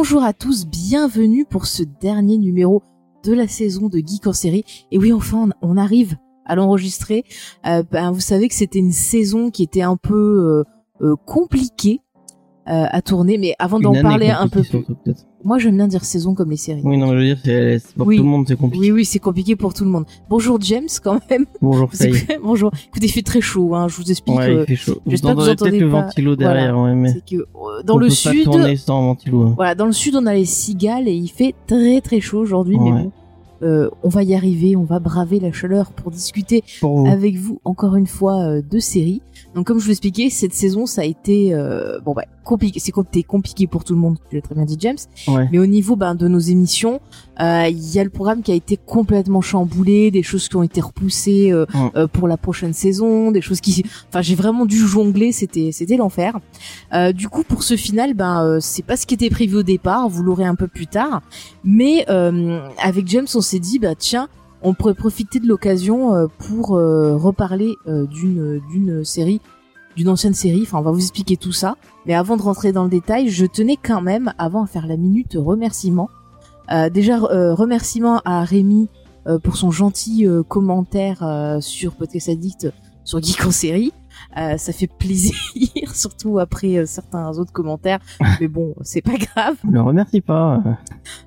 Bonjour à tous, bienvenue pour ce dernier numéro de la saison de Geek en série. Et oui, enfin, on, arrive à l'enregistrer. Euh, ben, vous savez que c'était une saison qui était un peu euh, euh, compliquée euh, à tourner, mais avant d'en parler un peu plus, surtout. Moi j'aime bien dire saison comme les séries. Oui, non, je veux dire, c'est pour Oui. tout le monde, c'est compliqué. Oui, oui, c'est compliqué pour tout le monde. Bonjour James, quand même. Bonjour, Faye. Bonjour. Écoutez, il fait très chaud. Hein. Je vous explique. Ouais, euh, il fait chaud. J'espère que vous entendez entendez le pas- ventilo derrière, ouais, mais. c'est que euh, dans on le peut sud, Pas tourner sans ventilo. hein. Voilà, dans le sud, on a les cigales et il fait très très chaud aujourd'hui, mais bon, euh, on va y arriver, on va braver la chaleur pour discuter Pour vous. avec vous encore une fois euh, de séries. Donc comme je vous l'expliquais, cette saison ça a été euh, bon bah compliqué, c'est compliqué, pour tout le monde, tu l'as très bien dit James. Ouais. Mais au niveau ben, de nos émissions, euh, il y a le programme qui a été complètement chamboulé, des choses qui ont été repoussées euh, Ouais. euh, pour la prochaine saison, des choses qui, enfin j'ai vraiment dû jongler, c'était c'était l'enfer. Euh, du coup pour ce final, ben euh, c'est pas ce qui était prévu au départ, vous l'aurez un peu plus tard. Mais euh, avec James, on s'est dit bah tiens, on pourrait profiter de l'occasion euh, pour euh, reparler euh, d'une d'une série, d'une ancienne série. Enfin, on va vous expliquer tout ça. Mais avant de rentrer dans le détail, je tenais quand même, avant à faire la minute remerciement, euh, déjà euh, remerciement à Rémi euh, pour son gentil commentaire sur Podcast Addict sur Geek en série. Euh, ça fait plaisir, surtout après euh, certains autres commentaires. Mais bon, c'est pas grave. Ne le remercie pas.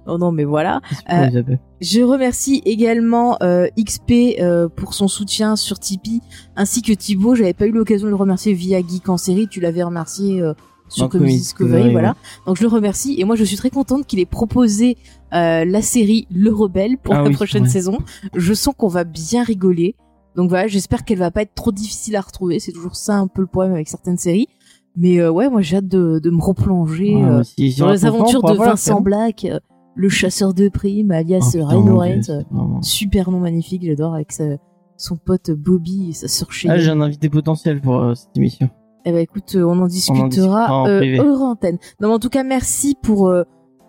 Non, non, mais voilà. Euh. Je remercie également euh, XP euh, pour son soutien sur Tipeee, ainsi que Thibaut. J'avais pas eu l'occasion de le remercier via Geek en série. Tu l'avais remercié euh, sur Comedy Discovery, voilà. ouais. Donc je le remercie et moi je suis très contente qu'il ait proposé la série Le Rebelle pour Ah la oui, prochaine ouais. saison. Je sens qu'on va bien rigoler. Donc voilà, j'espère qu'elle va pas être trop difficile à retrouver. C'est toujours ça un peu le problème avec certaines séries. Mais euh, ouais, moi j'ai hâte de, de me replonger. Ouais, euh, si- dans on les aventures on de Vincent. Black, euh, le chasseur de primes, alias Oh, c'est vraiment- Super nom magnifique, j'adore, avec sa- son pote Bobby et sa sœur Ah, Cheyenne. j'ai un invité potentiel pour cette émission. eh ben écoute, on en discutera, discutera en hors antenne. Non, mais en tout cas, merci pour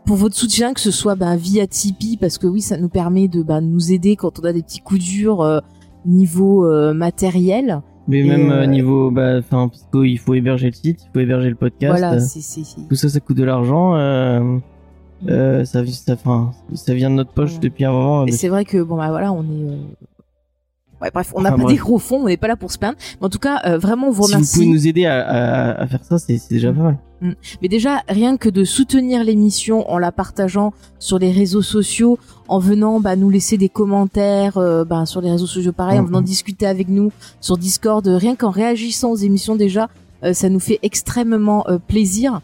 pour votre soutien, que ce soit ben, via Tipeee, parce que oui, ça nous permet de ben, nous aider quand on a des petits coups durs niveau euh, matériel. Mais même euh, euh, niveau, bah, enfin, parce qu'il faut héberger le site, il faut héberger le podcast. voilà, euh, c'est c'est c'est- tout ça, ça coûte de l'argent. Euh, euh, ça, ça, ça vient de notre poche Voilà. depuis un moment. Et c'est vrai que bon bah voilà, on est. Ouais, bref, on n'a Enfin, pas des gros fonds, on n'est pas là pour se plaindre. Mais en tout cas, euh, vraiment, on vous si vous remercie. pouvez nous aider à, à, à faire ça, c'est déjà pas mal. Mais déjà, rien que de soutenir l'émission en la partageant sur les réseaux sociaux, en venant bah, nous laisser des commentaires euh, bah, sur les réseaux sociaux pareil, en Mhm. venant discuter avec nous sur Discord, rien qu'en réagissant aux émissions déjà, euh, ça nous fait extrêmement euh, plaisir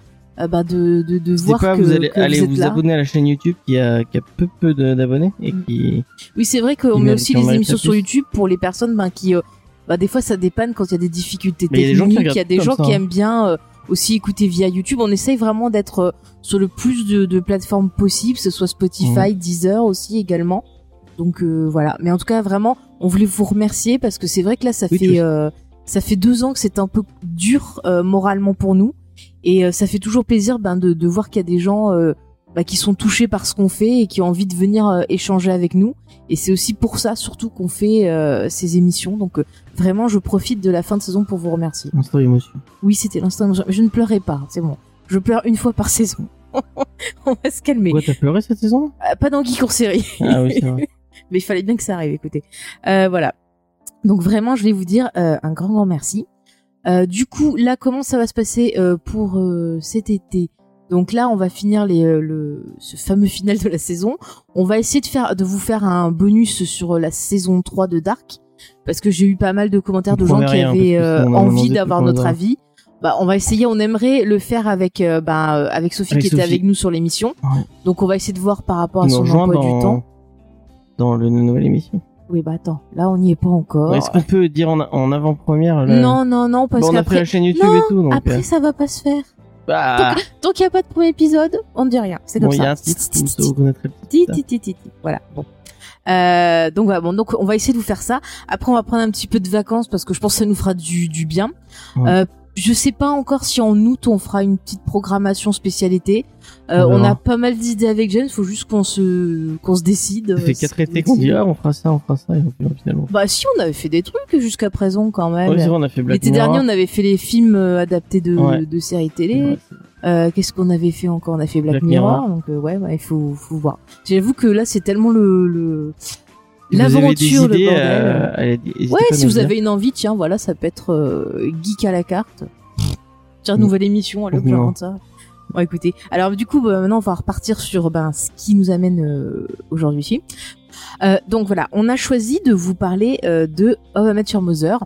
bah, de, de, de voir pas, que, vous allez que vous abonner à la chaîne YouTube qui a, qui a peu peu d'abonnés et Mm. qui. Oui, c'est vrai qu'on met aussi les émissions sur YouTube pour les personnes ben, qui, euh, bah, des fois, ça dépanne quand il y a des difficultés Mais il y a des gens qui techniques. Il y a des gens qui ça, hein. aiment bien euh, aussi écouter via YouTube. On essaye vraiment d'être euh, sur le plus de, de plateformes possibles, que ce soit Spotify, Mmh. Deezer aussi également. Donc euh, voilà. Mais en tout cas, vraiment, on voulait vous remercier parce que c'est vrai que là, ça Oui, fait euh, ça fait deux ans que c'est un peu dur euh, moralement pour nous, et euh, ça fait toujours plaisir ben, de, de voir qu'il y a des gens euh, bah, qui sont touchés par ce qu'on fait et qui ont envie de venir euh, échanger avec nous. Et c'est aussi pour ça, surtout, qu'on fait ces émissions. Donc vraiment, je profite de la fin de saison pour vous remercier. Instant émotion. Oui, c'était l'instant. émotion. Je ne pleurais pas, c'est bon. Je pleure une fois par saison. On va se calmer. Pourquoi t'as pleuré cette saison? Euh, pas dans en série. Ah oui, c'est vrai. Mais il fallait bien que ça arrive, écoutez. Euh, voilà. Donc vraiment, je vais vous dire euh, un grand, grand merci. Euh, du coup, là, comment ça va se passer euh, pour euh, cet été? Donc là, on va finir les, le, ce fameux final de la saison. On va essayer de faire, de vous faire un bonus sur la saison 3 de Dark, parce que j'ai eu pas mal de commentaires de gens qui rien, avaient envie d'avoir notre avis. Bah, on va essayer. On aimerait le faire avec, bah, avec Sophie Avec qui était avec nous sur l'émission. Ouais. Donc on va essayer de voir par rapport à son emploi dans, du temps. dans le, la nouvelle émission. Oui, bah attends, là on n'y est pas encore. Est-ce qu'on peut dire en, en avant-première le- Non, non, non, parce Bon, on a pris qu'après, la chaîne YouTube Non, et tout, donc. après euh, ça va pas se faire. Ah, Tant qu'il n'y a pas de premier épisode, on ne dit rien. C'est comme bon, il y a ça. un titre, ça vous connaîtrez le. Voilà. Bon. Euh, donc voilà, bon, donc on va essayer de vous faire ça. Après, on va prendre un petit peu de vacances parce que je pense que ça nous fera du, du bien. Ouais. Euh, je sais pas encore si en août on fera une petite programmation spécialité. Euh, On a pas mal d'idées avec Jen, faut juste qu'on se qu'on se décide. Ça fait Euh, quatre étés qu'on dit ah on fera ça, on fera ça et on fait finalement. Bah si, on avait fait des trucs jusqu'à présent quand même. Ouais, vrai, on a fait Black L'été dernier, on avait fait les films euh, adaptés de, Ouais. de séries télé. Ouais, Euh, Qu'est-ce qu'on avait fait encore? On a fait Black, Black Mirror, Mirror. donc euh, ouais, ouais, il faut, faut voir. J'avoue que là, c'est tellement le, le... L'aventure, le idées, bordel. euh, n'hésitez ouais, si vous dire. avez une envie, tiens, voilà, ça peut être euh, geek à la carte. Tiens, nouvelle émission, allez, j'invente ça. Bon, écoutez. Alors, du coup, bah, maintenant, on va repartir sur ben, ce qui nous amène euh, aujourd'hui ici. Euh, donc voilà, on a choisi de vous parler euh, de How I Met Your Mother.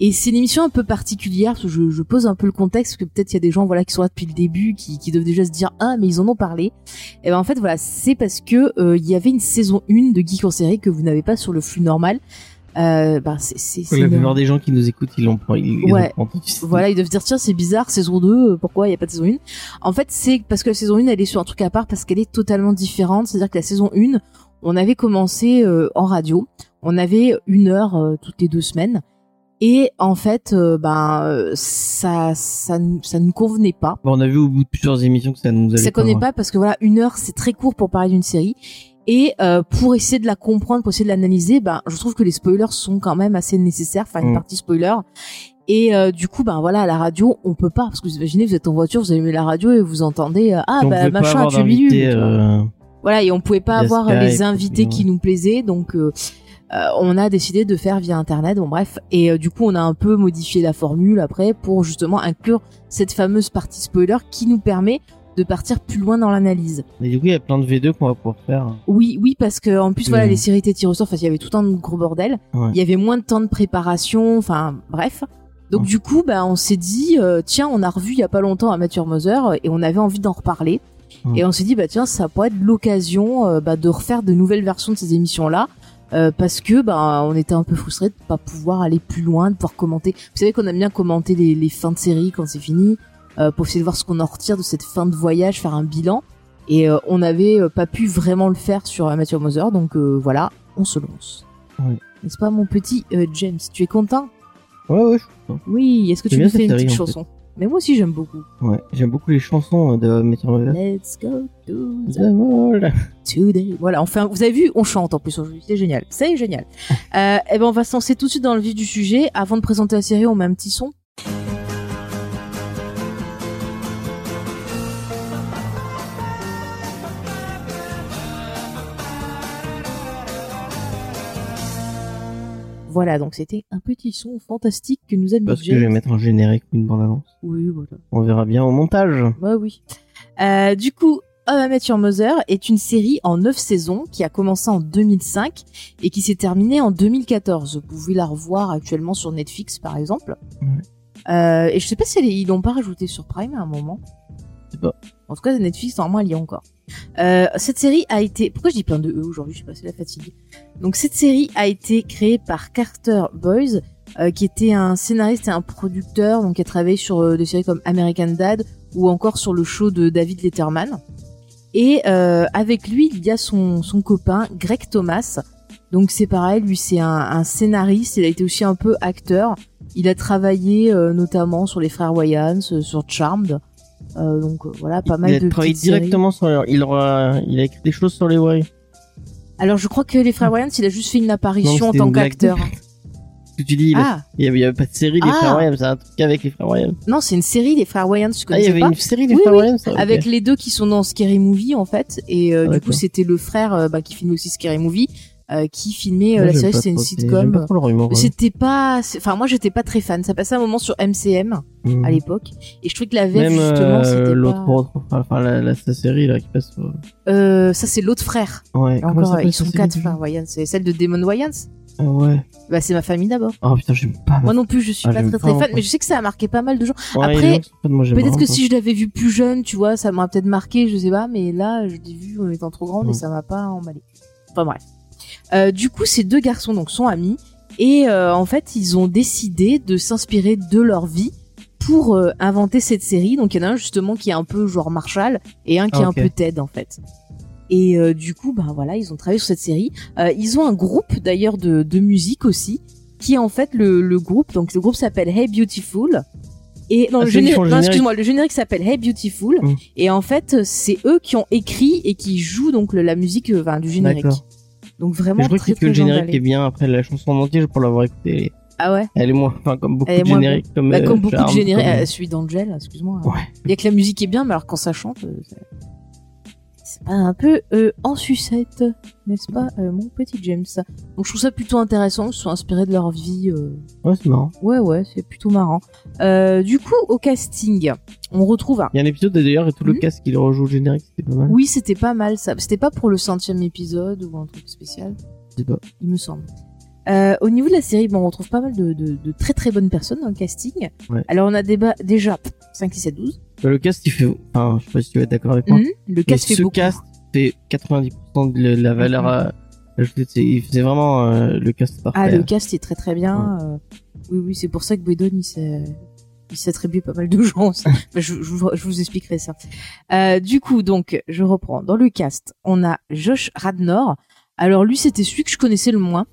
Et c'est une émission un peu particulière, parce que je, je pose un peu le contexte, parce que peut-être il y a des gens voilà qui sont là depuis le début, qui, qui doivent déjà se dire ah mais ils en ont parlé. Et ben en fait voilà, c'est parce que euh, il y avait une saison 1 de Geek en série que vous n'avez pas sur le flux normal. Euh, ben c'est c'est c'est La plupart des gens qui nous écoutent, ils l'ont. Ils, ils Ouais. voilà, ils doivent se dire tiens c'est bizarre saison 2, euh, pourquoi il y a pas de saison 1 En fait c'est parce que la saison 1 elle est sur un truc à part parce qu'elle est totalement différente, c'est-à-dire que la saison 1 on avait commencé euh, en radio, on avait une heure euh, toutes les deux semaines et en fait euh, ben euh, ça ça ça ne convenait pas. Bon, on a vu au bout de plusieurs émissions que ça nous allait Ça connaît pas parce que voilà une heure c'est très court pour parler d'une série et euh, pour essayer de la comprendre, pour essayer de l'analyser, ben je trouve que les spoilers sont quand même assez nécessaires, enfin une Mm. partie spoiler. Et euh, du coup, ben voilà, à la radio, on peut pas parce que vous imaginez, vous êtes en voiture, vous allumez la radio et vous entendez euh, ah bah pas machin tu vois. euh, Voilà, et on pouvait pas avoir les invités qui nous plaisaient, donc euh, euh, on a décidé de faire via internet. Bon bref, et euh, du coup, on a un peu modifié la formule après pour justement inclure cette fameuse partie spoiler qui nous permet de partir plus loin dans l'analyse. Mais du coup, il y a plein de V2 qu'on va pouvoir faire. Oui, oui, parce que en plus, voilà, les séries étaient tirées au sort. Enfin, il y avait tout un gros bordel. Ouais. Il y avait moins de temps de préparation. Enfin, bref. Donc Ouais. du coup, bah, on s'est dit, euh, tiens, on a revu il y a pas longtemps Amateur Mother et on avait envie d'en reparler. Ouais. Et on s'est dit, bah tiens, ça pourrait être l'occasion euh, bah, de refaire de nouvelles versions de ces émissions-là. Euh, parce que bah on était un peu frustrés de pas pouvoir aller plus loin, de pouvoir commenter. Vous savez qu'on aime bien commenter les, les fins de série quand c'est fini, euh, pour essayer de voir ce qu'on en retire de cette fin de voyage, faire un bilan. Et euh, on n'avait euh, pas pu vraiment le faire sur Amateur Mother, donc euh, voilà, on se lance. Ouais. N'est-ce pas mon petit euh, James? Tu es content? Ouais, ouais, je suis content. Oui, est-ce que tu nous fais une petite chanson? Mais moi aussi j'aime beaucoup. Ouais, j'aime beaucoup les chansons de Metro Mother. Let's go to the The Mall. today. Voilà, enfin, vous avez vu, on chante en plus aujourd'hui, c'est génial, c'est génial. euh, et ben on va se lancer tout de suite dans le vif du sujet. Avant de présenter la série, on met un petit son. Voilà, donc c'était un petit son fantastique que nous a mis Parce que je vais mettre un générique ou une bande-annonce. Oui, voilà. On verra bien au montage. Bah oui. Euh, du coup, Met Your Mother est une série en 9 saisons qui a commencé en 2005 et qui s'est terminée en 2014. Vous pouvez la revoir actuellement sur Netflix par exemple. Ouais. Euh, et je sais pas si elle est- ils l'ont pas rajouté sur Prime à un moment. Je sais pas. En tout cas, Netflix, normalement, elle y est encore. Euh, cette série a été... Pourquoi je dis plein de E aujourd'hui Je sais pas, c'est la fatigue. Donc cette série a été créée par Carter Boys, euh, qui était un scénariste et un producteur, donc qui a travaillé sur euh, des séries comme American Dad ou encore sur le show de David Letterman. Et euh, avec lui, il y a son, son copain Greg Thomas. Donc c'est pareil, lui c'est un, scénariste, il a été aussi un peu acteur. Il a travaillé notamment sur les frères Wayans, sur Charmed. Euh, donc euh, voilà, pas mal il a de travaillé séries. directement sur. Il, aura... il a écrit des choses sur les Way. Alors je crois que les frères Wayans, il a juste fait une Non, apparition en tant qu'acteur. Que tu dis, Ah il y avait, pas de série des Ah. frères Wayans, c'est un truc avec les frères Wayans. non, c'est une série les frères Wayans, je Ah, il y connaissais avait pas. une série des Oui, frères oui, Wayans ça, ok. Avec les deux qui sont dans Scary Movie en fait, et euh, du coup c'était le frère bah, qui filmait aussi Scary Movie, euh, qui filmait euh, la série, c'était une sitcom. Mais C'était pas, enfin moi j'étais pas très fan. Ça passait un moment sur MCM Mhm. à l'époque, et je trouvais que la VF Même justement euh, c'était l'autre, pas. enfin la, série là qui passe. sur- Euh, ça c'est l'autre frère. Ouais. Encore, ils sont quatre frères Wayans. C'est celle de Damon Wayans. Ah ouais. Bah c'est ma famille d'abord. Oh putain, j'aime pas. Moi non plus, je suis Ah, pas très très fan, mais je sais que ça a marqué pas mal de gens. Ouais, Après, Peut-être que si je l'avais vu plus jeune, tu vois, ça m'aurait peut-être marqué, je sais pas, mais là, je l'ai vu en étant trop grande et ça m'a pas emballé. Enfin bref. Euh, du coup, ces deux garçons donc sont amis et euh, en fait, ils ont décidé de s'inspirer de leur vie pour euh, inventer cette série. Donc il y en a un justement qui est un peu genre Marshall et un qui Ah, est un ok. peu Ted en fait. Et euh, du coup, bah voilà, ils ont travaillé sur cette série. Euh, ils ont un groupe d'ailleurs de, de musique aussi, qui est en fait le, le groupe. Donc le groupe s'appelle Hey Beautiful. Et non, Ah, le générique, excuse-moi, le générique s'appelle Hey Beautiful. Mm. Et en fait, c'est eux qui ont écrit et qui jouent donc le- la musique enfin, du générique. D'accord. Donc vraiment je crois très que le générique est bien après la chanson en entier pour l'avoir écouté. Ah ouais. Elle est moins, enfin comme beaucoup de génériques, comme, Bah, euh, comme beaucoup Charmed, de génériques, comme- euh, celui d'Angel, excuse-moi. Ouais. Il y a que la musique est bien, mais alors quand ça chante, euh, un peu euh, en sucette, n'est-ce pas, euh, mon petit James? Donc je trouve ça plutôt intéressant, ils se sont inspirés de leur vie. euh, Ouais, c'est marrant. Ouais, ouais, c'est plutôt marrant. Du coup, au casting, on retrouve un. Il y a un épisode d'ailleurs et tout le Mhm. casque qui le rejoue au générique, c'était pas mal. Oui, c'était pas mal ça. C'était pas pour le centième épisode ou un truc spécial, Je sais pas. il me semble. Euh, au niveau de la série, bon, on retrouve pas mal de, de, de très très bonnes personnes dans le casting. Ouais. Alors on a débat déjà 5, 6, 7, 12. Bah, le cast, il fait, enfin, je sais pas si tu vas être d'accord avec moi. Mhm. Le cast fait ce beaucoup. cast fait 90% de la valeur Mhm. à- ajoutée. Il faisait vraiment euh, le cast parfait. Ah, le cast est très très bien. euh, oui, oui, c'est pour ça que Whedon, il s'est, il s'attribue pas mal de gens aussi. Je, je, vous- je vous expliquerai ça. Euh, du coup, donc, je reprends. Dans le cast, on a Josh Radnor. Alors lui, c'était celui que je connaissais le moins.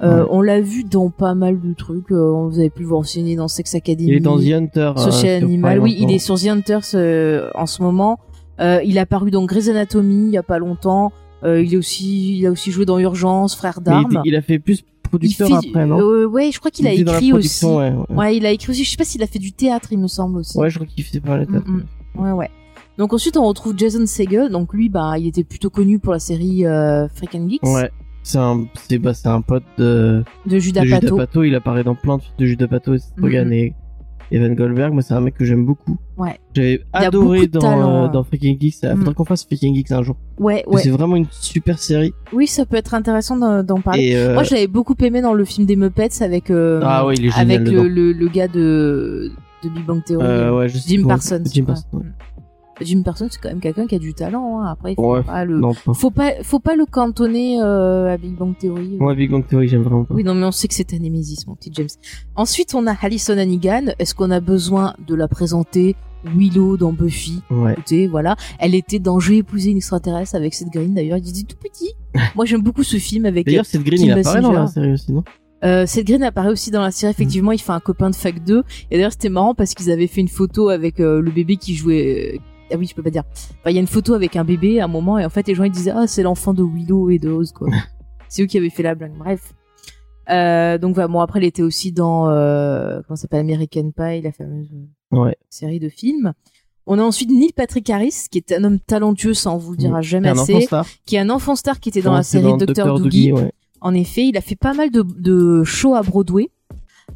Euh, Ouais. On l'a vu dans pas mal de trucs. euh, vous avez pu le voir dans Sex Academy. Il est dans The Hunter. euh, Social sur Animal. Oui, il est sur The Hunters euh, en ce moment. Euh, il a apparu dans Grey's Anatomy il y a pas longtemps. Euh, il est aussi, il a aussi joué dans Urgence, Frères Mais il, d'armes. il a fait plus producteur Il fait- après, non euh, ouais, je crois qu'il a écrit aussi. Ouais, ouais. Ouais, il a écrit aussi. Je sais pas s'il a fait du théâtre, il me semble aussi. Ouais, je crois qu'il fait pas la tête. Mm, mm. Ouais, ouais. Donc ensuite, on retrouve Jason Segel. Donc lui, bah, il était plutôt connu pour la série euh, Freaking Geeks Ouais. C'est un, c'est, bah, c'est un pote de, de Judas de Judas Pato. Pato. Il apparaît dans plein de films de Judas Pato, et Rogen Mhm. et Evan Goldberg. Moi, c'est un mec que j'aime beaucoup. Ouais. J'avais adoré dans, euh, hein. dans Freaking Geeks. Il Mhm. faudrait qu'on fasse Freaking Geeks un jour. Ouais, ouais. C'est vraiment une super série. Oui, ça peut être intéressant d'en d'en parler. Euh, Moi, je l'avais beaucoup aimé dans le film des Muppets avec euh, Ah ouais, il est génial avec le, le, le gars de de Big Bang Theory. ouais, je sais Jim Parsons. Jim ouais. Parsons. ouais. Mm. Jim Parsons, c'est quand même quelqu'un qui a du talent. Hein. Après, il faut Ouais, pas le Non, pas. faut pas faut pas le cantonner euh, à Big Bang Theory. Moi, Big Bang Theory, j'aime vraiment pas. Oui, non, mais on sait que c'est un Némésis, mon petit James. Ensuite, on a Alison Hannigan. Est-ce qu'on a besoin de la présenter Willow dans Buffy? Ouais. Écoutez, voilà. Elle était dans Je vais épouser une extraterrestre avec Seth Green, d'ailleurs. Il était tout petit. Moi, j'aime beaucoup ce film avec... D'ailleurs, Seth Green, il apparaît dans la série aussi, non? Euh, Seth Green apparaît aussi dans la série. Effectivement, il fait un copain de fac 2. Et d'ailleurs, c'était marrant parce qu'ils avaient fait une photo avec euh, le bébé qui jouait... Ah oui, je peux pas dire. Enfin, il y a une photo avec un bébé à un moment et en fait, les gens ils disaient ah c'est l'enfant de Willow et de Oz quoi. c'est eux qui avaient fait la blague. Bref. Euh, donc bon après, elle était aussi dans euh, comment s'appelle American Pie, la fameuse euh, Ouais. série de films. On a ensuite Neil Patrick Harris, qui est un homme talentueux, ça on vous le dira jamais un assez, qui est un enfant star qui était dans la série Dr. Doogie. ouais. En effet, il a fait pas mal de, de shows à Broadway.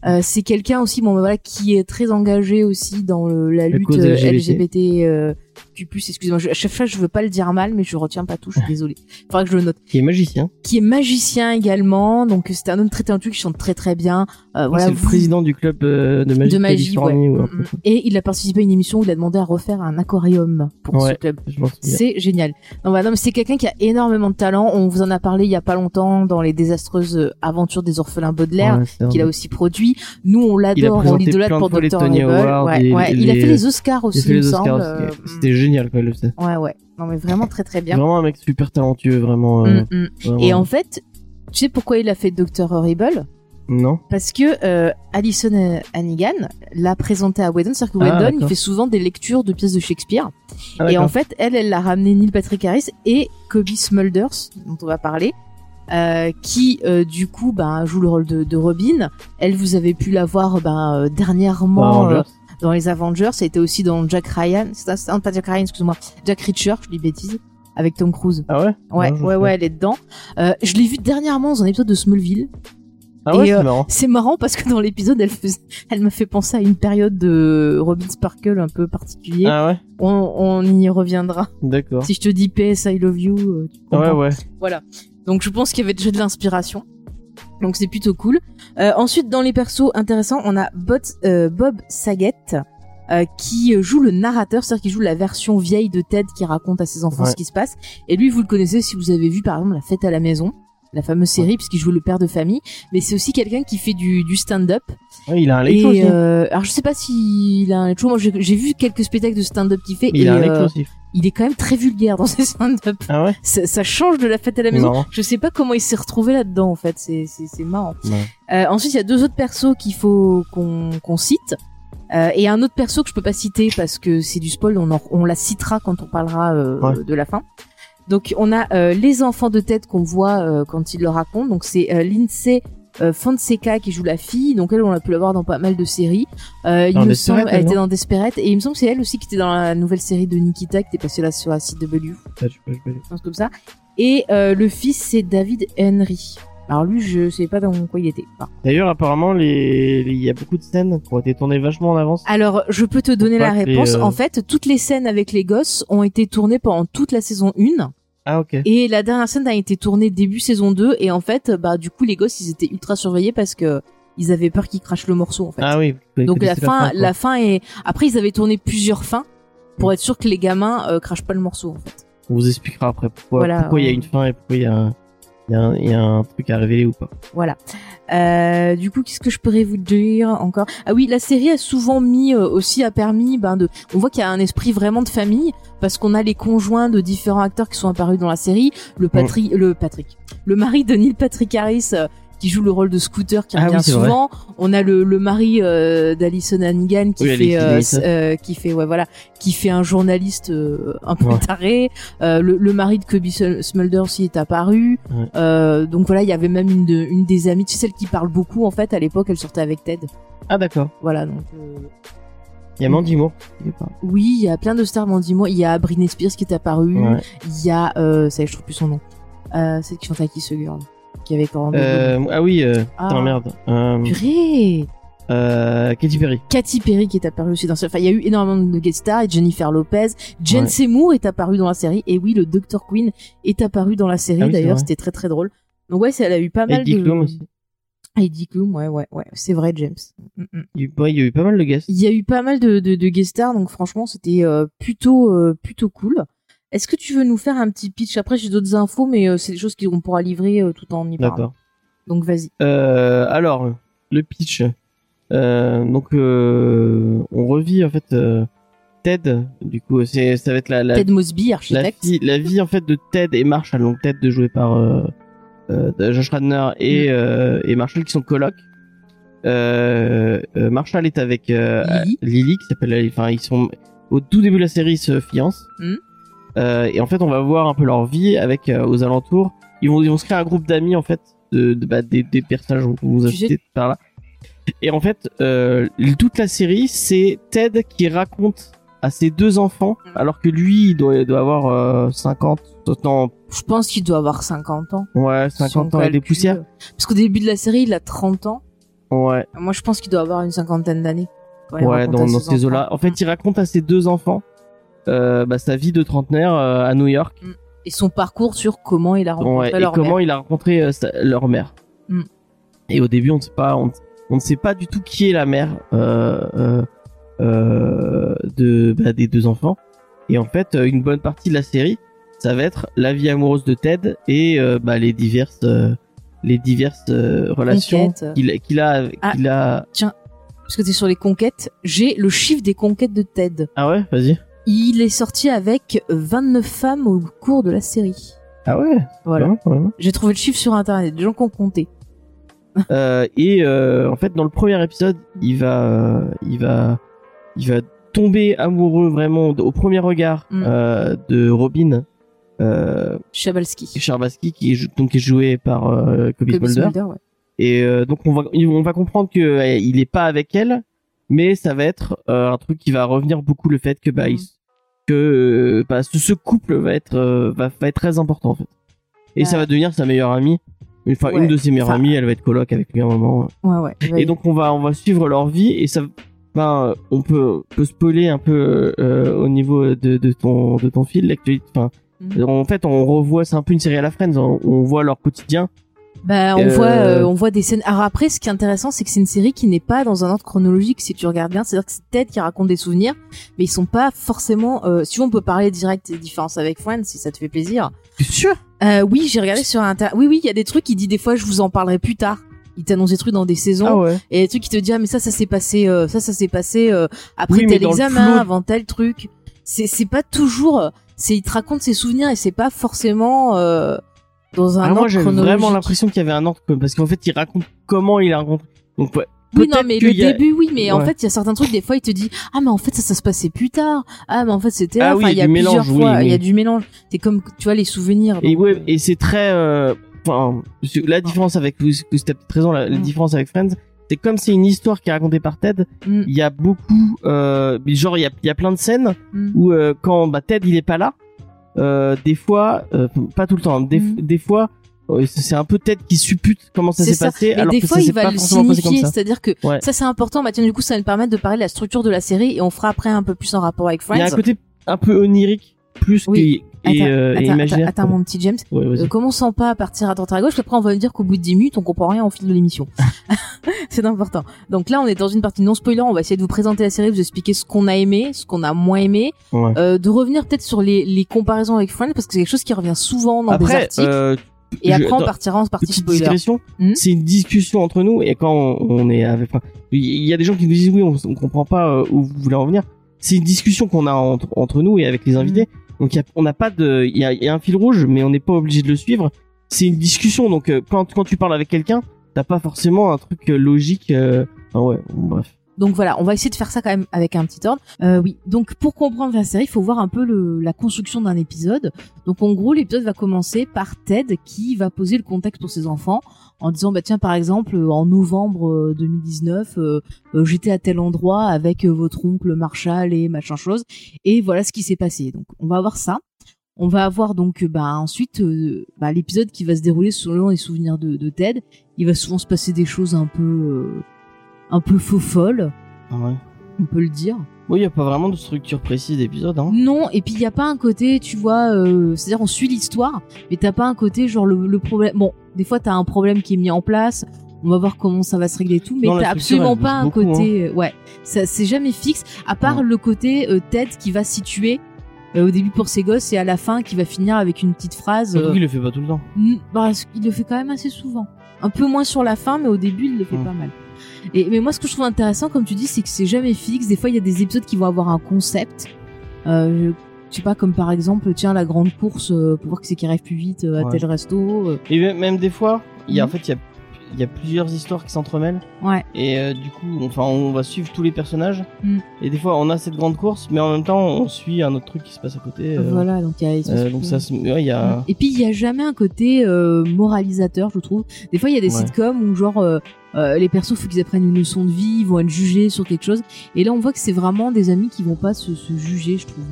Euh, c'est quelqu'un aussi, bon, ben voilà, qui est très engagé aussi dans le- la lutte LGBT. LGBT. euh, Excusez-moi, je- à chaque fois je veux pas le dire mal, mais je retiens pas tout, je suis désolée. Faudra que je le note. Qui est magicien. Qui est magicien également, donc c'est un homme très talentueux qui chante très très bien. Euh, voilà, c'est le président du club euh, de magie de magie, ouais. ou Mm, mm. Et il a participé à une émission où il a demandé à refaire un aquarium pour ce club. C'est génial. Non, voilà, non, mais c'est quelqu'un qui a énormément de talent. On vous en a parlé il y a pas longtemps dans les désastreuses aventures des orphelins Baudelaire, Ouais, qu'il a aussi produit. Nous, on l'adore, on l'idolâtre pour Dr. Les- Il a fait les Oscars aussi, il me semble. Euh, C'était génial il le faisait. Ouais, ouais. Non, mais vraiment très très bien. Vraiment un mec super talentueux, vraiment. euh, Mm, mm. vraiment. Et en fait, tu sais pourquoi il a fait Dr. Horrible? Non Parce que euh, Alison euh, Hannigan l'a présenté à Whedon. C'est-à-dire que Ah, Whedon, il d'accord. fait souvent des lectures de pièces de Shakespeare. Ah, Et en fait, elle, elle l'a ramené Neil Patrick Harris et Kobe Smulders, dont on va parler, euh, qui euh, du coup ben, joue le rôle de, de Robin. Elle, vous avez pu la voir ben, euh, dernièrement. Dans les Avengers. Ça a été aussi dans Jack Ryan. C'est un- pas Jack Ryan, excuse-moi. Jack Reacher, je dis bêtise, avec Tom Cruise. Ah ouais? Ouais, Non, je ouais, sais. ouais, elle est dedans. Euh, je l'ai vue dernièrement dans un épisode de Smallville. Ah ouais, c'est euh, marrant. C'est marrant parce que dans l'épisode, elle, faisait- elle m'a fait penser à une période de Robin Sparkle un peu particulier. Ah ouais? On, on y reviendra. D'accord. Si je te dis PS I love you, euh, tu Ouais, comprends. ouais. Voilà. Donc je pense qu'il y avait déjà de l'inspiration. Donc c'est plutôt cool. Euh, ensuite, dans les persos intéressants, on a Bot- euh, Bob Saget. euh, qui joue le narrateur, c'est-à-dire qui joue la version vieille de Ted qui raconte à ses enfants Ouais. ce qui se passe. Et lui, vous le connaissez si vous avez vu par exemple La Fête à la maison. la fameuse série puisqu'il joue le père de famille, mais c'est aussi quelqu'un qui fait du, du stand-up. Ouais, il a un lecture aussi. Euh, alors je sais pas s'il a un show. Moi j'ai vu quelques spectacles de stand-up qu'il fait Mais il a un lecture aussi. Il est quand même très vulgaire dans ses stand-up. Ah ouais Ça, ça change de la fête à la maison. Marrant. Je sais pas comment il s'est retrouvé là-dedans en fait. C'est c'est c'est marrant. Euh, ensuite il y a deux autres persos qu'il faut qu'on qu'on cite. Euh, et un autre perso que je peux pas citer parce que c'est du spoil. On en- on la citera quand on parlera euh, Ouais. de la fin. Donc on a euh, les enfants de tête qu'on voit euh, quand il le raconte. Donc c'est euh, Lindsay Fonseca qui joue la fille. Donc elle on a pu la voir dans pas mal de séries. Euh, il Dans me semble, elle était dans Desperate et il me semble que c'est elle aussi qui était dans la nouvelle série de Nikita qui était passée là sur la CW, Ça, je comme ça. Et euh, le fils c'est David Henry. Alors lui je sais pas dans quoi il était. D'ailleurs, apparemment, les... il y a beaucoup de scènes qui ont été tournées vachement en avance. Alors, je peux te donner la les, réponse. euh, En fait, toutes les scènes avec les gosses ont été tournées pendant toute la saison 1 Ah, ok. et la dernière scène a été tournée début saison 2 et en fait, bah du coup les gosses, ils étaient ultra surveillés parce que ils avaient peur qu'ils crachent le morceau en fait. Ah oui. Donc la fin, la fin est après ils avaient tourné plusieurs fins pour être sûr que les gamins euh, crachent pas le morceau en fait. On vous expliquera après pourquoi, Voilà, pourquoi il y a une fin et pourquoi il y a un, il y a un, il y a un truc à révéler ou pas. Voilà. Euh, du coup, qu'est-ce que je pourrais vous dire encore? Ah oui, la série a souvent mis euh, aussi a permis ben de. On voit qu'il y a un esprit vraiment de famille parce qu'on a les conjoints de différents acteurs qui sont apparus dans la série. Le Patrick, le Patrick, le mari de Neil Patrick Harris. Qui joue le rôle de Scooter qui Ah revient oui, c'est vrai. souvent. On a le, le mari euh, d'Alison Hannigan qui Oui, fait euh, euh, qui fait ouais voilà qui fait un journaliste euh, un peu Ouais. taré. Euh, le, le mari de Kobe Smulder aussi est apparu. Ouais. Euh, donc voilà, il y avait même une, de, une des amies, tu sais, celle qui parle beaucoup en fait. À l'époque, elle sortait avec Ted. Ah, d'accord. Voilà, donc euh, Il y a Mandy Moore. qui oui, il y a plein de stars. Mandy Moore. Il y a Britney Spears qui est apparue. Ouais. Il y a, euh, ça y est, je trouve plus son nom. Euh, celle qui chantait à Kiss a Girl, qui avait Coran Euh, ah oui, euh, Ah. putain, merde. Euh, Purée. euh, Katy Perry. Katy Perry qui est apparue aussi dans cette. Enfin, il y a eu énormément de guest stars. Et Jennifer Lopez, Jen Ouais. Seymour est apparue dans la série. Et oui, le Dr Queen est apparu dans la série. Ah oui, D'ailleurs, c'était très très drôle. Donc ouais, ça, elle a eu pas mal Heidi de. Klum aussi. Heidi Klum, ouais, ouais, ouais. C'est vrai, James. Mm, mm. Il y a eu- ouais, il y a eu pas mal de guests. Il y a eu pas mal de, de, de guest stars, donc franchement, c'était euh, plutôt euh, plutôt cool. Est-ce que tu veux nous faire un petit pitch? Après, j'ai d'autres infos, mais euh, c'est des choses qu'on pourra livrer euh, tout en y parlant. D'accord. Donc vas-y. Euh, alors, le pitch. Donc, on revit en fait Ted. Du coup, c'est ça va être la, la, Ted Mosby, la, architecte. vie, la vie en fait de Ted et Marshall. Donc Ted de joué par euh, euh, Josh Radner et, Mm. euh, et Marshall qui sont colocs. Marshall est avec Lily. Lily qui s'appelle. Enfin, ils sont au tout début de la série ils se fiancent. Mm. Euh, et en fait, on va voir un peu leur vie avec euh, aux alentours. Ils vont ils vont se créer un groupe d'amis en fait de, de- bah, des, des personnages qu'on vous a Tu sais- cités par là. Et en fait, euh, toute la série, c'est Ted qui raconte à ses deux enfants, Mm. alors que lui, il doit, il doit avoir euh, 50, non, Je pense qu'il doit avoir 50 ans. ouais, Son 50 ans et des calcul. poussières. Parce qu'au début de la série, il a 30 ans. Ouais, Moi, je pense qu'il doit avoir une cinquantaine d'années. ouais, dans, dans ces eaux-là. En fait, il raconte à ses deux enfants bah, sa vie de trentenaire euh, à New York. Et son parcours sur comment il a rencontré Ouais, et leur comment mère. il a rencontré euh, sa- leur mère. Mm. Et au début, on ne sait pas, on, on ne sait pas du tout qui est la mère euh, euh, euh, de bah, des deux enfants. Et en fait, euh, une bonne partie de la série, ça va être la vie amoureuse de Ted et euh, bah, les diverses euh, les diverses euh, relations qu'il a Ah. qu'il a. Parce que t'es sur les conquêtes. J'ai le chiffre des conquêtes de Ted. Ah ouais, vas-y. Il est sorti avec 29 femmes au cours de la série. Ah ouais? Voilà. J'ai trouvé le chiffre sur internet, des gens qui ont compté. Euh, et euh, en fait, dans le premier épisode, il va, euh, il va, il va tomber amoureux vraiment au premier regard Mm. euh, de Robin euh, Chabalski. Qui est donc est joué par euh, Kobe Kobe ouais. Et euh, donc on va, on va comprendre que il est pas avec elle, mais ça va être euh, un truc qui va revenir beaucoup le fait que bah, il- Mm. que euh, bah, ce, ce couple va être, euh, va, va être très important en fait. Et ça va devenir sa meilleure amie. Ouais. une de ses meilleures amies, elle va être coloc avec lui à un moment. Ouais, ouais. Et donc on va on va suivre leur vie et ça ben on peut peut spoiler un peu euh, au niveau de, de ton de ton fil l'actualité enfin Mhm. en fait on revoit c'est un peu une série à la Friends on, on voit leur quotidien Bah, on Euh, voit, euh, on voit des scènes. Alors après, ce qui est intéressant, c'est que c'est une série qui n'est pas dans un ordre chronologique, si tu regardes bien. C'est-à-dire que c'est Ted qui raconte des souvenirs, mais ils sont pas forcément. Euh, si on peut parler direct des différences avec Friends, si ça te fait plaisir. T'es sûr? Euh, oui, j'ai regardé sur inter. Oui, oui, il y a des trucs qui dit des fois, je vous en parlerai plus tard. Il t'annonce des trucs dans des saisons. Ah ouais. Et des trucs qui te disent ah mais ça ça s'est passé euh, ça ça s'est passé euh, après Oui, tel examen avant tel truc c'est c'est pas toujours euh, c'est il te raconte ses souvenirs et c'est pas forcément euh, dans un Alors ordre moi j'avais vraiment l'impression qu'il y avait un ordre parce qu'en fait il raconte comment il a rencontré. Donc ouais. oui non mais le a- début oui mais en fait il y a certains trucs des fois il te dit ah mais en fait ça ça se passait plus tard ah mais en fait c'était Ah enfin il y y a plusieurs mélange, oui, fois il y a du mélange c'est comme tu vois les souvenirs Et ouais, euh, et c'est très. euh, Enfin, la différence avec. Vous peut-être raison. La, la Mm. différence avec Friends, c'est comme c'est une histoire qui est racontée par Ted. Mm. Il y a beaucoup. Euh, genre, il y a, il y a plein de scènes mm. où euh, quand bah, Ted il est pas là, des fois, euh, pas tout le temps, des, Mm. des fois, euh, c'est un peu Ted qui suppute comment ça s'est passé, Mais alors des que fois, ça il va pas le signifier, c'est-à-dire que Ouais. ça c'est important. Bah tiens, du coup, ça va nous permettre de parler de la structure de la série et on fera après un peu plus en rapport avec Il y a un Friends. côté un peu onirique, plus Oui. Que et, Attends, euh, et attends, imaginaire. attends, attends, mon petit James. Ouais. Euh, commençons pas à partir à droite à gauche, après on va me dire qu'au bout de 10 minutes, on comprend rien au fil de l'émission. c'est important. Donc là, on est dans une partie non spoiler, on va essayer de vous présenter la série, vous expliquer ce qu'on a aimé, ce qu'on a moins aimé, Ouais. euh, de revenir peut-être sur les, les comparaisons avec Friends, parce que c'est quelque chose qui revient souvent dans des Après, articles, euh, et je- après on partira en partie petite spoiler. Mhm. c'est une discussion entre nous et quand on, on est avec, il y a des gens qui nous disent oui, on, on comprend pas où vous voulez en venir. C'est une discussion qu'on a entre, entre nous et avec les invités. Donc y a- on n'a pas de, il y a, y a un fil rouge, mais on n'est pas obligé de le suivre. C'est une discussion. Donc euh, quand quand tu parles avec quelqu'un, t'as pas forcément un truc euh, logique. euh, ouais, bref. Donc voilà, on va essayer de faire ça quand même avec un petit ordre. Euh, oui, donc pour comprendre la série, il faut voir un peu le, la construction d'un épisode. Donc en gros, l'épisode va commencer par Ted qui va poser le contexte pour ses enfants en disant bah tiens par exemple euh, en novembre euh, 2019 euh, euh, j'étais à tel endroit avec euh, votre oncle Marshall et machin chose et voilà ce qui s'est passé. Donc on va avoir ça. On va avoir donc euh, bah ensuite euh, bah, l'épisode qui va se dérouler selon les souvenirs de, de Ted. Il va souvent se passer des choses un peu euh, un peu faux folles Ah ouais. on peut le dire. Bon, il y a pas vraiment de structure précise d'épisode. Hein. Non, et puis il y a pas un côté, tu vois, euh, c'est-à-dire on suit l'histoire, mais t'as pas un côté genre le, le problème. Bon, des fois t'as un problème qui est mis en place, on va voir comment ça va se régler et tout, mais t'as absolument pas un beaucoup, hein. côté, euh, ouais, ça c'est jamais fixe, à part Ouais. le côté euh, Ted qui va situer au début pour ses gosses et à la fin qui va finir avec une petite phrase. Euh, qu'il le fait pas tout le temps. Bah, il le fait quand même assez souvent. Un peu moins sur la fin, mais au début, il le fait Mm. pas mal. Et, mais moi, ce que je trouve intéressant, comme tu dis, c'est que c'est jamais fixe. Des fois, il y a des épisodes qui vont avoir un concept. Euh, je, je sais pas, comme par exemple, tiens, la grande course euh, pour voir que c'est qui arrive plus vite euh, à Ouais. tel resto. euh, Et même- même des fois, il y a en Mhm. fait il y a il y a plusieurs histoires qui s'entremêlent. ouais. Et euh, du coup, enfin, on va suivre tous les personnages. Mm. Et des fois, on a cette grande course, mais en même temps, on suit un autre truc qui se passe à côté. euh, Voilà, donc il y a. euh, donc plus- ça, ouais, y a. Et puis il y a jamais un côté moralisateur, je trouve. Des fois il y a des Ouais. sitcoms où genre les persos faut qu'ils apprennent une leçon de vie, ils vont être jugés sur quelque chose. Et là on voit que c'est vraiment des amis qui vont pas se, se juger, je trouve.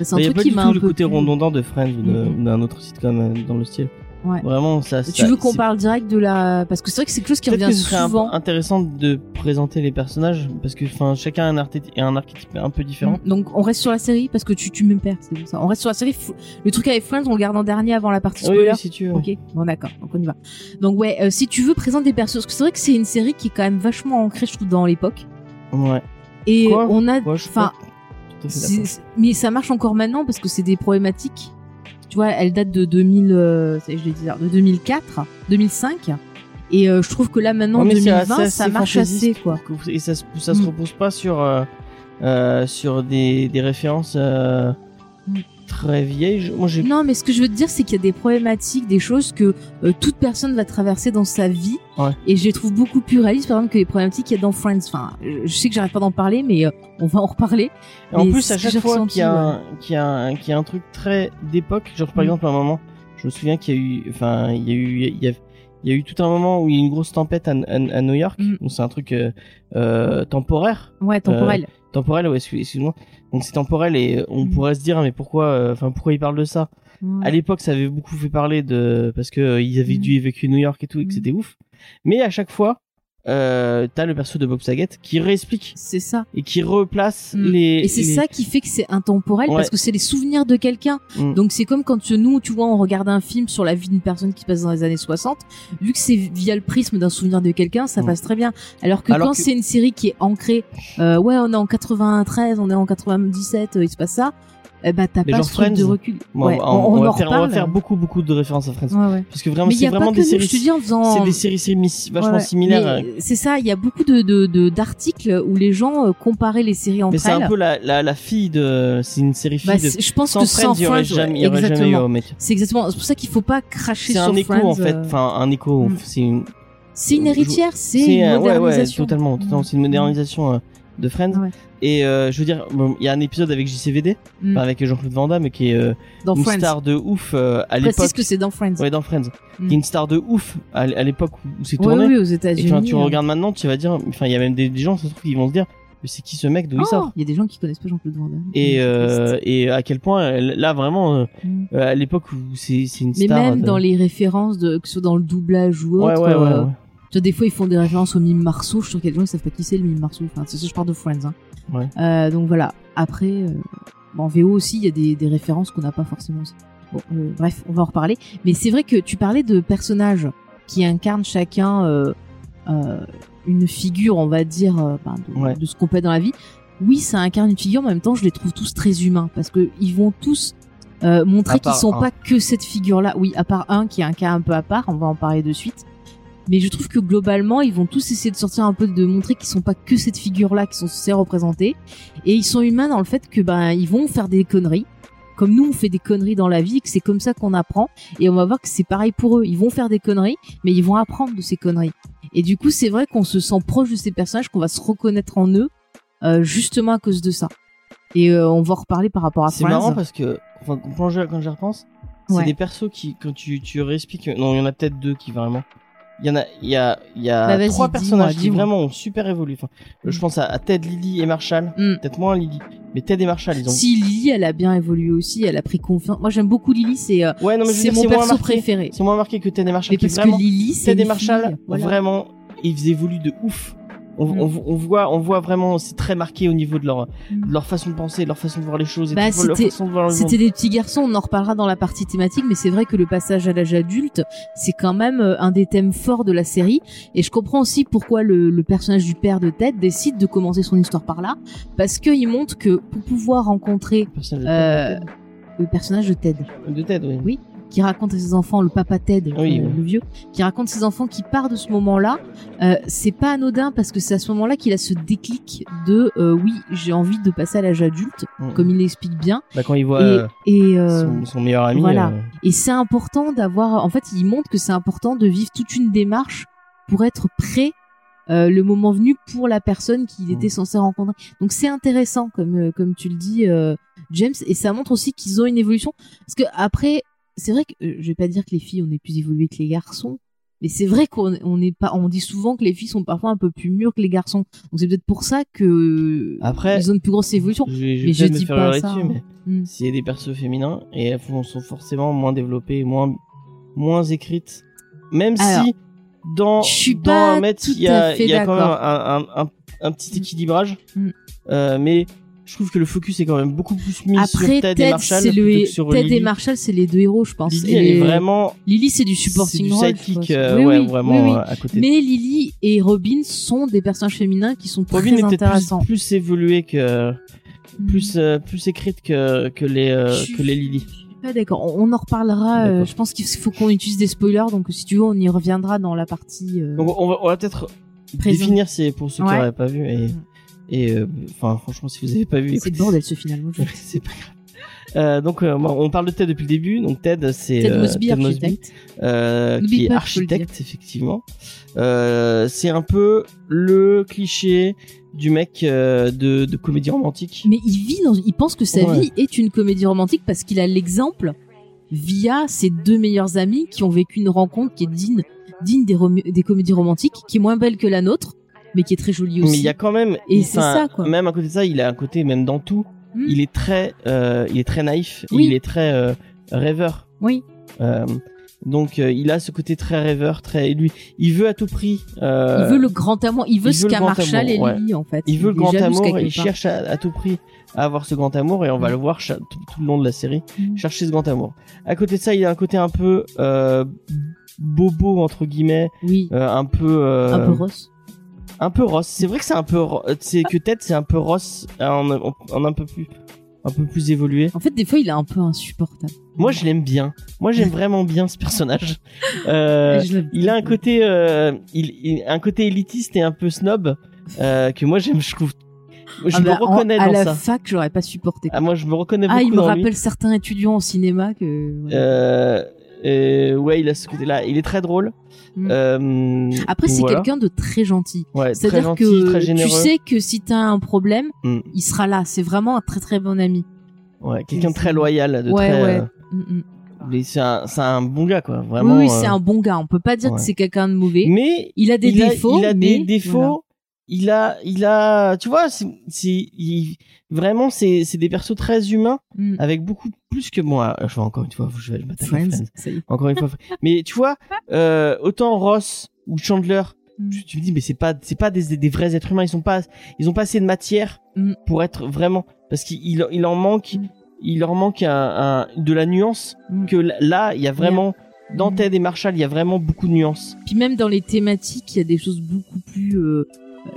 C'est un Il y a truc pas qui du m'a le côté plu. redondant de Friends ou d'un autre sitcom dans le style. Ouais. Vraiment, ça. Tu ça- veux qu'on parle direct de la parce que c'est vrai que c'est quelque chose qui revient que ce serait souvent. intéressant de présenter les personnages parce que, enfin, chacun a un, archétype- un archétype un peu différent. Mm. Donc on reste sur la série parce que tu, tu me perds, c'est ça. On reste sur la série. Le truc avec Friends, on le garde en dernier avant la partie Ah Oui, spoiler. oui, si tu veux. Ok, bon d'accord, donc on y va. Donc ouais, euh, si tu veux présenter des persos, parce que c'est vrai que c'est une série qui est quand même vachement ancrée, je trouve, dans l'époque. Ouais. Et Quoi? on a, enfin, mais ça marche encore maintenant parce que c'est des problématiques. Tu vois, elle date de 2000, euh, je l'ai dit, de 2004, 2005. Et euh, je trouve que là maintenant, c'est 2020, assez- ça marche assez quoi. Et ça, se- ça se Mm. repose pas sur euh, euh, sur des, des références Mm. Très Moi, j'ai Non, mais ce que je veux te dire, c'est qu'il y a des problématiques, des choses que euh, toute personne va traverser dans sa vie. Ouais. Et je les trouve beaucoup plus réalistes, par exemple, que les problématiques qu'il y a dans Friends. Enfin, je sais que j'arrête pas d'en parler, mais euh, on va en reparler. Et en plus, à chaque fois qu'il y, a un- qu'il y, a un- qu'il y a un truc très d'époque, genre par Mm. exemple à un moment, je me souviens qu'il y a eu, enfin, il y a eu, il y a, il y a eu tout un moment où il y a eu une grosse tempête à, à- à New York. Mm. Donc c'est un truc euh, euh, temporaire, Ouais, temporel. Temporel, ouais, excuse- excuse-moi. Donc c'est temporel et euh, on Mm. pourrait se dire, mais pourquoi, euh, enfin, pourquoi il parle de ça? À l'époque, ça avait beaucoup fait parler de parce que euh, ils avaient Mm. dû évacuer New York et tout et que Mm. c'était ouf. Mais à chaque fois, euh, t'as le perso de Bob Saget qui réexplique C'est ça. et qui replace Mm. les. Et c'est les- ça qui fait que c'est intemporel Ouais. parce que c'est les souvenirs de quelqu'un. Mm. Donc c'est comme quand nous, tu vois, on regarde un film sur la vie d'une personne qui se passe dans les années 60. Vu que c'est via le prisme d'un souvenir de quelqu'un, ça Mm. passe très bien. Alors que Alors quand que- c'est une série qui est ancrée, euh, ouais, on est en 93, on est en 97, euh, il se passe ça. Eh ben t'as Mais pas genre ce truc de Friends. recul. Bon, ouais, on, on, on va en faire, on va reparle. faire beaucoup beaucoup de références à Friends Ouais, ouais. parce que vraiment Mais il y c'est a vraiment des séries faisant. c'est des séries séries vachement similaires Mais C'est ça, il y a beaucoup de d'articles où les gens euh, comparaient les séries entre mais c'est elles. un peu la, la, la fille de c'est une série fille Bah, de c'est- je pense sans que Friends sans il aurait Friends, jamais, ouais, il y aurait jamais eu au mec C'est exactement. C'est pour ça qu'il faut pas cracher c'est sur un écho Friends, en fait euh, enfin un écho Mm. c'est une C'est une héritière, c'est une euh, ouais, ouais, modernisation. totalement, totalement. C'est une modernisation euh, de Friends. Ouais. Et euh, je veux dire, bon, il y a un épisode avec JCVD, Mm. enfin, avec Jean-Claude Van Damme, qui est euh, Dans une Friends. star de ouf euh, à l'époque. Précise que c'est dans Friends. Ouais, dans Friends. Mm. Qui est une star de ouf à, l'époque où, où c'est Oui, tourné. oui, aux Et États-Unis. quand tu euh. regardes maintenant, tu vas dire, enfin, il y a même des, des gens, ça se trouve, qui vont se dire, mais c'est qui ce mec, d'où il Oh, sort Il y a des gens qui connaissent pas Jean-Claude Van Damme. et, Mm, euh, et à quel point, euh, là, vraiment, euh, Mm. euh, à l'époque où c'est c'est une Mais star. même de- dans les références, de, que ce soit dans le doublage ou autre, ouais, ouais. euh, ouais. Tu vois, des fois ils font des références au mime Marceau. Je suis sûr qu'il y a des gens qui savent pas qui c'est le mime Marceau. Enfin, c'est ça, je parle de Friends. Hein. Ouais. Euh, donc voilà. Après, euh, bon, en VO aussi, il y a des, des références qu'on n'a pas forcément. aussi. Bon, euh, bref, on va en reparler. Mais c'est vrai que tu parlais de personnages qui incarnent chacun euh, euh, une figure, on va dire, euh, ben, de, Ouais. de ce qu'on peut être dans la vie. Oui, ça incarne une figure, mais en même temps, je les trouve tous très humains parce que ils vont tous euh, montrer qu'ils sont un. pas que cette figure-là. Oui, à part un qui est un cas un peu à part, on va en parler de suite. Mais je trouve que globalement, ils vont tous essayer de sortir un peu de montrer qu'ils sont pas que cette figure-là qui sont censés représenter. Et ils sont humains dans le fait que ben ils vont faire des conneries. Comme nous, on fait des conneries dans la vie et que c'est comme ça qu'on apprend. Et on va voir que c'est pareil pour eux. Ils vont faire des conneries, mais ils vont apprendre de ces conneries. Et du coup, c'est vrai qu'on se sent proche de ces personnages, qu'on va se reconnaître en eux, euh, justement à cause de ça. Et euh, on va en reparler par rapport à C'est Friends. marrant parce que, enfin, quand j'y repense, c'est Ouais. des persos qui, quand tu, tu réexpliques, non, il y en a peut-être deux qui vraiment. Il y en a, il y a, il y a Bah, trois personnages qui vraiment ont super évolué. Enfin, Mm. je pense à, à Ted, Lily et Marshall. Mm. Peut-être moins Lily, mais Ted et Marshall, ils ont. Si Lily, elle a bien évolué aussi, elle a pris confiance. Moi, j'aime beaucoup Lily, c'est euh, Ouais, je c'est mon perso marqué. préféré. C'est moins marqué que Ted et Marshall. Mais qui parce vraiment, que Lily, c'est Ted et Marshall, voilà. vraiment, ils évoluent de ouf. On, Mm. on, on voit, on voit vraiment, c'est très marqué au niveau de leur, Mm. de leur façon de penser, de leur façon de voir les choses, et Bah, c'était- de le des petits garçons, on en reparlera dans la partie thématique, mais c'est vrai que le passage à l'âge adulte, c'est quand même euh, un des thèmes forts de la série. Et je comprends aussi pourquoi le, le personnage du père de Ted décide de commencer son histoire par là, parce qu'il montre que pour pouvoir rencontrer Personnage de euh, Ted. le personnage de Ted, de Ted, oui. Oui. Qui raconte à ses enfants, le papa Ted, Oui, euh, oui. le vieux, qui raconte à ses enfants qui part de ce moment-là, euh, c'est pas anodin parce que c'est à ce moment-là qu'il a ce déclic de euh, oui, j'ai envie de passer à l'âge adulte, Mm. comme il l'explique bien. Bah, quand il voit et euh, et, son, son meilleur ami. voilà. et c'est important d'avoir, en fait, il montre que c'est important de vivre toute une démarche pour être prêt euh, le moment venu pour la personne qu'il Mm. était censé rencontrer. Donc c'est intéressant, comme euh, comme tu le dis, euh, James, et ça montre aussi qu'ils ont une évolution. Parce que après, c'est vrai que euh, je vais pas dire que les filles on est plus évolué que les garçons, mais c'est vrai qu'on on est pas, on dit souvent que les filles sont parfois un peu plus mûres que les garçons. Donc c'est peut-être pour ça que Après, ils ont une plus grosse évolution. je je Mais je dis pas ça, hein. Mm. c'est des persos féminins et elles sont forcément moins développées, moins, moins écrites. Même Alors, si dans, je suis dans pas un tout il y a, y a quand même un, un, un, un petit équilibrage. Mm. Euh, mais je trouve que le focus est quand même beaucoup plus mis sur Ted, Ted, et Marshall plutôt le que sur Ted Lily. et Marshall, c'est les deux héros, je pense. Lily, Et elle est vraiment, Lily, c'est du supporting du role. sidekick, euh, Oui, ouais, oui, vraiment oui, euh, à côté. Mais Lily et Robin sont des personnages féminins qui sont Robin très plus, plus évoluée que, Mm. plus, euh, plus écrite que, que les, euh, Je que les Lily. D'accord. On, on en reparlera. euh, je pense qu'il faut qu'on utilise des spoilers. Donc, si tu veux, on y reviendra dans la partie. Donc on va, peut-être définir c'est pour ceux qui n'auraient pas vu et Mm. Et euh, enfin franchement si vous avez pas vu c'est le bordel ce final. moi, je- c'est pas grave. Euh, donc euh, on parle de Ted depuis le début donc Ted c'est Ted Mosby, Ted Mosby, architecte. qui est architecte effectivement euh, c'est un peu le cliché du mec de, de comédie romantique Mais il vit dans, il pense que sa Ouais. vie est une comédie romantique parce qu'il a l'exemple via ses deux meilleurs amis qui ont vécu une rencontre qui est digne, digne des comédies romantiques, qui est moins belle que la nôtre, mais qui est très jolie aussi. mais il y a quand même Et c'est ça, quoi. même à côté de ça il a un côté même dans tout Hmm. il est très euh, il est très naïf Oui. il est très euh, rêveur Oui. Euh, Donc il a ce côté très rêveur, très lui, il veut à tout prix. il veut le grand amour, il veut il ce qu'a Marshall amour, et ouais. Lily en fait. il veut le grand amour il cherche à, à tout prix à avoir ce grand amour et on va le voir tout, tout le long de la série Mm. chercher ce grand amour. À côté de ça, il a un côté un peu bobo entre guillemets, Oui, un peu un peu Ross. Un peu Ross. C'est vrai que c'est un peu ro- c'est que Ted c'est un peu Ross en, en- en un peu plus un peu plus évolué. En fait, des fois, il est un peu insupportable. Moi, je l'aime bien. Moi, j'aime vraiment bien ce personnage. Euh, il a un côté, euh, il, il- un côté élitiste et un peu snob euh, que moi j'aime. Je trouve, je Ah me bah, en- reconnais à dans la ça. fac, j'aurais pas supporté. Ah, moi, je me reconnais beaucoup Ah, il me rappelle lui. certains étudiants au cinéma que. ouais. Euh, euh, ouais, il a ce côté-là. Il est très drôle. Mm. Euh, Après, c'est voilà. quelqu'un de très gentil. Ouais, C'est-à-dire que très tu sais que si t'as un problème, Mm. il sera là. C'est vraiment un très très bon ami. Ouais, quelqu'un de très loyal, de ouais, très. ouais. euh, Mm, mais c'est un, bon gars, quoi. Vraiment. oui, oui, c'est euh, un bon gars. On peut pas dire que c'est quelqu'un de mauvais. Mais il a des il a, défauts. il a mais des défauts. voilà. Il a, il a, tu vois, c'est, il- vraiment, c'est, c'est des persos très humains Mm. avec beaucoup plus que moi. Je vois encore une fois, je vais le est. Encore une fois. Mais tu vois, euh, autant Ross ou Chandler, Mm. tu, tu me dis, mais c'est pas, c'est pas des, des vrais êtres humains. Ils sont pas, ils ont pas assez de matière Mm. pour être vraiment, parce qu'il il, en manque, il leur manque un, un- de la nuance que là, il y a vraiment, dans. Ted et Marshall, il y a vraiment beaucoup de nuances. Puis même dans les thématiques, il y a des choses beaucoup plus. euh,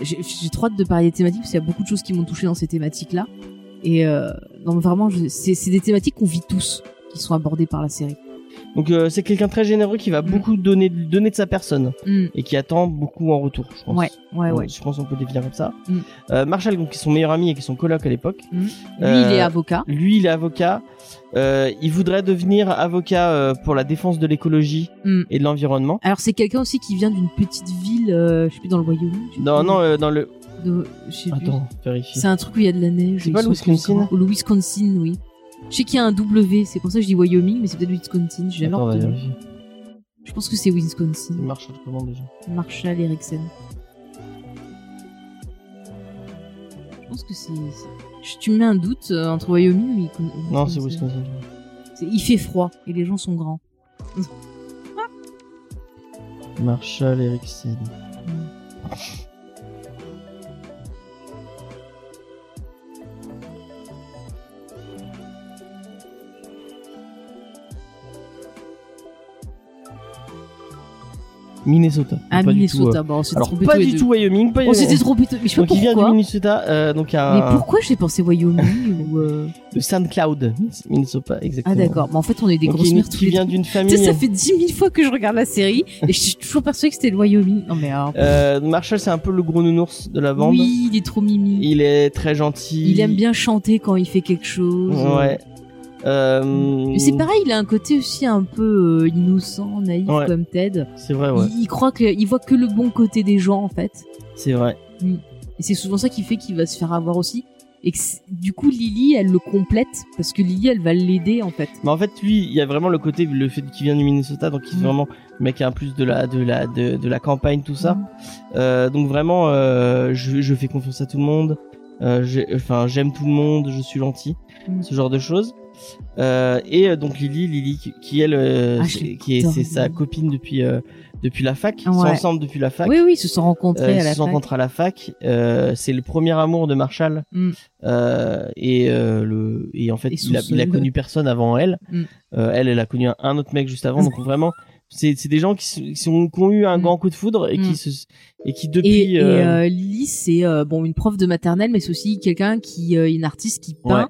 J'ai trop hâte de parler des thématiques parce qu'il y a beaucoup de choses qui m'ont touché dans ces thématiques-là. Et euh, non, vraiment, c'est des thématiques qu'on vit tous, qui sont abordées par la série. Donc euh, c'est quelqu'un très généreux qui va Mm. beaucoup donner, donner de sa personne Mm. et qui attend beaucoup en retour. Je pense. Ouais, ouais, ouais. Je pense qu'on peut définir comme ça. Mm. Euh, Marshall, donc, qui est son meilleur ami et qui est son coloc à l'époque. Lui, Euh, il est avocat. Lui, il est avocat. Euh, il voudrait devenir avocat euh, pour la défense de l'écologie et de l'environnement. Alors c'est quelqu'un aussi qui vient d'une petite ville, euh, je sais plus dans le Wyoming. Non, non, euh, dans le. De-. Attends, vérifie. C'est un truc où il y a de la neige. C'est pas le Wisconsin le Wisconsin, oui. Je sais qu'il y a un W, c'est pour ça que je dis Wyoming, mais c'est peut-être Wisconsin. J'ai jamais Attends. Je pense que c'est Wisconsin. Marshall, comment déjà Marshall Erickson. Je pense que c'est. c'est- Tu me mets un doute euh, entre Wyoming et Wisconsin. Non, c'est Wisconsin. C'est- Il fait froid et les gens sont grands. Marshall Erickson. Minnesota. Ah, Pas du Minnesota. tout, Bon, on s'est euh, Alors, trompé pas du tout Wyoming, pas On s'était trompé Mais je sais pas Donc il vient du. Minnesota, euh, donc il y a Mais pourquoi j'ai pensé Wyoming ou euh, de SoundCloud, Minnesota, exactement. Ah d'accord, mais en fait on est des Donc, grosses merdes qui vient d'une famille. ça fait 10 000 fois que je regarde la série et je suis toujours persuadée que c'était le Wyoming. Non mais alors, Euh, Marshall, c'est un peu le gros nounours de la bande. oui, il est trop mimi. Il est très gentil. Il aime bien chanter quand il fait quelque chose. Ouais. Euh, c'est pareil, il a un côté aussi un peu euh, innocent, naïf Ouais. comme Ted. C'est vrai, ouais. Il, il croit que, il voit que le bon côté des gens en fait. C'est vrai. Et c'est souvent ça qui fait qu'il va se faire avoir aussi. Et que du coup Lily, elle le complète parce que Lily, elle va l'aider en fait. Mais en fait, lui, il y a vraiment le côté, le fait qu'il vient du Minnesota, donc il est Mm. vraiment le mec qui a un plus de la, de la, de, de la campagne, tout ça. Euh, donc vraiment, euh, je, je fais confiance à tout le monde. Euh, enfin, j'aime tout le monde, je suis gentil, Mm. ce genre de choses. Euh, et euh, donc Lily, Lily qui, qui elle, euh, Ah, qui est, c'est sa copine depuis euh, depuis la fac. Ils sont ensemble depuis la fac. Oui, oui, ils se sont rencontrés Euh, à ils la se fac. rencontrent à la fac. C'est le premier amour de Marshall. Mm. Et le et en fait, Et il a, il a seul. connu personne avant elle. Mm. Elle, elle a connu un, un autre mec juste avant. donc vraiment, c'est c'est des gens qui, sont- qui, sont, qui ont eu un Mm. grand coup de foudre et qui se et qui depuis. et, Lily, c'est bon une prof de maternelle, mais c'est aussi quelqu'un qui, euh, une artiste qui peint,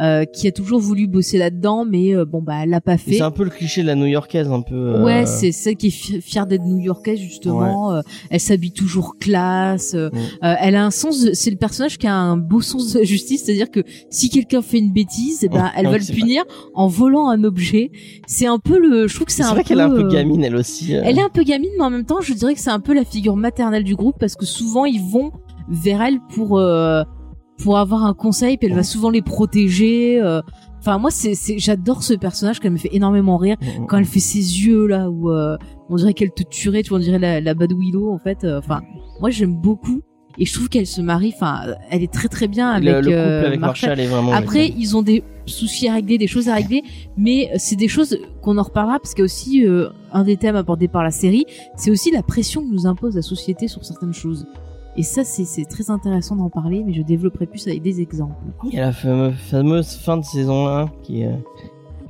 euh, qui a toujours voulu bosser là-dedans, mais euh, bon bah elle l'a pas fait. c'est un peu le cliché de la New-Yorkaise, un peu. euh, Ouais, c'est celle qui est fi- fière d'être new-yorkaise justement. euh, elle s'habille toujours classe. euh, Mm. elle a un sens. C'est le personnage qui a un beau sens de justice, c'est-à-dire que si quelqu'un fait une bêtise, eh ben elle va le c'est punir en volant un objet. C'est un peu le. Je trouve que c'est C'est un vrai peu. qu'elle est un peu gamine, elle aussi. Elle est un peu gamine, mais en même temps, je dirais que c'est un peu la figure maternelle du groupe parce que souvent ils vont vers elle pour euh, pour avoir un conseil, puis elle va souvent les protéger. euh. Enfin, moi, c'est c'est j'adore ce personnage qu'elle me fait énormément rire Mm, mm. quand elle fait ses yeux là où euh, on dirait qu'elle te tuerait, tu vois, on dirait la, la Bad Willow en fait. euh, Enfin, moi j'aime beaucoup. et je trouve qu'elle se marie. Enfin, elle est très très bien avec, le, le couple euh, avec Marshall est vraiment. Après, ils ont des soucis à régler, des choses à régler, mais c'est des choses qu'on en reparlera parce qu'il y a aussi euh, un des thèmes abordés par la série, c'est aussi la pression que nous impose la société sur certaines choses. Et ça, c'est très intéressant d'en parler, mais je développerai plus avec des exemples. Il y a la fameuse, fin de saison 1 qui, euh,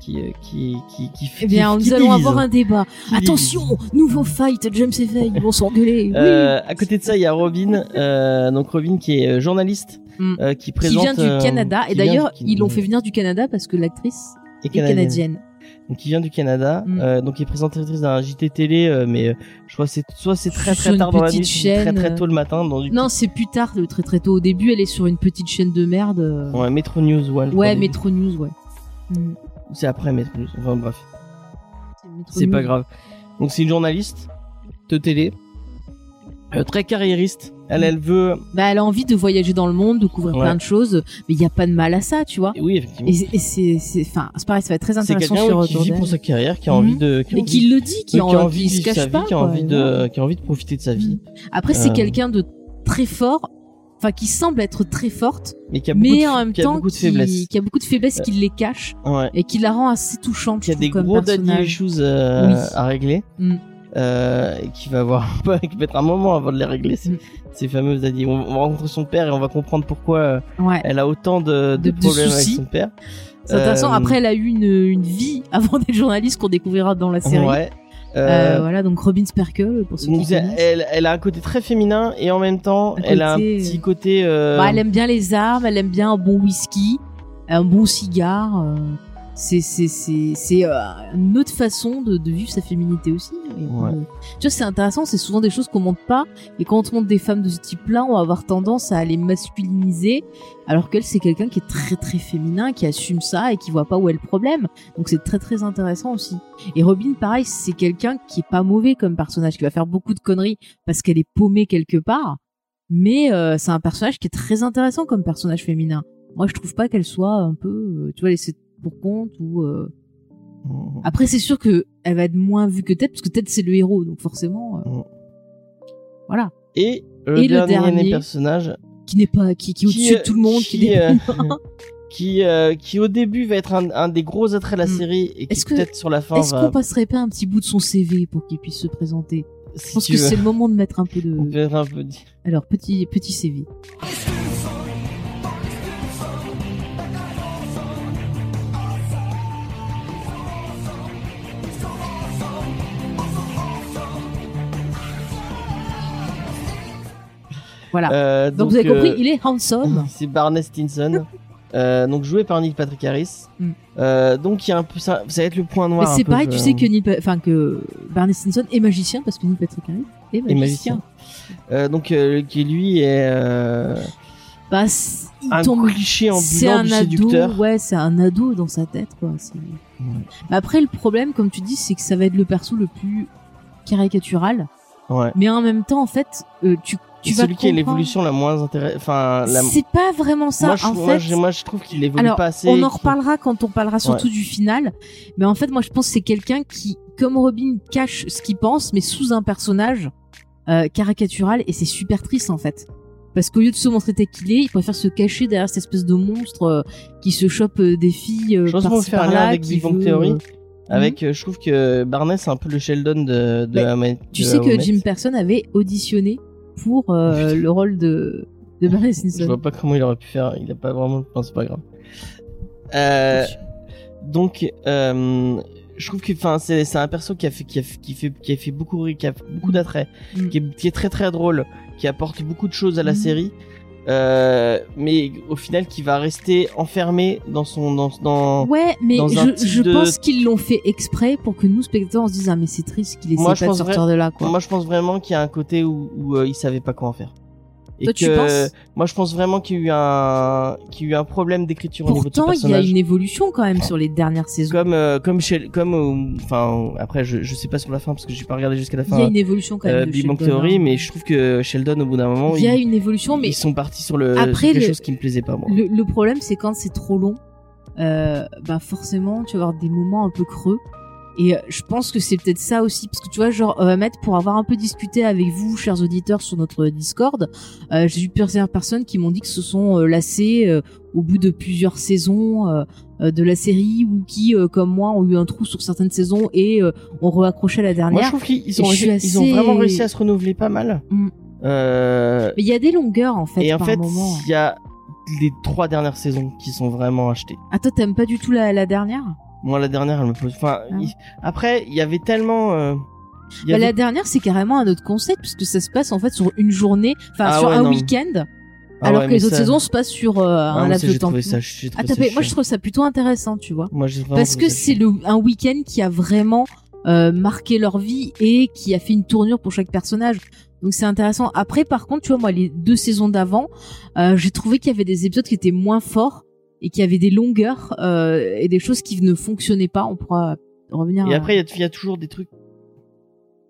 qui, euh, qui, qui, qui, Eh bien, qui nous allons divise. avoir un débat. Qui Attention, nouveau fight, James et Faye, ils vont s'engueuler. Oui. Euh, à côté de ça, il y a Robin, euh, donc Robin qui est journaliste, Mm. qui qui présente. vient du Canada. qui Et d'ailleurs, du- ils l'ont fait venir du Canada parce que l'actrice est est canadienne. Donc qui vient du Canada, Mm. euh, donc qui est présentatrice d'un JT télé, euh, mais euh, je crois que c'est soit c'est très très tard dans la nuit, très chaîne, très euh, tôt le matin. Dans du Non, c'est plus tard, très très tôt. Au début, elle est sur une petite chaîne de merde. ouais, Metro News Ouais, crois, Metro News, ouais. Mm. C'est après Metro News. Enfin bref, c'est pas grave. Donc c'est une journaliste de télé, très carriériste. Elle, elle veut. Bah, elle a envie de voyager dans le monde, de couvrir Ouais. plein de choses, mais il y a pas de mal à ça, tu vois. Oui, effectivement. Et, c'est- et enfin, c'est pareil, ça va être très C'est intéressant quelqu'un sur qui vit pour sa carrière, qui a Mhm. envie de. Qui a Et envie- qui le dit, qui, qui en, a envie qui de se cache vie, pas. qui a envie et de, qui a envie de profiter de sa vie, Après, c'est Euh. quelqu'un de très fort, enfin, qui semble être très forte, mais qui a beaucoup, mais de, en même qui a temps, beaucoup de qui, qui a beaucoup de faiblesses, qui les cache Ouais. et qui la rend assez touchante. Qui a je des gros daddy issues euh, Oui. à régler. Mm. Euh, et qui va avoir qui va mettre un moment avant de les régler ces, ces fameuses daddy. On, on va rencontrer son père et on va comprendre pourquoi euh, Ouais. elle a autant de, de, De- de problèmes avec soucis. son père. C'est intéressant. Euh, Après, elle a eu une, une vie avant d'être journaliste qu'on découvrira dans la série. Ouais. Euh, Euh, voilà, donc Robin Sparkle, pour ceux qui connaissent. elle, elle a un côté très féminin et en même temps, elle a un petit côté. Bah, elle aime bien les armes, elle aime bien un bon whisky, un bon cigare. C'est c'est c'est c'est euh, une autre façon de, de vivre sa féminité aussi. Et, Ouais. euh, tu vois, c'est intéressant. C'est souvent des choses qu'on montre pas. Et quand on montre des femmes de ce type-là, on va avoir tendance à les masculiniser, alors qu'elle c'est quelqu'un qui est très très féminin, qui assume ça et qui voit pas où est le problème. Donc c'est très très intéressant aussi. Et Robin, pareil, c'est quelqu'un qui est pas mauvais comme personnage, qui va faire beaucoup de conneries parce qu'elle est paumée quelque part. Mais euh, c'est un personnage qui est très intéressant comme personnage féminin. Moi, je trouve pas qu'elle soit un peu, euh, tu vois, laissée pour compte ou. euh, Mm. Après, c'est sûr que elle va être moins vue que Ted, parce que Ted c'est le héros, donc forcément, euh, Mm. voilà. Et le, Et le dernier, personnage Qui n'est pas, qui, qui est au-dessus de tout le monde, qui, qui, n'est euh, qui, euh, qui au début va être un, un des gros attraits de la Mm. série et qui Est-ce que- peut-être sur la fin Est-ce va. qu'on passerait pas un petit bout de son CV pour qu'il puisse se présenter? Si Je pense que c'est le moment de mettre un peu de. un peu dit- Alors petit petit CV. Voilà. Euh, donc, vous avez compris, euh, il est handsome. C'est Barney Stinson, euh, donc joué par Neil Patrick Harris. Mm. Donc il y a un peu ça, ça va être le point noir. Mais c'est peu, pareil, tu sais que Neil, enfin que Barney Stinson est magicien parce que Neil Patrick Harris est magicien. Donc qui lui est Bah, il un tombe. cliché ambulant un du ado, séducteur. ouais, c'est un ado dans sa tête, quoi. Mais Après, le problème, comme tu dis, c'est que ça va être le perso le plus caricatural, Ouais. mais en même temps, en fait, euh, tu, tu vas celui qui a l'évolution la moins intéressante. Enfin, la... C'est pas vraiment ça. moi, je, en moi, fait, je- moi, je trouve qu'il évolue Alors, pas assez. on en reparlera quand on parlera surtout du final. Mais en fait, moi, je pense que c'est quelqu'un qui, comme Robin, cache ce qu'il pense, mais sous un personnage euh, caricatural, et c'est super triste en fait. Parce qu'au lieu de se montrer tel qu'il est, il préfère se cacher derrière cette espèce de monstre euh, qui se chope euh, des filles euh, J'ose par-ci faire un lien avec Big Bang veut, Theory. Avec, euh, je trouve que Barney c'est un peu le Sheldon de, de How I- Tu de sais que. Jim Person avait auditionné pour euh, le rôle de, de Barney Je Stinson. vois pas comment il aurait pu faire. Il a pas vraiment. Non, c'est pas grave. Euh, donc, euh, je trouve que, enfin, c'est c'est un perso qui a fait, qui a, fait- qui fait, qui a fait beaucoup qui a beaucoup d'attrait, Mm. qui, est, qui est très très drôle, qui apporte beaucoup de choses à la Mm. série. Euh, mais au final, qui va rester enfermé dans son, dans, dans. Ouais, mais dans je, je de- pense qu'ils l'ont fait exprès pour que nous, spectateurs, on se dise ah mais c'est triste qu'il essaie Moi, pas de de là quoi. Moi, je pense vraiment qu'il y a un côté où, où euh, il savait pas quoi en faire. Et Toi, tu que, penses moi, je pense vraiment qu'il y a eu un, qu'il y a eu un problème d'écriture au niveau de ce Pourtant, il y a personnage. une évolution quand même sur les dernières saisons. comme euh, comme chez comme euh, enfin après je je sais pas sur la fin parce que j'ai pas regardé jusqu'à la Il y a fin une évolution quand même. euh, de Big Bang Theory hein. mais je trouve que Sheldon au bout d'un moment il y a une évolution, mais ils sont partis sur le Après, sur quelque le- chose qui me plaisait pas moi le, le problème c'est quand c'est trop long, euh, bah forcément tu vas avoir des moments un peu creux. Et euh, je pense que c'est peut-être ça aussi, parce que tu vois, genre, euh, Matt, pour avoir un peu discuté avec vous, chers auditeurs, sur notre Discord, euh, j'ai eu plusieurs personnes qui m'ont dit que se sont euh, lassées euh, au bout de plusieurs saisons euh, euh, de la série, ou qui, euh, comme moi, ont eu un trou sur certaines saisons et euh, ont réaccroché à la Moi, je dernière. trouve qu'ils ont, ils assez- vraiment réussi à se renouveler pas mal. Mm. Euh, Mais il y a des longueurs, en fait, et en par fait, il y a les trois dernières saisons qui sont vraiment achetées. Ah, toi, t'aimes pas du tout la, la dernière? Moi, la dernière, elle me pose. Enfin, Ah. il- après, il y avait tellement. euh, y Bah, avait- La dernière, c'est carrément un autre concept, puisque ça se passe, en fait, sur une journée, enfin, Ah sur ouais, un week-end, Ah alors ouais, que les autres ça- saisons se passent sur euh, Ah, un laps de temps. ça, Ah, moi, je trouve ça plutôt intéressant, tu vois. Moi, Parce que c'est le un week-end qui a vraiment euh, marqué leur vie et qui a fait une tournure pour chaque personnage. Donc c'est intéressant. Après, par contre, tu vois, moi, les deux saisons d'avant, euh, j'ai trouvé qu'il y avait des épisodes qui étaient moins forts et qui avaient des longueurs euh, et des choses qui ne fonctionnaient pas. On pourra revenir. Et à- après, il y a- il y, a toujours des trucs.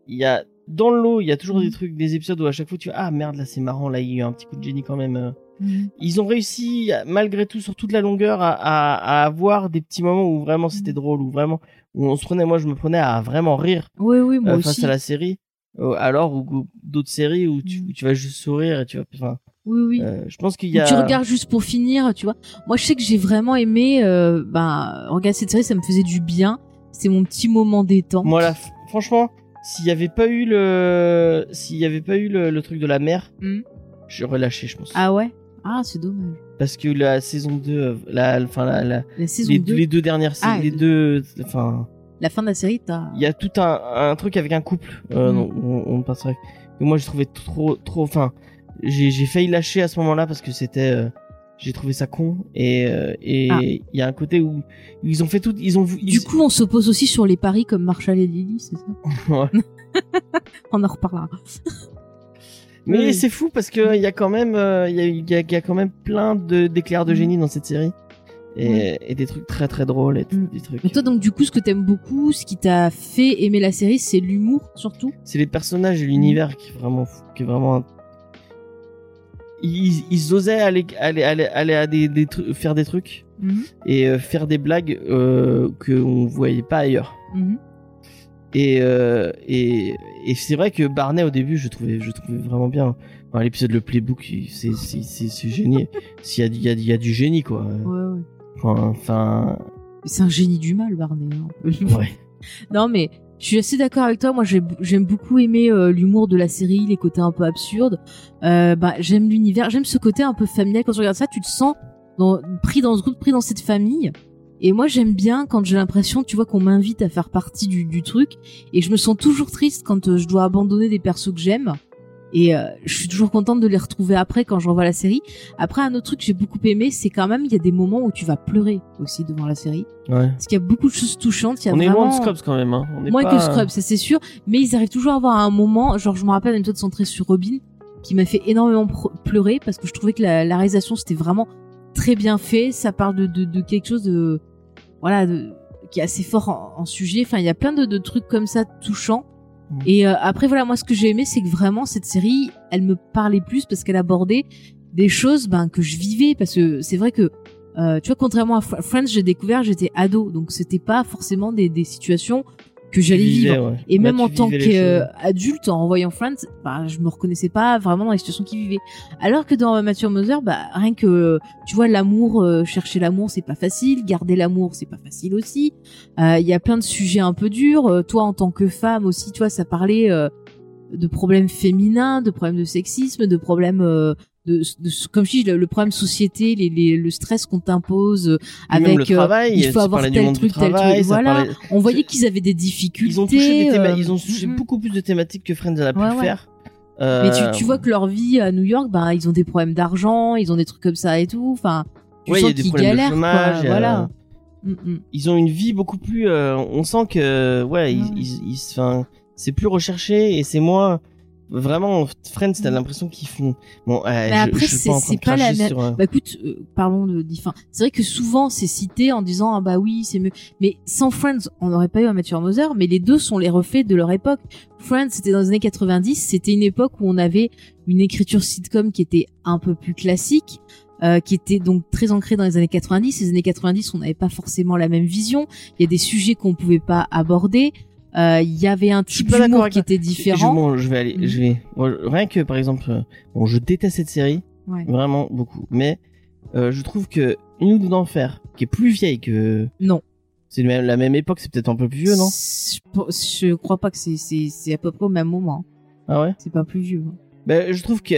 Il y a dans le lot, il y a toujours Mhm. des trucs, des épisodes où à chaque fois tu ah merde là c'est marrant là il y a eu un petit coup de génie quand même. euh. Mhm. Ils ont réussi malgré tout sur toute la longueur à, à, à avoir des petits moments où vraiment c'était Mhm. drôle où vraiment où on se prenait moi je me prenais à vraiment rire Oui, oui, moi euh, aussi. face à la série. Euh, alors ou d'autres séries où tu, Mhm. où tu vas juste sourire et tu vas enfin Oui, oui. euh, je pense qu'il y a tu regardes juste pour finir, tu vois. Moi, je sais que j'ai vraiment aimé. Euh, ben, regarder cette série, ça me faisait du bien. C'est mon petit moment détente. moi là franchement s'il y avait pas eu le s'il y avait pas eu le, le truc de la mer Mhm. j'aurais lâché je pense. Ah ouais? Ah, c'est dommage. parce que la saison 2 euh, la enfin la, la- La saison les, 2, les deux dernières Ah, les le- deux enfin la fin de la série, t'as. il y a tout un, un truc avec un couple euh, Mm. dont on, on passerait que moi j'ai trouvé trop trop enfin j'ai failli lâcher à ce moment-là parce que c'était euh, j'ai trouvé ça con et euh, et Ah. il y a un côté où, ils ont fait tout ils ont ils- Du coup, on s'oppose aussi sur les paris comme Marshall et Lily, c'est ça. On en reparlera. mais Oui. c'est fou parce que il y a quand même euh, il y, a, y a- y a quand même plein de d'éclairs de Mm. génie dans cette série et, et des trucs très très drôles et Mm. des trucs Mais toi, donc, du coup, ce que t'aimes beaucoup, ce qui t'a fait aimer la série, c'est l'humour, surtout? c'est les personnages et l'univers qui est vraiment fou, qui est vraiment ils, ils osaient aller aller aller, aller à des, des trucs faire des trucs Mhm. et euh, faire des blagues euh, que on voyait pas ailleurs Mhm. et euh, et, et c'est vrai que Barney au début je trouvais je trouvais vraiment bien Enfin, l'épisode le playbook c'est c'est c'est c'est génial s'il y a y a, y a du génie quoi Ouais, ouais. enfin, enfin C'est un génie du mal, Barney. hein. ouais Non, mais je suis assez d'accord avec toi. Moi, j'ai- j'aime beaucoup aimer euh, l'humour de la série, les côtés un peu absurdes. Euh, bah, j'aime l'univers, j'aime ce côté un peu familial. Quand tu regardes ça, tu te sens dans, pris dans ce groupe, pris dans cette famille. Et moi, j'aime bien quand j'ai l'impression, tu vois, qu'on m'invite à faire partie du, du truc. Et je me sens toujours triste quand euh, je dois abandonner des persos que j'aime. Et euh, je suis toujours contente de les retrouver après quand je revois la série. Après, un autre truc que j'ai beaucoup aimé, c'est quand même il y a des moments où tu vas pleurer aussi devant la série, ouais parce qu'il y a beaucoup de choses touchantes. Il y a on est loin de Scrubs quand même hein. on est Moins pas... que Scrubs, ça c'est sûr. Mais ils arrivent toujours à avoir un moment, genre je me rappelle un épisode centré sur Robin, qui m'a fait énormément pleurer parce que je trouvais que la, la réalisation c'était vraiment très bien fait. Ça parle de, de, de quelque chose de, voilà, de, qui est assez fort en, en sujet. Enfin, il y a plein de, de trucs comme ça touchants. Mm. Et euh, après voilà, moi ce que j'ai aimé, c'est que vraiment cette série, elle me parlait plus parce qu'elle abordait des choses ben que je vivais parce que c'est vrai que euh, tu vois contrairement à Fr- Friends, j'ai découvert j'étais ado donc c'était pas forcément des, des situations que j'allais vivre. ouais. Et Bah, même en tant qu'adulte, en voyant Friends, bah, je me reconnaissais pas vraiment dans les situations qu'ils vivaient. Alors que dans Matthew Mother, bah, rien que, tu vois, l'amour, euh, chercher l'amour, c'est pas facile. Garder l'amour, c'est pas facile aussi. Euh, Il y a plein de sujets un peu durs. Euh, toi, en tant que femme aussi, tu vois, ça parlait euh, de problèmes féminins, de problèmes de sexisme, de problèmes... de, de- comme je dis, le, le problème société, les, les, le stress qu'on t'impose euh, avec le euh, travail, il faut avoir tel truc, tel travail, truc. Voilà. parlait- On voyait qu'ils avaient des difficultés. Ils ont touché des théma- euh, ils ont touché beaucoup plus de thématiques que Friends en a pu Ouais, le ouais. faire. Mais tu, tu vois que leur vie à New York, bah, ils ont des problèmes d'argent, ils ont des trucs comme ça et tout. Enfin, tu ouais, sens qu'ils problèmes de galèrent, chômage. quoi. Voilà. Ils ont une vie beaucoup plus. on sent que ouais, ils, ils, c'est plus recherché et c'est moins. Vraiment, Friends, t'as l'impression qu'ils font. Bon, euh, je- après, c'est- pas pas la même- sur, euh, Bah écoute, euh, parlons de enfin, C'est vrai que souvent c'est cité en disant ah bah oui c'est mieux. Mais sans Friends, on n'aurait pas eu un Matthew Mother. Mais les deux sont les reflets de leur époque. Friends, c'était dans les années 90. C'était une époque où on avait une écriture sitcom qui était un peu plus classique. euh, qui était donc très ancré dans les années 90. Les années 90, on n'avait pas forcément la même vision. Il y a des sujets qu'on pouvait pas aborder. Euh, Il y avait un type d'humour qui était Je, différent. bon, je vais aller, Mhm. je vais rien que par exemple, euh, bon, je déteste cette série, Ouais. vraiment beaucoup, mais euh, je trouve que une ou d'enfer, qui est plus vieille que, Non. c'est même- la même époque, c'est peut-être un peu plus vieux, non? Je, crois pas que c'est c'est c'est à peu près au même moment. Ah ouais? C'est pas plus vieux. hein. Ben, je trouve que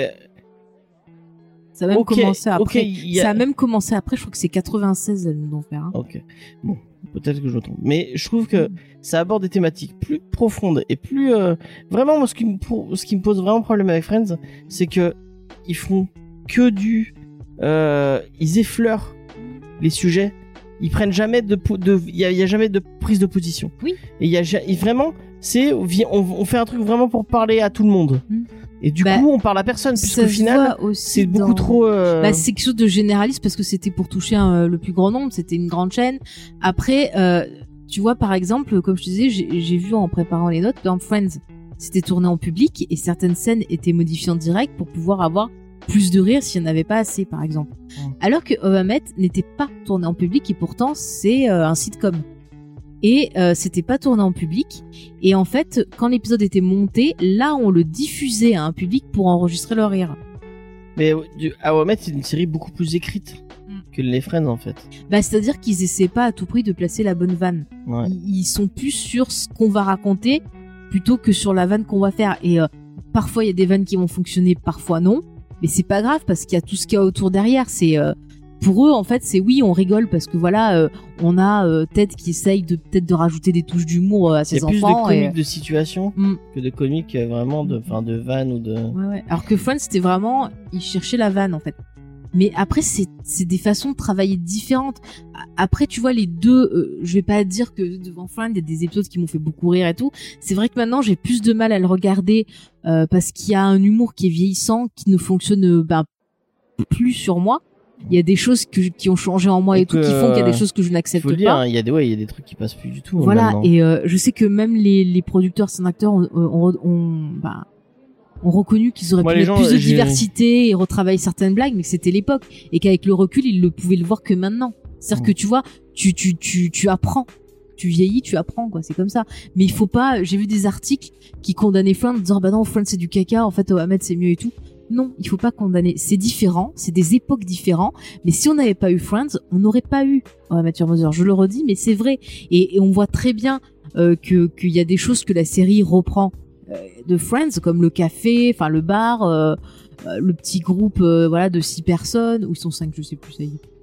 Ça a même commencé après. a- Ça a même commencé après. Je crois que c'est 96 elle nous faire. Hein. Ok. Bon, peut-être que je me trompe. Mais je trouve que ça aborde des thématiques plus profondes et plus euh, vraiment moi ce qui me pour- ce qui me pose vraiment problème avec Friends, c'est que ils font que du euh, ils effleurent les sujets. Ils prennent jamais de po- de il y a, il y a jamais de prise de position. Oui. Et il y a et vraiment c'est on, on fait un truc vraiment pour parler à tout le monde. Mm. Et du Bah, coup, on parle à personne puisqu'au final c'est beaucoup trop euh, Bah, c'est quelque chose de généraliste parce que c'était pour toucher un- le plus grand nombre, c'était une grande chaîne. Après, euh, tu vois, par exemple, comme je te disais, j'ai vu en préparant les notes, dans Friends, c'était tourné en public et certaines scènes étaient modifiées en direct pour pouvoir avoir plus de rire s'il n'y en avait pas assez, par exemple. Alors que Ovamet n'était pas tourné en public et pourtant c'est euh, un sitcom. Et euh, c'était pas tourné en public. Et en fait, quand l'épisode était monté, là, on le diffusait à un public pour enregistrer le rire. mais du How I Met, c'est une série beaucoup plus écrite Mm. que les Friends en fait. Bah, c'est-à-dire qu'ils essaient pas à tout prix de placer la bonne vanne. Ouais. Ils sont plus sur ce qu'on va raconter plutôt que sur la vanne qu'on va faire. Et euh, parfois, il y a des vannes qui vont fonctionner, parfois non. Mais c'est pas grave parce qu'il y a tout ce qu'il y a autour derrière. C'est euh, pour eux en fait, c'est oui, on rigole parce que voilà, euh, on a euh, Ted qui essaye de peut-être de rajouter des touches d'humour euh, à Il y ses a plus de enfants. comiques et... de situation Mm. que de comiques euh, vraiment de, enfin, de vannes ou de. Ouais, ouais. Alors que Friends, c'était vraiment, ils cherchaient la vanne en fait. Mais après, c'est des façons de travailler différentes. Après, tu vois, les deux, euh, je vais pas dire que devant Friends, il y a des épisodes qui m'ont fait beaucoup rire et tout. C'est vrai que maintenant, j'ai plus de mal à le regarder parce qu'il y a un humour qui est vieillissant, qui ne fonctionne ben, plus sur moi. Il y a des choses que, qui ont changé en moi et, Et tout, qui font qu'il y a des euh, choses que je n'accepte pas. hein, il y a des, ouais, il y a des trucs qui passent plus du tout. hein, Voilà, maintenant. et euh, je sais que même les, les producteurs, scène acteurs ont, ont, ont, bah, ont reconnu qu'ils auraient Moi, pu mettre gens, plus de j'ai- diversité et retravailler certaines blagues, mais que c'était l'époque. Et qu'avec le recul, ils le pouvaient le voir que maintenant. C'est-à-dire Mm. que tu vois, tu, tu, tu, tu apprends. Tu vieillis, tu apprends, quoi. C'est comme ça. Mais il faut pas, j'ai vu des articles qui condamnaient en disant, bah non, Friends c'est du caca, en fait, Ahmed c'est mieux et tout. Non, il faut pas condamner. C'est différent, c'est des époques différentes. Mais si on n'avait pas eu Friends, on n'aurait pas eu oh, Mathieu Mother. Je le redis, mais c'est vrai. Et, on voit très bien euh, que qu'il y a des choses que la série reprend euh, de Friends, comme le café, enfin le bar, euh, le petit groupe, voilà, de six personnes ou ils sont cinq, je sais plus ça y est.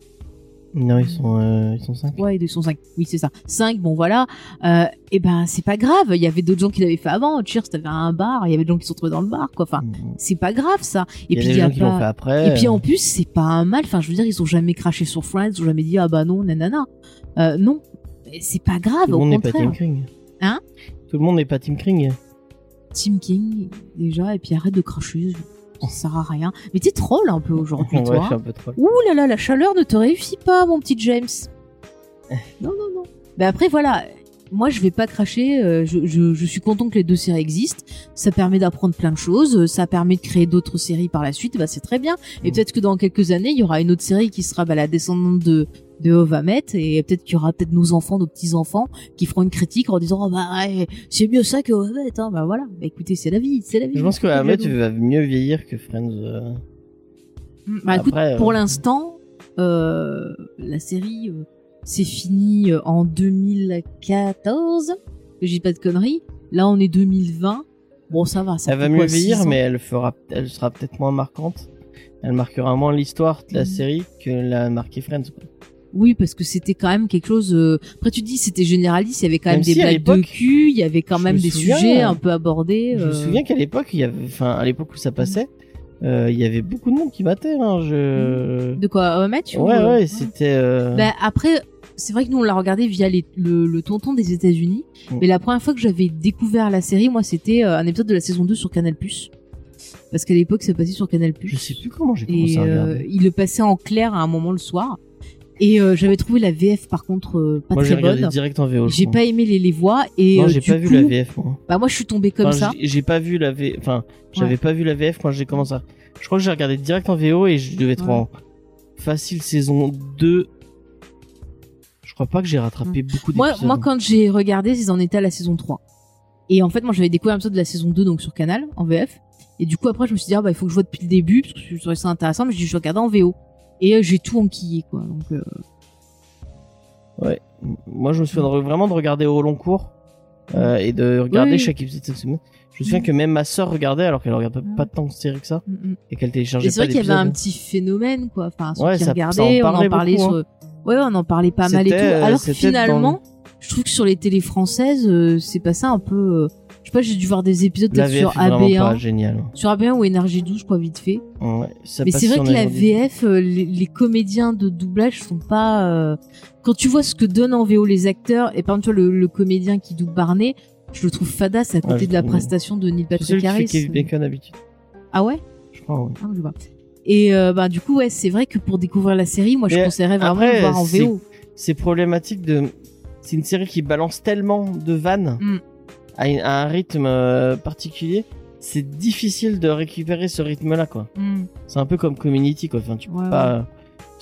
Non, ils sont, euh, ils sont cinq. Ouais, ils sont cinq. Oui, c'est ça. Cinq, bon voilà. Euh, et ben c'est pas grave. Il y avait d'autres gens qui l'avaient fait avant. Cheers, t'avais un bar. Il y avait des gens qui se sont trouvés dans le bar, quoi. Enfin, Mm. c'est pas grave ça. Et il y a puis il y a gens qui l'ont pas- fait après. Et puis en plus, c'est pas un mal. Enfin, je veux dire, ils ont jamais craché sur Friends, ils ont jamais dit ah bah non, nanana. Euh, non, c'est pas grave. tout le au monde n'est pas contraire. Tim Kring. Hein? Tout le monde n'est pas Tim Kring. Tim King déjà. Et puis arrête de cracher. Ça sert à rien. Mais t'es troll un peu aujourd'hui, Ouais, toi. je suis un peu trop. Ouh là là, la chaleur ne te réussit pas, mon petit James. non, non, non. Mais après, voilà. Moi, je vais pas cracher. euh, je, je, je suis content que les deux séries existent. Ça permet d'apprendre plein de choses. Ça permet de créer d'autres séries par la suite. Bah, c'est très bien. Et Mm. peut-être que dans quelques années, il y aura une autre série qui sera bah, la descendante de de Ovamet et peut-être qu'il y aura peut-être nos enfants, nos petits enfants qui feront une critique en disant oh, bah ouais, c'est mieux ça que Ovamet. Hein. Bah voilà. Bah écoutez, c'est la vie, c'est la vie. Je pense que cadeau. va mieux vieillir que Friends. euh. Bah écoute, Après, euh, pour l'instant, euh, la série euh, c'est fini en 2014. Que j'ai pas de conneries. Là, on est 2020. Bon, ça va. Ça Elle va mieux vieillir, mais elle fera, elle sera peut-être moins marquante. Elle marquera moins l'histoire de la Mhm. série que l'a marqué Friends. quoi. Oui, parce que c'était quand même quelque chose. euh, Après, tu dis c'était généraliste. Il y avait quand même, Même des si, blagues de cul. Il y avait quand même me des souviens, sujets euh, un peu abordés. Je me euh, souviens qu'à l'époque, il y avait, enfin, à l'époque où ça passait, euh, il y avait beaucoup de monde qui battait. Hein, je. De quoi, euh, Mathieu Ouais, ou, ouais, c'était. euh, Bah, après, c'est vrai que nous on l'a regardé via les- le, le tonton des États-Unis, Mm. mais la première fois que j'avais découvert la série, moi, c'était un épisode de la saison 2 sur Canal+. Parce qu'à l'époque, ça passait sur Canal+. Je sais plus comment j'ai commencé Et à regarder. il le passait en clair à un moment le soir. Et euh, j'avais trouvé la VF par contre euh, pas Moi, j'ai très regardé bonne. direct en VO. je J'ai pas aimé les, les voix et Non, euh, j'ai pas vu la VF, moi. Bah moi je suis tombée comme Enfin, ça. j'ai- pas vu la VF. Enfin, j'avais Ouais. pas vu la VF quand j'ai commencé. à- Je crois que j'ai regardé direct en VO et je devais être en facile saison 2. Je crois pas que j'ai rattrapé beaucoup Moi, d'épisodes. moi, quand j'ai regardé, ils en étaient à la saison 3. Et en fait, moi, j'avais découvert un épisode de la saison 2, donc sur Canal, en VF. Et du coup, après, je me suis dit, ah, bah, il faut que je vois depuis le début, parce que je trouvais ça intéressant, mais je vais regarder en VO. Et euh, j'ai tout enquillé, quoi. Donc, euh, Moi, je me souviens vraiment de regarder au long cours euh, et de regarder Oui. chaque épisode cette semaine. Je me souviens Mm. que même ma sœur regardait alors qu'elle regarde pas, Mm. pas tant de séries que ça mm, mm. et qu'elle téléchargeait c'est vrai qu'il y avait un petit phénomène, quoi. Enfin, ceux Ouais, qui ça- ça en on en parlait beaucoup, sur. Ouais, ouais, on en parlait pas mal et tout. Alors finalement, je trouve que sur les télés françaises, euh, c'est passé un peu. euh, Je sais pas, j'ai dû voir des épisodes peut-être sur est vraiment pas AB1. génial. Sur AB1 ou NRJ12, je crois, vite fait. Ouais, ça Mais c'est vrai que la. VF, euh, les, les comédiens de doublage sont pas. euh, Quand tu vois ce que donnent en VO les acteurs, et par exemple, le, le comédien qui double Barney, je le trouve fadasse à côté Ouais, je de la trouve- prestation de Neil C'est Patrick Harris. Kevin Bacon d'habitude. Ah ouais? Je crois, ouais. Ah, je vois. Et euh, bah du coup ouais c'est vrai que pour découvrir la série moi je conseillerais vraiment après, de voir en c'est- VO. C'est problématique de. C'est une série qui balance tellement de vannes Mm. À, un rythme euh, particulier. C'est difficile de récupérer ce rythme-là, quoi. Mm. C'est un peu comme Community, quoi. Enfin, tu peux Ouais, pas.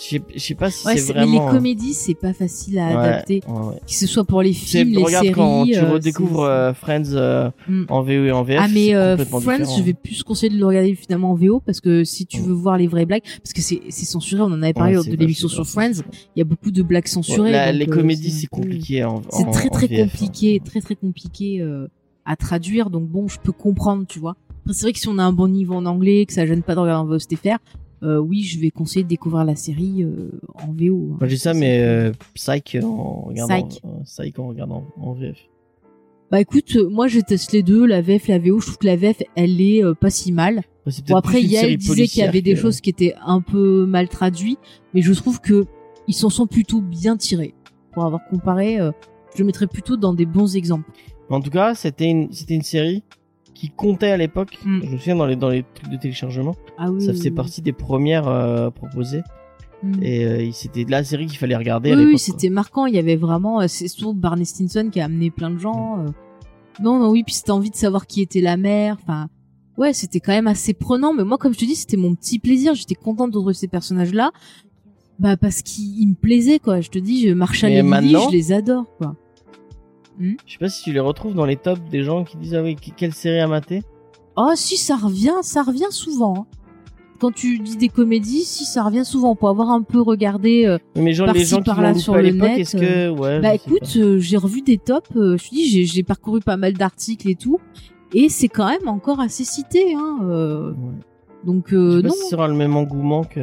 Je sais- pas si Ouais, c'est vraiment. mais les comédies c'est pas facile à Ouais, adapter, ouais, que ce soit pour les films, les regarde séries. quand tu euh, redécouvres euh, Friends euh, Mm. en VO et en VF. Ah mais euh, Friends, différent. je vais plus conseiller de le regarder finalement en VO parce que si tu Mm. veux voir les vraies blagues, parce que c'est censuré, on en avait parlé lors de l'émission sur Friends, il y a beaucoup de blagues censurées. Ouais, la- donc, les euh, comédies, c'est compliqué. en- C'est très en très hein. compliqué, très très compliqué euh, à traduire. Donc bon, je peux comprendre, tu vois. Après, c'est vrai que si on a un bon niveau en anglais, que ça gêne pas de regarder en VOSTFR, euh, oui, je vais conseiller de découvrir la série euh, en VO. hein. Moi, j'ai ça, C'est- mais euh, Psych en regardant. Psych. euh, Psych en regardant en VF. Bah écoute, euh, moi je teste les deux, la VF, la VO. Je trouve que la VF, elle est euh, pas si mal. Ouais, Bon après, Yael disait qu'il y avait des que- choses qui étaient un peu mal traduites, mais je trouve que ils s'en sont plutôt bien tirés. Pour avoir comparé, euh, je le mettrais plutôt dans des bons exemples. En tout cas, c'était une, c'était une série qui comptait à l'époque. Mm. Je me souviens dans les, dans les trucs de téléchargement. Ah oui. ça faisait oui. partie des premières euh, proposées. Mm. Et euh, c'était la série qu'il fallait regarder à Oui, oui, c'était marquant. Il y avait vraiment, euh, c'est surtout Barney Stinson qui a amené plein de gens. euh. Non, non, oui, puis c'était envie de savoir qui était la mère. Enfin, ouais, c'était quand même assez prenant. Mais moi, comme je te dis, c'était mon petit plaisir. J'étais contente de retrouver ces personnages-là. Bah, parce qu'ils ils me plaisaient, quoi. Je te dis, je Lily, maintenant- je les adore, quoi. Je sais pas si tu les retrouves dans les tops des gens qui disent ah oui que- quelle série à mater. Oh, si, ça revient, ça revient souvent. hein. Quand tu dis des comédies, si, ça revient souvent. Pour avoir un peu regardé, euh, Mais genre, les gens qui l'ont sur le net, est-ce que ouais Bah je écoute, euh, j'ai revu des tops. euh, je te dis, j'ai- parcouru pas mal d'articles et tout, et c'est quand même encore assez cité. Hein, euh. Ouais. donc Je euh, sais pas non. si ce sera le même engouement que.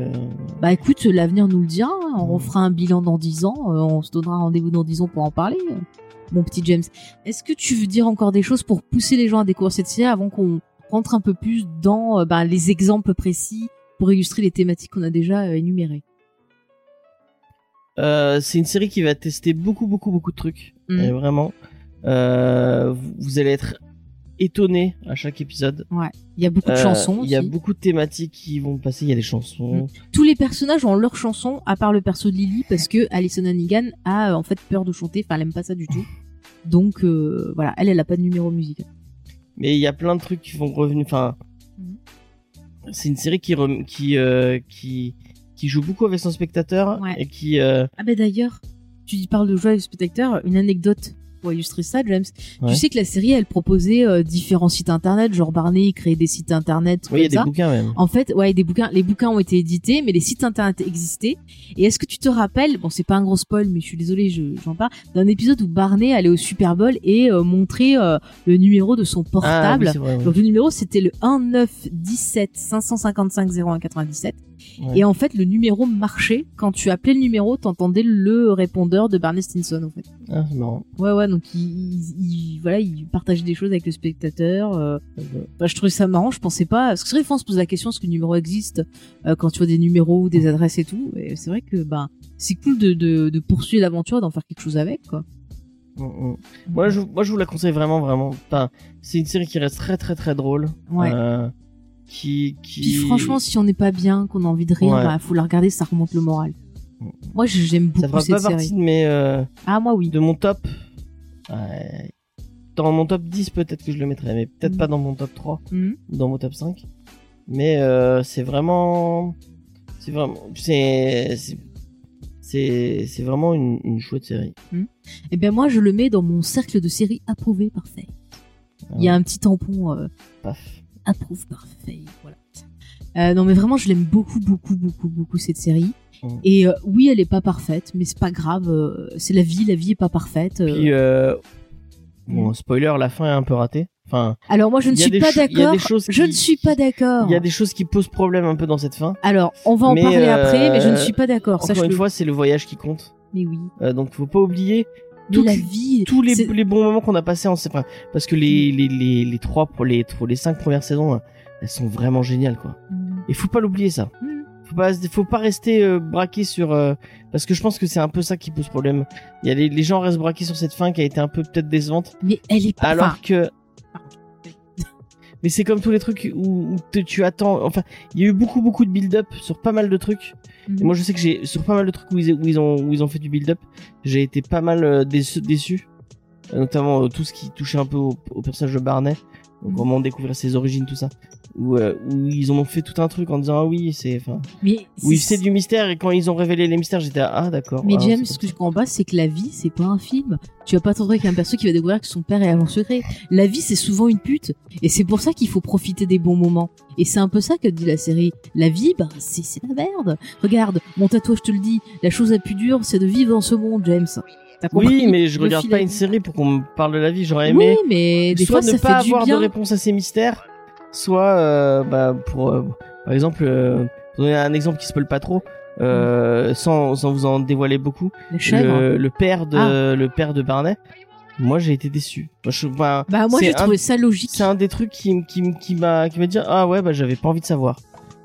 Bah écoute, l'avenir nous le dira. hein, On refera un bilan dans 10 ans. euh, on se donnera rendez-vous dans 10 ans pour en parler. Mon petit James, est-ce que tu veux dire encore des choses pour pousser les gens à découvrir cette série avant qu'on rentre un peu plus dans euh, bah, les exemples précis pour illustrer les thématiques qu'on a déjà euh, énumérées? Euh, c'est une série qui va tester beaucoup, beaucoup, beaucoup de trucs. Mm. Et vraiment, euh, vous, vous allez être étonné à chaque épisode. Il y a beaucoup de Euh, chansons. Il y a aussi. beaucoup de thématiques qui vont passer. Il y a des chansons. tous les personnages ont leur chanson, à part le perso de Lily, parce que Alison Hannigan a euh, en fait peur de chanter, enfin elle aime pas ça du tout. Donc euh, voilà, elle, elle a pas de numéro musical. Mais il y a plein de trucs qui vont revenir. Enfin, Mhm. c'est une série qui rem- qui euh, qui qui joue beaucoup avec son spectateur Ouais. et qui euh, Ah ben d'ailleurs, tu dis parles de joie du spectateur, une anecdote pour illustrer ça, James. Ouais. Tu sais que la série, elle proposait euh, différents sites internet, genre Barney, il créait des sites internet, oui, il y a des ça. bouquins même. En fait, ouais, des bouquins, les bouquins ont été édités, mais les sites internet existaient. Et est-ce que tu te rappelles, bon, c'est pas un gros spoil, mais je suis désolée, je- j'en parle, d'un épisode où Barney allait au Super Bowl et euh, montrait euh, le numéro de son Ah, oui, portable. vrai, ouais. Donc le numéro c'était le 1917 555 0197 Ouais. et en fait le numéro marchait quand tu appelais le numéro t'entendais le répondeur de Barney Stinson en fait. Ah, c'est marrant. Ouais ouais donc il, il- il- voilà il partageait des choses avec le spectateur. euh, bah, je trouvais ça marrant, je pensais pas. Parce que c'est vrai, on se pose la question est-ce que le numéro existe euh, quand tu vois des numéros ou des adresses et tout. Et c'est vrai que bah c'est cool de, de, de poursuivre l'aventure, d'en faire quelque chose avec quoi. Mm, mm. Moi, je, moi, je vous la conseille vraiment, vraiment. Enfin, c'est une série qui reste très, très, très drôle. Ouais. Euh, qui, qui. Puis franchement, si on n'est pas bien, qu'on a envie de rire, Ouais. bah faut la regarder, ça remonte le moral. Mm. Moi, j'aime ça beaucoup fera cette pas série. partie de mes, euh, Ah moi oui. de mon top. Ouais. Dans mon top 10, peut-être que je le mettrais, mais peut-être Mm. pas dans mon top 3 Mhm. ou dans mon top 5. Mais euh, c'est vraiment, c'est vraiment, c'est, c'est- vraiment une, une chouette série. Eh bien moi je le mets dans mon cercle de séries approuvé parfait. Il y a un petit tampon euh, Paf. Approuve parfait. Voilà. Euh, non mais vraiment je l'aime beaucoup beaucoup beaucoup beaucoup cette série. Mm. Et euh, oui elle est pas parfaite mais c'est pas grave. euh, c'est la vie la vie est pas parfaite. euh. Puis, euh, bon, spoiler, la fin est un peu ratée. Enfin, Alors moi je ne il y a suis des pas cho- il y a d'accord. des choses Je qui- ne suis pas d'accord. il y a des choses qui posent problème un peu dans cette fin. Alors on va en Mais, parler euh, après mais je ne suis pas d'accord. Encore une fois, c'est le voyage qui compte. Mais oui. Euh, donc, faut pas oublier Mais toutes- la vie. tous les, bons moments qu'on a passés en enfin, parce que les, les, les, les trois les, les cinq premières saisons, hein, elles sont vraiment géniales, quoi. Mm. Et faut pas l'oublier, ça. Mm. Faut pas, faut pas rester euh, braqué sur, euh, parce que je pense que c'est un peu ça qui pose problème. Il y a les, les gens restent braqués sur cette fin qui a été un peu peut-être décevante, Mais elle est pas. alors que. Mais c'est comme tous les trucs où, où te- tu attends. Enfin, il y a eu beaucoup beaucoup de build-up sur pas mal de trucs. Mhm. Et moi, je sais que j'ai sur pas mal de trucs où ils, ont fait du build-up, j'ai été pas mal euh, déçu. Notamment euh, tout ce qui touchait un peu au, au personnage de Barney, donc Mhm. vraiment découvrir ses origines, tout ça. Où, euh, où ils en ont fait tout un truc en disant ah oui c'est enfin oui c'est- du mystère et quand ils ont révélé les mystères j'étais ah d'accord. Mais ah, James, ce que je comprends pas, c'est que la vie, c'est pas un film. Tu vas pas t'entendre avec un perso qui va découvrir que son père est agent secret. La vie, c'est souvent une pute. Et c'est pour ça qu'il faut profiter des bons moments. Et c'est un peu ça que dit la série. La vie, bah, c'est, la merde. Regarde, mon tatouage te le dit. La chose la plus dure, c'est de vivre dans ce monde, James. Oui mais je regarde pas une série pour qu'on me parle de la vie j'aurais aimé. Oui, mais des soit fois, ne ça pas fait du avoir de réponse à ces mystères, soit euh, bah, pour euh, par exemple euh, pour donner un exemple qui se peut pas trop, euh, sans, sans vous en dévoiler beaucoup, le, le père de Ah. le père de Barney, moi j'ai été déçu. Moi, je, bah, Bah, moi, j'ai un- trouvé ça logique. c'est un des trucs qui qui qui m'a qui m'a dit ah ouais bah j'avais pas envie de savoir.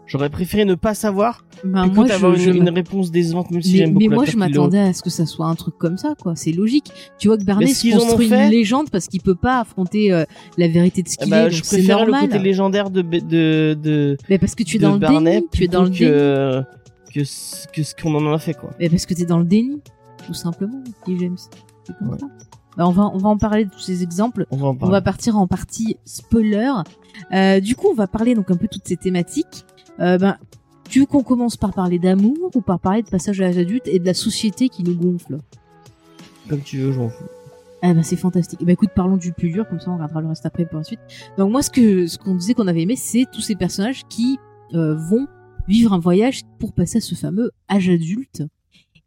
J'aurais préféré ne pas savoir Bah, plutôt moi, qu'avoir je, une, je une réponse décevante même si mais, j'aime beaucoup mais moi, je m'attendais à ce que ça soit un truc comme ça, quoi. C'est logique. Tu vois que Barney se construit une légende parce qu'il peut pas affronter euh, la vérité de ce qu'il bah, est. je préfère le côté légendaire de de de, Mais parce que tu es dans le Barney déni. Tu es dans le déni. que que ce que ce qu'on en a fait quoi. Mais parce que t'es dans le déni, tout simplement, dit James. C'est comme Ouais. ça. Bah, on va, on va en parler de tous ces exemples. On va en On va partir en partie spoiler. Euh, du coup, on va parler donc un peu de toutes ces thématiques. Euh, ben, tu veux qu'on commence par parler d'amour ou par parler de passage à l'âge adulte et de la société qui nous gonfle? Comme tu veux, je m'en fous. Ah bah c'est fantastique. Bah écoute, parlons du plus dur, comme ça on regardera le reste après pour la suite. Donc moi, ce que ce qu'on disait qu'on avait aimé, c'est tous ces personnages qui euh, vont vivre un voyage pour passer à ce fameux âge adulte.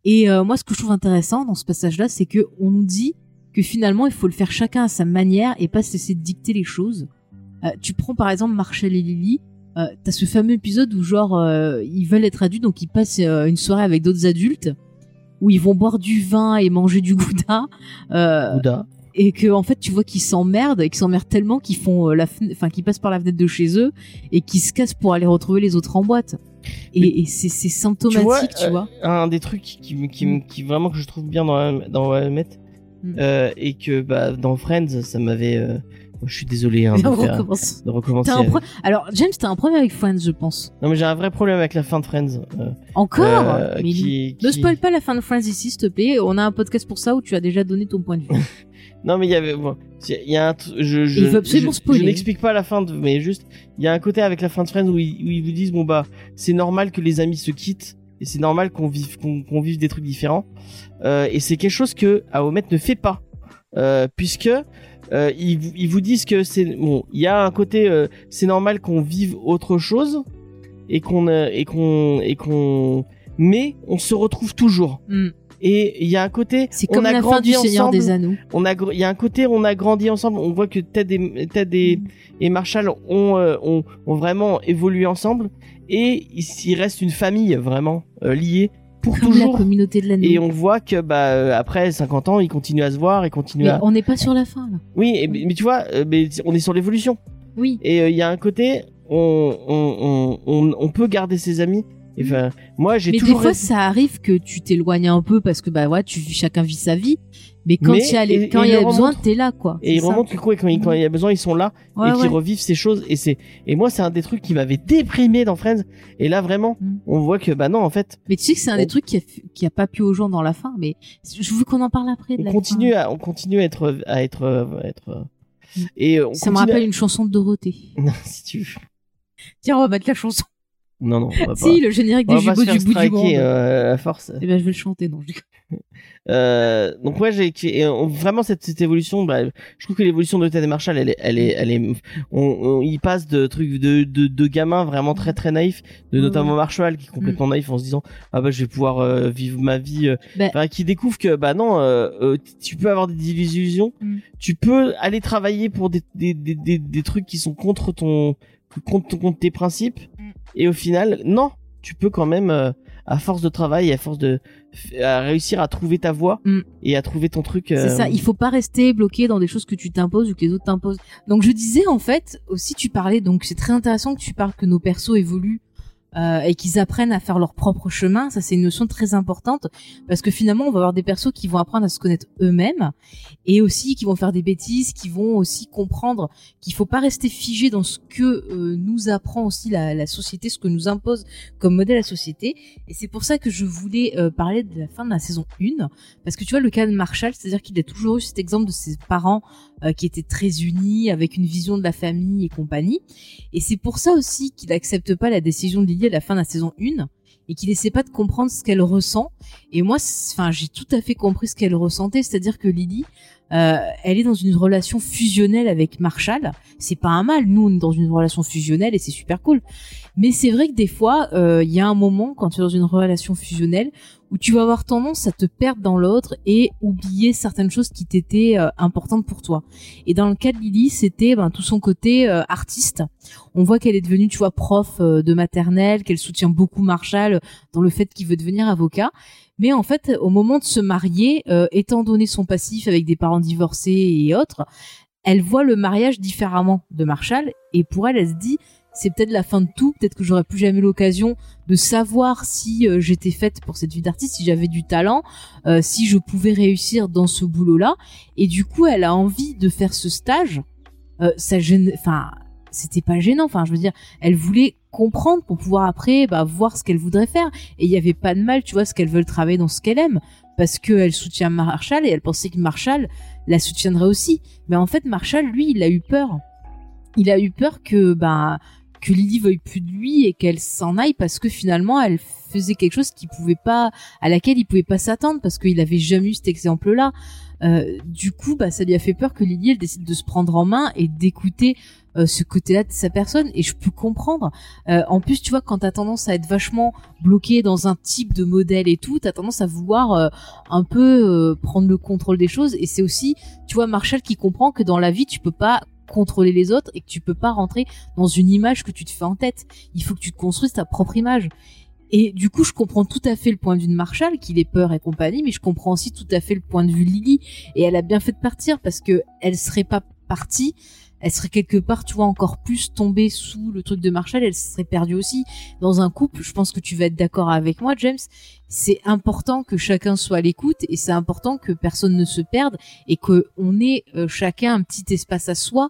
Et euh, moi, ce que je trouve intéressant dans ce passage-là, c'est que on nous dit que finalement, il faut le faire chacun à sa manière et pas se laisser dicter les choses. Euh, tu prends par exemple Marshall et Lily. Euh, T'as ce fameux épisode où genre euh, ils veulent être adultes, donc ils passent euh, une soirée avec d'autres adultes où ils vont boire du vin et manger du gouda. Bouddha. et que en fait tu vois qu'ils s'emmerdent et qu'ils s'emmerdent tellement qu'ils font la enfin qu'ils passent par la fenêtre de chez eux et qu'ils se cassent pour aller retrouver les autres en boîte et, et c'est symptomatique tu vois, un des trucs qui, qui, Mm. qui vraiment que je trouve bien dans dans Met Mm. et que bah dans Friends ça m'avait je suis désolé hein, de, On faire- recommence. de recommencer. T'as un pro- alors James t'as un problème avec Friends je pense Non mais j'ai un vrai problème avec la fin de Friends. euh, encore euh, mais qui, ne qui- spoil pas la fin de Friends ici s'il te plaît on a un podcast pour ça où tu as déjà donné ton point de vue Non mais il y avait bon, il y a un je je, Il veut absolument je, spoiler. je n'explique pas la fin de mais juste il y a un côté avec la fin de Friends où ils, où ils vous disent bon bah c'est normal que les amis se quittent et c'est normal qu'on vive qu'on vive des trucs différents Euh, et c'est quelque chose que Aomet ne fait pas euh, puisque euh, ils, vous- ils vous disent que c'est bon il y a un côté euh, c'est normal qu'on vive autre chose et qu'on euh, et qu'on et qu'on mais on se retrouve toujours. Hmm. et il y a un côté c'est on comme a la fin grandi du Seigneur ensemble. Des Anneaux. On a il y a un côté on a grandi ensemble. On voit que Ted et Ted et, et Marshall ont, euh, ont ont vraiment évolué ensemble. Et il, il reste une famille vraiment euh, liée pour comme toujours. la communauté de l'anneau et on voit que bah euh, après 50 ans ils continuent à se voir et continuent mais à on n'est pas sur la fin là. Oui et- mais, tu vois euh, mais on est sur l'évolution. Oui. Et euh, il y a un côté on on, on peut garder ses amis. Enfin moi j'ai mais des fois ça arrive que tu t'éloignes un peu parce que bah ouais tu chacun vit sa vie mais quand il y a les- et- quand et il y a il le besoin t'es là quoi et ils ça. remontent quoi, quand, il- quand il y a besoin ils sont là Ouais, et qui ouais. revivent ces choses et c'est et moi c'est un des trucs qui m'avait déprimé dans Friends et là vraiment Mm. on voit que bah non en fait mais tu sais que c'est un on- des trucs qui a, qui a pas pu aux gens dans la fin mais je veux qu'on en parle après de on la continue fin. à on continue à être à être à être Mm. et on ça me rappelle une chanson de Dorothée si tu veux. tiens on va mettre la chanson Non, non, on va pas. Si, le générique des faire du bout du monde. euh, à force. Eh ben, je vais le chanter, non. je. Euh, donc ouais, j'ai et on- vraiment cette, cette évolution. Bah, je trouve que l'évolution de Ted Marshall, elle est, elle est, elle est. On, on il passe de trucs de, de, de gamins vraiment très très naïfs, de notamment ouais. Marshall qui est complètement naïf en se disant ah bah je vais pouvoir euh, vivre ma vie. euh, enfin, qui découvre que bah non, euh, euh, tu peux avoir des illusions, Mm. tu peux aller travailler pour des, des, des, des, des trucs qui sont contre ton contre, contre tes principes Mm. Et au final non, tu peux quand même euh, à force de travail, à force de à réussir à trouver ta voie Mm. et à trouver ton truc. C'est euh, ça, il faut pas rester bloqué dans des choses que tu t'imposes ou que les autres t'imposent. Donc je disais en fait, aussi tu parlais, donc c'est très intéressant que tu parles que nos persos évoluent euh, et qu'ils apprennent à faire leur propre chemin. Ça c'est une notion très importante parce que finalement on va avoir des persos qui vont apprendre à se connaître eux-mêmes et aussi qui vont faire des bêtises, qui vont aussi comprendre qu'il faut pas rester figé dans ce que euh, nous apprend aussi la, la société, ce que nous impose comme modèle la société. Et c'est pour ça que je voulais euh, parler de la fin de la saison 1 parce que tu vois le cas de Marshall, c'est-à-dire qu'il a toujours eu cet exemple de ses parents euh, qui étaient très unis, avec une vision de la famille et compagnie. Et c'est pour ça aussi qu'il accepte pas la décision de Lily à la fin de la saison 1 et qu'il essaie pas de comprendre ce qu'elle ressent. Et moi, enfin, j'ai tout à fait compris ce qu'elle ressentait, c'est-à-dire que Lily, euh, elle est dans une relation fusionnelle avec Marshall. C'est pas un mal, nous on est dans une relation fusionnelle et c'est super cool. Mais c'est vrai que des fois, euh, il y a un moment quand tu es dans une relation fusionnelle où tu vas avoir tendance à te perdre dans l'autre et oublier certaines choses qui t'étaient euh, importantes pour toi. Et dans le cas de Lily, c'était ben, tout son côté euh, artiste. On voit qu'elle est devenue, tu vois, prof euh, de maternelle, qu'elle soutient beaucoup Marshall dans le fait qu'il veut devenir avocat. Mais en fait, au moment de se marier, euh, étant donné son passif avec des parents divorcés et autres, elle voit le mariage différemment de Marshall et pour elle, elle se dit c'est peut-être la fin de tout, peut-être que j'aurais plus jamais l'occasion de savoir si euh, j'étais faite pour cette vie d'artiste, si j'avais du talent, euh, si je pouvais réussir dans ce boulot-là. Et du coup, elle a envie de faire ce stage. Euh, ça gêne, enfin, c'était pas gênant. Enfin, je veux dire, elle voulait comprendre pour pouvoir après bah, voir ce qu'elle voudrait faire. Et il y avait pas de mal, tu vois, ce qu'elle veut travailler dans ce qu'elle aime, parce qu'elle soutient Marshall et elle pensait que Marshall la soutiendrait aussi. Mais en fait, Marshall, lui, il a eu peur. Il a eu peur que bah que Lily veuille plus de lui et qu'elle s'en aille parce que finalement elle faisait quelque chose qu'il pouvait pas à laquelle il pouvait pas s'attendre parce qu'il avait jamais eu cet exemple là euh, du coup bah ça lui a fait peur que Lily elle décide de se prendre en main et d'écouter euh, ce côté-là de sa personne et je peux comprendre Euh, en plus tu vois quand t'as tendance à être vachement bloqué dans un type de modèle et tout t'as tendance à vouloir euh, un peu euh, prendre le contrôle des choses et c'est aussi tu vois Marshall qui comprend que dans la vie tu peux pas contrôler les autres et que tu peux pas rentrer dans une image que tu te fais en tête. Il faut que tu te construises ta propre image. Et du coup, je comprends tout à fait le point de vue de Marshall, qu'il ait peur et compagnie, mais je comprends aussi tout à fait le point de vue de Lily. Et elle a bien fait de partir parce que elle serait pas partie, elle serait quelque part, tu vois, encore plus tombée sous le truc de Marshall, elle serait perdue aussi. Dans un couple, je pense que tu vas être d'accord avec moi, James, c'est important que chacun soit à l'écoute et c'est important que personne ne se perde et que on ait euh, chacun un petit espace à soi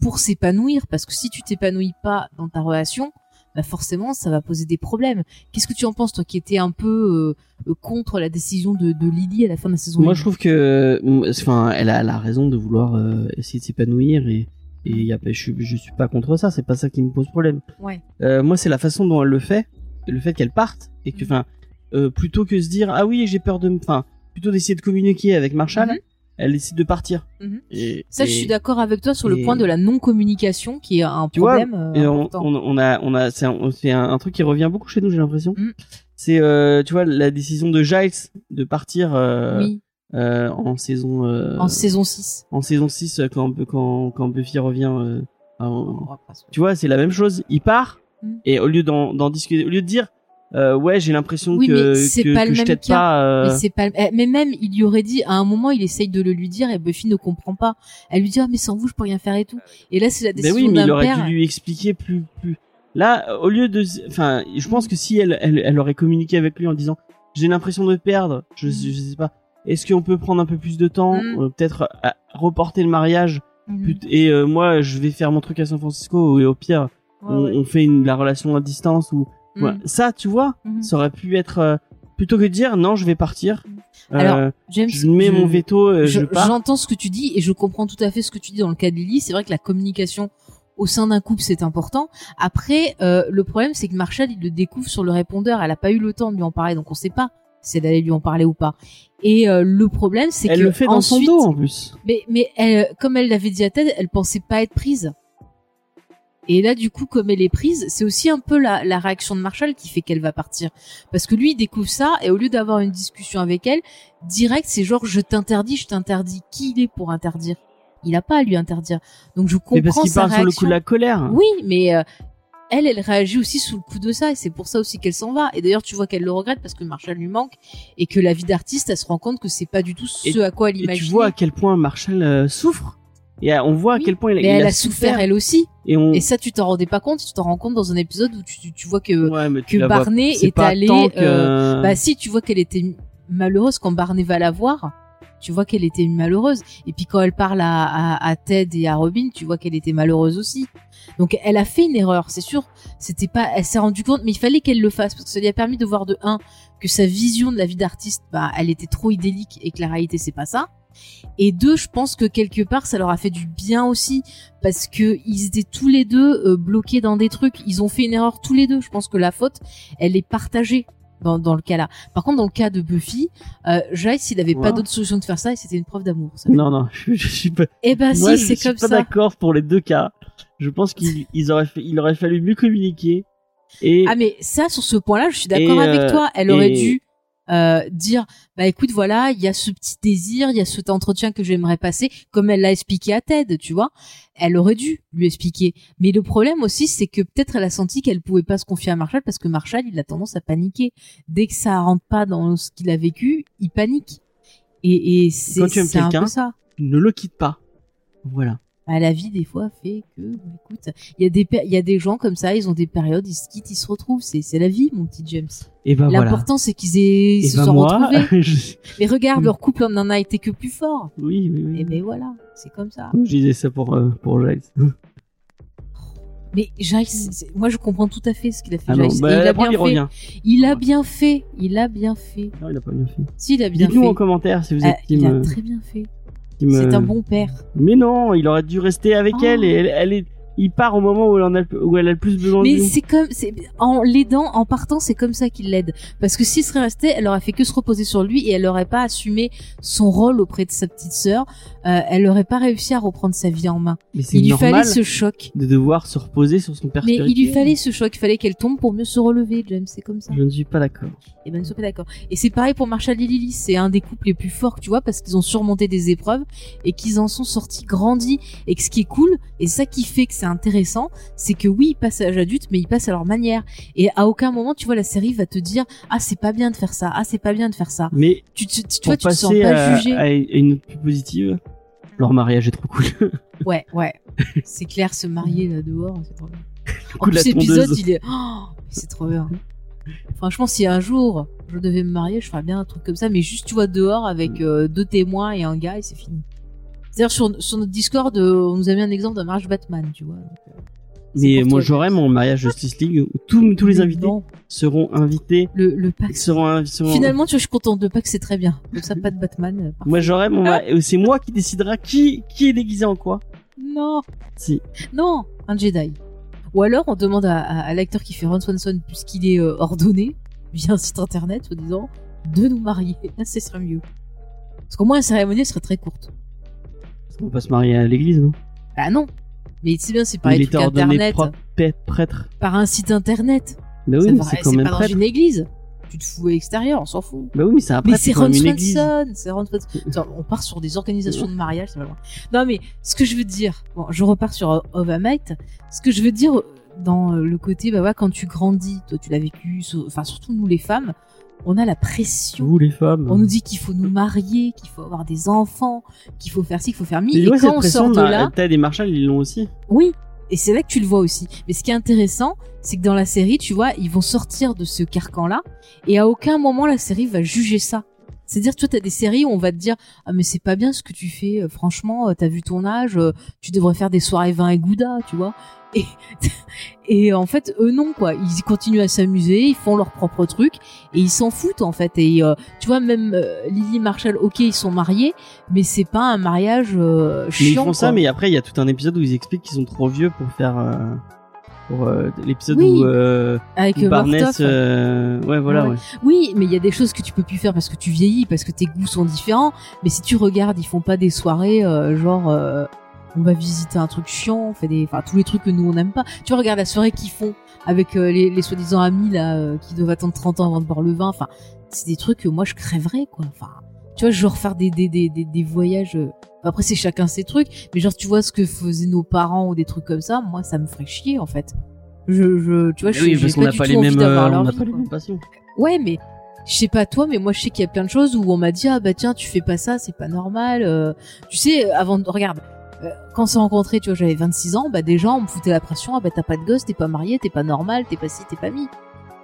pour s'épanouir parce que si tu t'épanouis pas dans ta relation, bah forcément ça va poser des problèmes. Qu'est-ce que tu en penses toi qui étais un peu euh, contre la décision de, de Lily à la fin de la saison Moi, 1? je trouve que, enfin, elle a la raison de vouloir euh, essayer de s'épanouir et et y a, je, suis- je suis pas contre ça. C'est pas ça qui me pose problème. Ouais. Euh, moi, c'est la façon dont elle le fait, le fait qu'elle parte et que, Mhm. enfin, plutôt que se dire ah oui j'ai peur de, me- enfin, plutôt d'essayer de communiquer avec Marshall, Mhm. Elle décide de partir. Mhm. Et, Ça, je suis d'accord avec toi sur le point de la non-communication qui est un Tu vois, problème euh, Et on, important. on, on a, on a, c'est un, c'est un, un truc qui revient beaucoup chez nous, j'ai l'impression. Mm. C'est, euh, tu vois, la décision de Giles de partir euh, oui, euh, en saison, euh, en saison 6. en saison 6 euh, quand, quand, quand Buffy revient. euh, en- tu vois, c'est la même chose. Il part Mm. et au lieu d'en discuter, au lieu de dire, euh, ouais, j'ai l'impression Oui, que, mais c'est que, pas que le je même t'aide cas. pas. euh, Mais pas, eh, mais même, il lui aurait dit, à un moment, il essaye de le lui dire et Buffy ne comprend pas. Elle lui dit, ah, mais sans vous, je peux rien faire et tout. Et là, c'est la Ben décision oui, mais il aurait père. dû lui expliquer plus, plus. Là, au lieu de, enfin, je pense que si elle, elle, elle aurait communiqué avec lui en disant, j'ai l'impression de perdre, je, Mm. je sais pas, est-ce qu'on peut prendre un peu plus de temps, Mm. euh, peut-être euh, reporter le mariage, Mhm. plut- et euh, moi, je vais faire mon truc à San Francisco, et au pire, Ouais, on, ouais. on fait une, la relation à distance ou, Voilà. ça, tu vois, Mhm. ça aurait pu être, euh, plutôt que de dire, non, je vais partir, Alors, euh, James, je mets je- mon veto, euh, je, je- pars. J'entends ce que tu dis et je comprends tout à fait ce que tu dis dans le cas de Lily. C'est vrai que la communication au sein d'un couple, c'est important. Après, euh, le problème, c'est que Marshall, il le découvre sur le répondeur. Elle a pas eu le temps de lui en parler, donc on sait pas si elle allait lui en parler ou pas. Et euh, le problème, c'est que Elle le fait dans ensuite, son dos en plus. mais, mais elle, comme elle l'avait dit à Ted, elle pensait pas être prise. Et là, du coup, comme elle est prise, c'est aussi un peu la, la réaction de Marshall qui fait qu'elle va partir. Parce que lui, il découvre ça, et au lieu d'avoir une discussion avec elle, direct, c'est genre, je t'interdis, je t'interdis. Qui il est pour interdire? Il a pas à lui interdire. Donc je Mais comprends parce qu'il sa parle sur le coup de la colère. Oui, mais euh, elle, elle réagit aussi sous le coup de ça, et c'est pour ça aussi qu'elle s'en va. Et d'ailleurs, tu vois qu'elle le regrette parce que Marshall lui manque, et que la vie d'artiste, elle se rend compte que c'est pas du tout ce Et- à quoi elle Et tu vois à quel point Marshall euh, souffre. Et euh, on voit à quel point il, mais il elle a souffert elle aussi. Et on. Et ça, tu t'en rendais pas compte, tu t'en rends compte dans un épisode où tu, tu, tu vois que, Ouais, mais tu que vois- Barney est allé, que- euh, bah si, tu vois qu'elle était malheureuse quand Barney va la voir. Tu vois qu'elle était malheureuse. Et puis quand elle parle à, à, à Ted et à Robin, tu vois qu'elle était malheureuse aussi. Donc elle a fait une erreur, c'est sûr. C'était pas, elle s'est rendue compte, mais il fallait qu'elle le fasse parce que ça lui a permis de voir de un que sa vision de la vie d'artiste, bah, elle était trop idyllique et que la réalité c'est pas ça. Et deux, je pense que quelque part ça leur a fait du bien aussi parce que ils étaient tous les deux euh, bloqués dans des trucs. Ils ont fait une erreur tous les deux. Je pense que la faute, elle est partagée dans, dans le cas là. Par contre, dans le cas de Buffy, euh, Giles, il avait pas d'autre solution de faire ça et c'était une preuve d'amour. Non, non, je, je suis pas. Eh ben Moi, si, je c'est suis comme pas ça. d'accord pour les deux cas. Je pense qu'il fait, il aurait fallu mieux communiquer. Et Ah mais ça, sur ce point-là, je suis d'accord avec euh, toi. Elle aurait et- dû euh, dire, bah écoute, voilà, il y a ce petit désir, il y a cet entretien que j'aimerais passer, comme elle l'a expliqué à Ted, tu vois. Elle aurait dû lui expliquer. Mais le problème aussi, c'est que peut-être elle a senti qu'elle pouvait pas se confier à Marshall parce que Marshall, il a tendance à paniquer. Dès que ça rentre pas dans ce qu'il a vécu, il panique. Et, et c'est Quand tu aimes quelqu'un, ça. ne le quitte pas. Voilà. Bah, la vie des fois fait que bah, écoute il y a des il y a des gens comme ça ils ont des périodes ils se quittent ils se retrouvent c'est c'est la vie mon petit James Et ben voilà. l'important c'est qu'ils aient se ben sont moi, retrouvés je- mais regarde leur couple en en a été que plus fort oui, oui, oui. et ben voilà c'est comme ça Je disais ça pour euh, pour Giles. mais Giles moi je comprends tout à fait ce qu'il a fait Ah non, bah, il a bien il fait revient. il a bien fait il a bien fait Non, il a pas bien fait. si il a bien Dites-nous en commentaire si vous Ah, êtes team. il a euh, très bien fait c'est euh, un bon père Mais non, il aurait dû rester avec Oh. elle et elle, elle est. Il part au moment où elle, en a, le- où elle a le plus besoin Mais c'est comme, c'est en l'aidant, en partant, c'est comme ça qu'il l'aide. Parce que s'il serait resté, elle aurait fait que se reposer sur lui et elle aurait pas assumé son rôle auprès de sa petite sœur. Euh, elle aurait pas réussi à reprendre sa vie en main. Mais c'est Il lui fallait ce choc. de devoir se reposer sur son père Mais il lui fallait ce choc. Il fallait qu'elle tombe pour mieux se relever, James. C'est comme ça. Je ne suis pas d'accord. Et ben, ne pas d'accord. Et c'est pareil pour Marshall et Lily. C'est un des couples les plus forts, que tu vois, parce qu'ils ont surmonté des épreuves et qu'ils en sont sortis grandis. Et que ce qui est cool, et ça qui fait que c'est intéressant, c'est que oui, ils passent à l'âge adulte, mais ils passent à leur manière. Et à aucun moment, tu vois, la série va te dire, ah, c'est pas bien de faire ça. Ah, c'est pas bien de faire ça. Mais Tu, tu, tu, pour vois, tu te sens pas à, jugé. à une note plus positive, leur mariage est trop cool. Ouais, ouais. c'est clair, se marier là dehors, c'est trop bien. En coup plus, l'épisode, il est, oh, c'est trop bien. Franchement, si un jour je devais me marier, je ferais bien un truc comme ça, mais juste tu vois dehors avec euh, deux témoins et un gars et c'est fini. C'est-à-dire sur, sur notre Discord, euh, on nous a mis un exemple d'un mariage Batman, tu vois. euh, Mais moi James. mon mariage Justice League où tous, tous les invités non, seront invités. le, le pack. Seront, invi- seront- Finalement, tu vois, je suis contente de pack, c'est très bien. Comme ça, pas de Batman. euh, parfait. Moi j'aurais mon mari- euh, c'est moi qui décidera qui qui est déguisé en quoi. Non, Si. non, un Jedi. Ou alors, on demande à, à, à l'acteur qui fait Ron Swanson, puisqu'il est euh, ordonné via un site internet, en disant de nous marier. Là, ce serait mieux. Parce qu'au moins, la cérémonie serait très courte. On va pas se marier à l'église, non? Bah non. Mais c'est bien, c'est par Il les était trucs ordonné internet, pro- prêtre. par un site internet. Bah Ça oui, mais va- c'est quand même pas dans prêtre. une église. Tu te fous à l'extérieur, on s'en fout. Bah oui, mais c'est un Mais prêtre. c'est quand Ron même une église. Swanson, c'est Ron Swanson. Attends, on part sur des organisations de mariage, c'est pas loin. Non, mais ce que je veux dire, bon, je repars sur euh. Ce que je veux dire euh, dans euh, le côté, bah ouais, quand tu grandis, toi tu l'as vécu, enfin surtout nous les femmes, on a la pression. Vous les femmes. On nous dit qu'il faut nous marier, qu'il faut avoir des enfants, qu'il faut faire ci, qu'il faut faire mi. Mais Et ouais, cette quand on pression, sort de là, Ted et Marshall ils l'ont aussi. oui, et c'est là que tu le vois aussi. Mais ce qui est intéressant, c'est que dans la série, tu vois, ils vont sortir de ce carcan-là, et à aucun moment la série va juger ça. C'est-à-dire, toi, t'as des séries où on va te dire, ah mais c'est pas bien ce que tu fais. euh, Franchement, euh, t'as vu ton âge, euh, tu devrais faire des soirées vin et gouda, tu vois. Et, et en fait, eux non quoi. Ils continuent à s'amuser, ils font leur propre truc et ils s'en foutent en fait. Et euh, tu vois, même euh, Lily Marshall, ok, ils sont mariés, mais c'est pas un mariage euh, Mais chiant. ils font ça, mais après il y a tout un épisode où ils expliquent qu'ils sont trop vieux pour faire euh, pour euh, l'épisode Oui, où, euh, avec où euh, Barnes, euh, ouais voilà, Ouais. ouais. Oui, mais il y a des choses que tu peux plus faire parce que tu vieillis, parce que tes goûts sont différents. Mais si tu regardes, ils font pas des soirées euh, genre euh, on va visiter un truc chiant, on fait des, enfin tous les trucs que nous on n'aime pas. Tu vois, regarde la soirée qu'ils font avec les, les soi-disant amis là euh, qui doivent attendre 30 ans avant de boire le vin. Enfin, c'est des trucs que moi je crèverais quoi. Enfin, tu vois, genre faire des des des des, des voyages. euh, Après c'est chacun ses trucs, mais genre tu vois ce que faisaient nos parents ou des trucs comme ça, moi ça me ferait chier en fait. Je, je tu vois, je oui, parce qu'on n'a pas les mêmes, euh, on pas les mêmes passions. Ouais, mais je sais pas toi, mais moi je sais qu'il y a plein de choses où on m'a dit ah bah tiens tu fais pas ça, c'est pas normal. euh. tu sais, avant de regarde, euh, quand on s'est rencontrés, tu vois, j'avais 26 ans, bah des gens on me foutait la pression, ah bah t'as pas de gosse, t'es pas marié, t'es pas normal, t'es pas ci, t'es pas mis.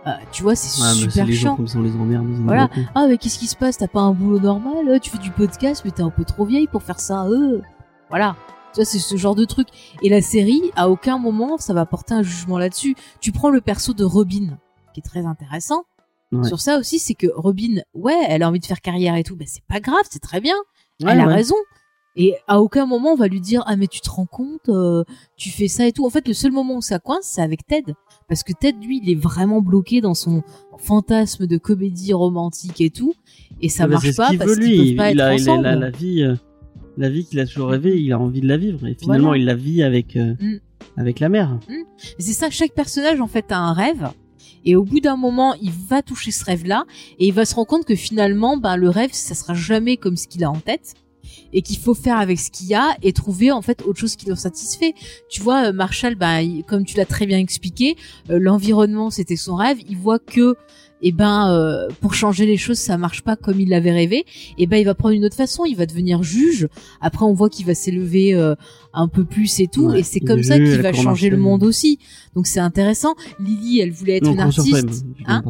Euh, tu vois, c'est Ouais, mais c'est super gens chiant. comme ça on les emmerde. ils en ont Voilà. Ah mais qu'est-ce qui se passe? T'as pas un boulot normal? Euh, Tu fais du podcast, mais t'es un peu trop vieille pour faire ça. Euh. Voilà. Tu vois, c'est ce genre de truc. Et la série, à aucun moment, ça va porter un jugement là-dessus. Tu prends le perso de Robin, qui est très intéressant. Ouais. Sur ça aussi, c'est que Robin, ouais, elle a envie de faire carrière et tout, ben c'est pas grave, c'est très bien. Ouais, elle a raison. Et à aucun moment on va lui dire ah mais tu te rends compte, euh, tu fais ça et tout. En fait, le seul moment où ça coince, c'est avec Ted, parce que Ted lui, il est vraiment bloqué dans son fantasme de comédie romantique et tout, et ça Ah marche pas parce qu'ils peuvent pas il être a, il a la, la vie, euh, la vie qu'il a toujours rêvé. Il a envie de la vivre. Et finalement, Voilà. il la vit avec euh, Mm. avec la mère. Et C'est ça, chaque personnage en fait a un rêve. Et au bout d'un moment, il va toucher ce rêve-là et il va se rendre compte que finalement, ben le rêve, ça sera jamais comme ce qu'il a en tête et qu'il faut faire avec ce qu'il y a et trouver en fait autre chose qui le satisfait. Tu vois, euh, Marshall, ben il- comme tu l'as très bien expliqué, euh, l'environnement c'était son rêve. Il voit que et ben euh, pour changer les choses ça marche pas comme il l'avait rêvé et ben il va prendre une autre façon il va devenir juge après on voit qu'il va s'élever euh, un peu plus et tout Ouais, et c'est comme ça qu'il va changer le monde aussi donc c'est intéressant Lily elle voulait être Non, une suprême. artiste Hein.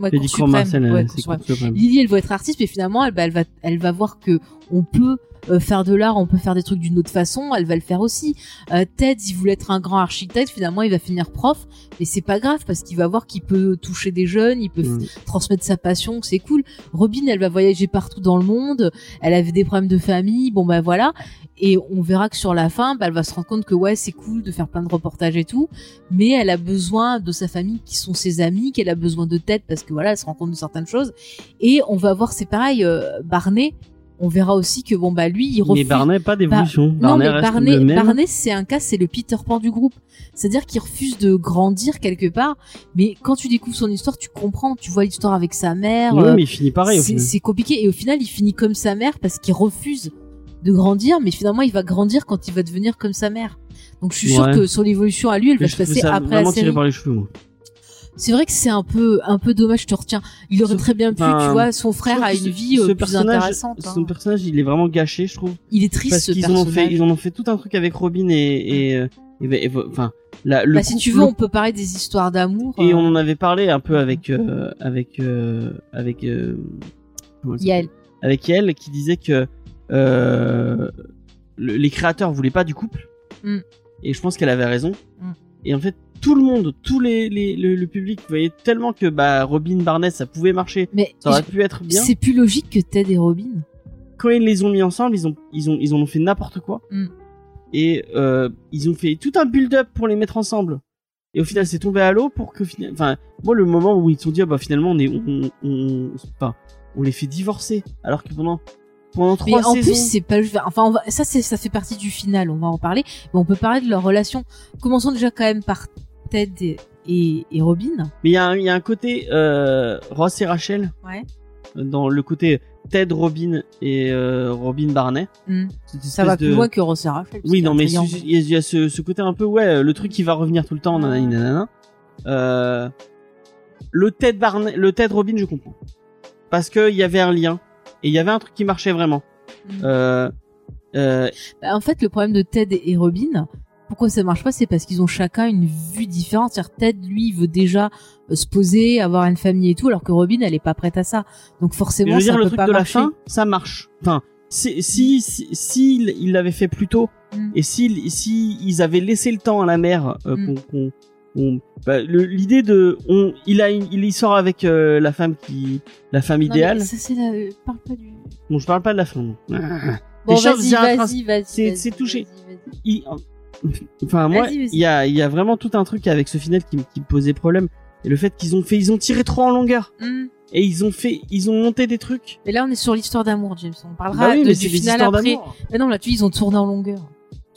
Ouais, Cour suprême. Ouais. Cour suprême. Lily elle veut être artiste mais finalement elle, bah, elle va elle va voir que on peut euh, faire de l'art on peut faire des trucs d'une autre façon elle va le faire aussi Euh, Ted il voulait être un grand architecte finalement il va finir prof mais c'est pas grave parce qu'il va voir qu'il peut toucher des jeunes il peut Mm. transmettre sa passion, c'est cool. Robin, elle va voyager partout dans le monde, elle avait des problèmes de famille, bon bah voilà. Et on verra que sur la fin, bah, elle va se rendre compte que ouais, c'est cool de faire plein de reportages et tout, mais elle a besoin de sa famille qui sont ses amis, qu'elle a besoin de tête parce que voilà, elle se rend compte de certaines choses. Et on va voir, c'est pareil, euh, Barney, on verra aussi que bon bah lui, il refuse. Mais Barney, pas d'évolution. non mais le même. Barney c'est un cas, c'est le Peter Pan du groupe. C'est-à-dire qu'il refuse de grandir quelque part, mais quand tu découvres son histoire, tu comprends, tu vois l'histoire avec sa mère. Oui, euh, mais il finit pareil c'est compliqué et au final il finit comme sa mère parce qu'il refuse de grandir mais finalement il va grandir quand il va devenir comme sa mère donc je suis sûre Ouais. que son évolution à lui elle Mais va se passer ça après la tiré série par les cheveux, moi. C'est vrai que c'est un peu un peu dommage je te retiens il aurait très bien pu tu vois son frère a une vie ce euh, plus intéressante hein. Son personnage, il est vraiment gâché, je trouve. il est triste Parce ce qu'ils en ont fait, personnage ils en ont fait tout un truc avec Robin et, et, euh, et- enfin, la, le bah, si tu veux on peut parler des histoires d'amour Et euh, on en avait parlé un peu avec euh, avec euh, avec euh, Yael. avec Yael qui disait que euh, le- les créateurs voulaient pas du couple. Mm. Et je pense qu'elle avait raison. Mm. Et en fait, tout le monde, tous les, les le, le public voyait tellement que bah Robin Barnett ça pouvait marcher, mais ça aurait pu être bien. c'est plus logique que Ted et Robin Quand ils les ont mis ensemble, ils ont ils ont ils en ont fait n'importe quoi. Mm. Et euh, ils ont fait tout un build-up pour les mettre ensemble. Et au final, c'est tombé à l'eau pour que enfin moi le moment où ils se sont dit ah, bah finalement on est on on enfin, on les fait divorcer alors que pendant pendant Mais trois en saisons plus, c'est pas enfin on va, ça c'est ça fait partie du final, on va en parler, mais on peut parler de leur relation. Commençons déjà quand même par Ted et, et, et Robin. mais il y a un, il y a un côté euh, Ross et Rachel Ouais. dans le côté Ted Robin et euh, Robin Barney Hmm. Ça va plus loin que Ross et Rachel. Oui, non, mais il y, a- il y a ce, ce côté un peu, ouais, le truc qui va revenir tout le temps, nanani, nanana. Euh, le Ted Barney, le Ted Robin, je comprends. Parce que il y avait un lien. Et il y avait un truc qui marchait vraiment. Mm. Euh, euh, Bah, en fait, le problème de Ted et Robin, pourquoi ça marche pas, c'est parce qu'ils ont chacun une vue différente. C'est-à-dire Ted, lui, il veut déjà euh, se poser, avoir une famille et tout, alors que Robin, elle est pas prête à ça. Donc forcément, je ça dire, le peut truc pas de la marcher. fin, ça marche. Enfin, si, si, si, s'il- il l'avait fait plus tôt, Mm. et si, si ils avaient laissé le temps à la mère, euh, Mm. qu'on, qu'on- qu'on- bah, l'idée de, on, il a, une- il y sort avec euh, la femme qui, la femme Non, mais idéale. ça, c'est la... euh, Parle pas du... Bon, je parle pas de la non. Bon, Les choses, vas-y, il y a un vas-y, vas-y. c'est- vas-y, c'est touché. vas-y, vas-y. Il- Enfin, moi, Vas-y, vas-y. il y a, il y a vraiment tout un truc avec ce final qui, me- qui me posait problème. Et le fait qu'ils ont fait, ils ont tiré trop en longueur. Hmm. Et ils ont fait, ils ont monté des trucs. Mais là, on est sur l'histoire d'amour, James. On parlera Bah oui, de- mais du final après. d'amour. Mais non, là, tu ils ont tourné en longueur.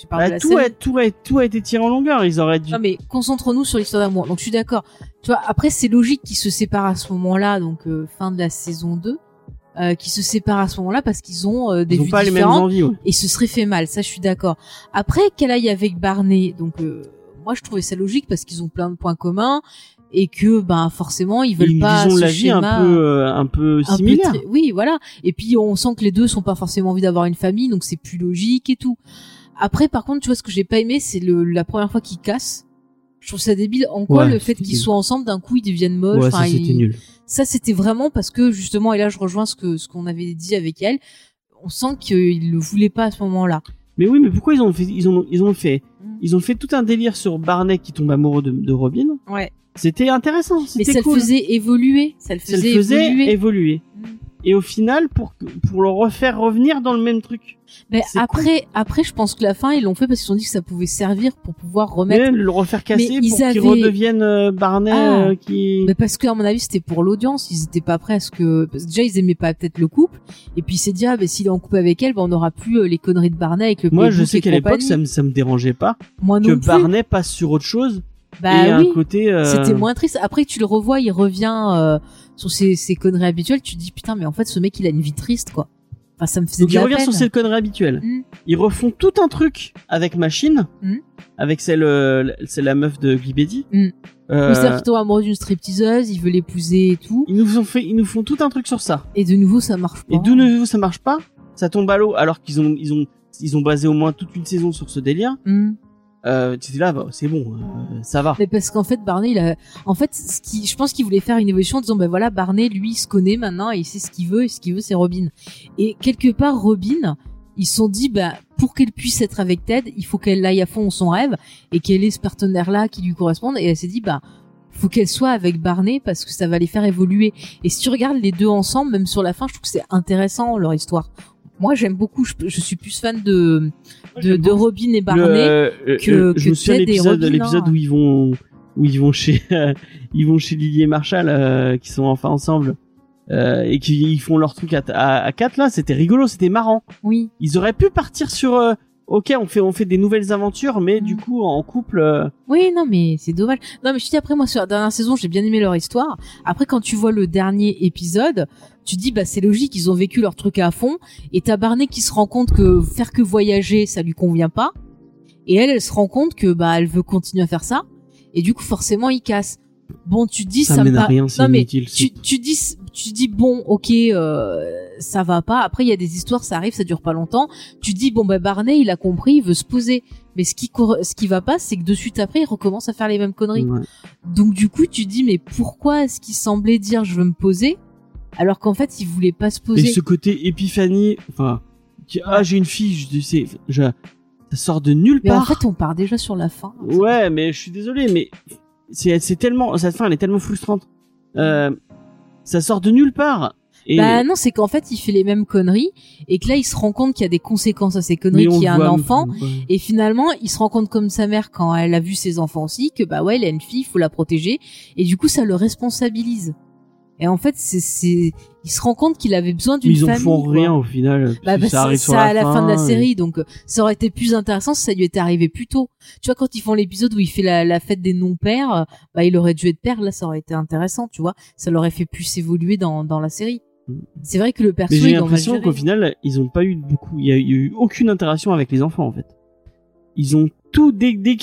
Tu parles Bah, de la tout, a, tout, a, tout a été tiré en longueur. Ils auraient dû. Non mais concentrons-nous sur l'histoire d'amour. Donc je suis d'accord. Tu vois, après c'est logique qu'ils se séparent à ce moment-là, donc euh, fin de la saison 2, euh, qu'ils se séparent à ce moment-là parce qu'ils ont euh, des ils ont vues pas les mêmes différentes envies. Ouais. et ce serait fait mal. Ça je suis d'accord. Après qu'elle aille avec Barney, donc euh, moi je trouvais ça logique parce qu'ils ont plein de points communs et que ben forcément ils veulent une pas de ce la vie un schéma- euh, un peu un peu similaire. oui, voilà. Et puis on sent que les deux sont pas forcément envie d'avoir une famille, donc c'est plus logique et tout. Après, par contre, tu vois ce que j'ai pas aimé, c'est le la première fois qu'ils cassent. Je trouve ça débile. En quoi Ouais, le fait qu'ils soient ensemble, d'un coup ils deviennent moches. Ouais, ça c'était ils- nul. Ça c'était vraiment parce que justement, et là je rejoins ce que ce qu'on avait dit avec elle. On sent qu'ils le voulaient pas à ce moment-là. Mais oui, mais pourquoi ils ont fait, ils ont, ils ont fait, Mm. ils ont fait tout un délire sur Barney qui tombe amoureux de, de Robin? Ouais. C'était intéressant. Mais C'était ça cool. le faisait évoluer. Ça le Ça faisait, le faisait évoluer. évoluer. Mm. Et au final, pour pour le refaire revenir dans le même truc. Mais c'est après, après, je pense que la fin ils l'ont fait parce qu'ils se sont dit que ça pouvait servir pour pouvoir remettre Mais le refaire casser Mais pour ils qu'il avaient- redevienne euh, Barney Ah. euh, qui. Mais parce que à mon avis c'était pour l'audience, ils étaient pas prêts à ce que parce que déjà ils aimaient pas peut-être le couple et puis il s'est dit ah ben s'il est en couple avec elle, ben on n'aura plus euh, les conneries de Barney avec le Moi, je sais qu'à l'époque, ça me, ça me dérangeait pas moi non que plus. Barney passe sur autre chose bah et oui, un côté. euh, c'était moins triste. Après tu le revois, il revient euh, sur ses, ses conneries habituelles, tu te dis putain mais en fait ce mec il a une vie triste quoi. Enfin ça me faisait Donc de il la revient peine. sur ses conneries habituelles. Mm. Ils refont tout un truc avec Machine, Mm. avec celle, euh, c'est la meuf de Glibedi. Mm. Euh, tombe amoureux d'une stripteaseuse, il veut l'épouser et tout. ils nous ont fait, ils nous font tout un truc sur ça. Et de nouveau ça marche pas. Et de nouveau, ça marche pas. Ça tombe à l'eau, alors qu'ils ont, ils ont, ils ont basé au moins toute une saison sur ce délire. Mm. Euh, tu là, bah, c'est bon, euh, ça va. Mais parce qu'en fait Barney il a en fait ce qui je pense qu'il voulait faire une évolution en disant ben voilà Barney lui il se connaît maintenant et il sait ce qu'il veut et ce qu'il veut c'est Robin. Et quelque part Robin ils se sont dit bah pour qu'elle puisse être avec Ted, il faut qu'elle aille à fond son rêve et qu'elle ait ce partenaire là qui lui corresponde et elle s'est dit bah faut qu'elle soit avec Barney parce que ça va les faire évoluer. Et si tu regardes les deux ensemble, même sur la fin, je trouve que c'est intéressant leur histoire. Moi, j'aime beaucoup. Je, je suis plus fan de de, de Robin et Barney. Le- euh, que- euh, que je me souviens de Ted et l'épisode, Robin, l'épisode hein. où ils vont, où ils vont chez, ils vont chez Lily et Marshall, euh, qui sont enfin ensemble, euh, et qui ils font leur truc à, à, à quatre là. C'était rigolo, c'était marrant. Oui. Ils auraient pu partir sur, euh, ok, on fait, on fait des nouvelles aventures, mais du Mm. coup en couple. euh, Oui, non, mais c'est dommage. Non, mais je te dis après, moi, sur la dernière saison, j'ai bien aimé leur histoire. Après, quand tu vois le dernier épisode, tu dis, bah, c'est logique, ils ont vécu leur truc à fond. Et t'as Barney qui se rend compte que faire que voyager, ça lui convient pas. Et elle, elle se rend compte que, bah, elle veut continuer à faire ça. Et du coup, forcément, il casse. Bon, tu dis, ça, ça, me mène à rien, c'est Non, mais inutile. tu, tu dis tu dis bon ok euh, ça va pas après il y a des histoires ça arrive ça dure pas longtemps tu dis bon bah Barney il a compris il veut se poser mais ce qui ce qui va pas c'est que de suite après il recommence à faire les mêmes conneries Ouais. donc du coup tu dis mais pourquoi est-ce qu'il semblait dire je veux me poser alors qu'en fait il voulait pas se Et poser? ce côté épiphanie, enfin, qui- ah j'ai une fille, je sais, je, ça sort de nulle mais en part. fait on part déjà sur la fin Ouais, mais je suis désolé, mais c'est c'est tellement cette fin, elle est tellement frustrante. Euh, ça sort de nulle part. Et bah non c'est qu'en fait il fait les mêmes conneries et que là il se rend compte qu'il y a des conséquences à ces conneries qu'il y a un enfant. Et finalement, il se rend compte comme sa mère quand elle a vu ses enfants aussi que bah ouais, elle a une fille, il faut la protéger. Et du coup, ça le responsabilise. Et en fait, c'est il se rend compte qu'il avait besoin d'une Mais ils en famille. font quoi. rien au final. Bah, bah, ça arrive sur ça la à la fin de la et- série, donc euh, ça aurait été plus intéressant si ça lui était arrivé plus tôt. Tu vois, quand ils font l'épisode où il fait la, la fête des non-pères, bah il aurait dû être père, là ça aurait été intéressant, tu vois. Ça l'aurait fait plus évoluer dans, dans la série. Mm. C'est vrai que le perso, j'ai l'impression qu'au final, ils ont pas eu beaucoup. Il y, a, il y a eu aucune interaction avec les enfants en fait. Ils ont tout dès dès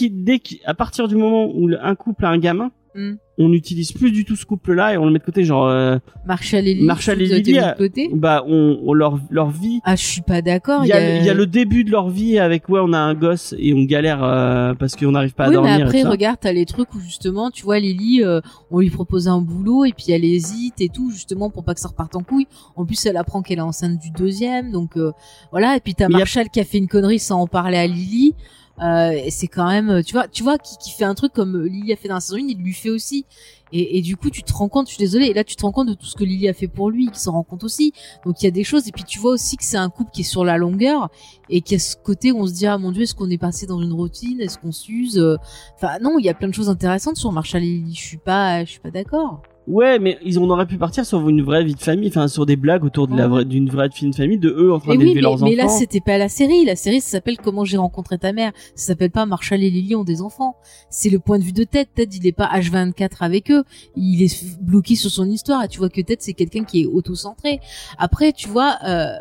à partir du moment où un couple a un gamin, Hmm. On n'utilise plus du tout ce couple-là et on le met de côté, genre, euh, Marshall et Lily. Marshall et Lily, de euh, côté. bah, on, on leur, leur vie. Ah, je suis pas d'accord. Il y, a, y a le début de leur vie avec ouais, on a un gosse et on galère euh, parce qu'on n'arrive pas à dormir. mais après, regarde, t'as les trucs où justement, tu vois, Lily, euh, on lui propose un boulot et puis elle hésite et tout, justement, pour pas que ça reparte en couille. En plus, elle apprend qu'elle est enceinte du deuxième, donc euh, voilà. Et puis t'as a- Marshall qui a fait une connerie sans en parler à Lily. Euh, c'est quand même, tu vois, tu vois, qui, qui fait un truc comme Lily a fait dans la saison 1, il lui fait aussi. Et, et du coup, tu te rends compte, je suis désolée, et là, tu te rends compte de tout ce que Lily a fait pour lui, qui s'en rend compte aussi. Donc, il y a des choses, et puis tu vois aussi que c'est un couple qui est sur la longueur, et qu'il y a ce côté où on se dit, ah mon dieu, est-ce qu'on est passé dans une routine, est-ce qu'on s'use? Euh, Enfin, non, il y a plein de choses intéressantes sur Marshall et Lily, je suis pas, je suis pas d'accord. Ouais, mais ils on aurait pu partir sur une vraie vie de famille, enfin sur des blagues autour de la vraie d'une vraie vie de famille, de eux en train oui, d'élever mais, leurs mais là, enfants. c'était pas la série. La série, ça s'appelle Comment j'ai rencontré ta mère. Ça s'appelle pas Marshall et Lily ont des enfants. C'est le point de vue de Ted. Ted, il est pas H24 avec eux. Il est bloqué sur son histoire. Et tu vois que Ted, c'est quelqu'un qui est auto-centré. Après, tu vois, euh,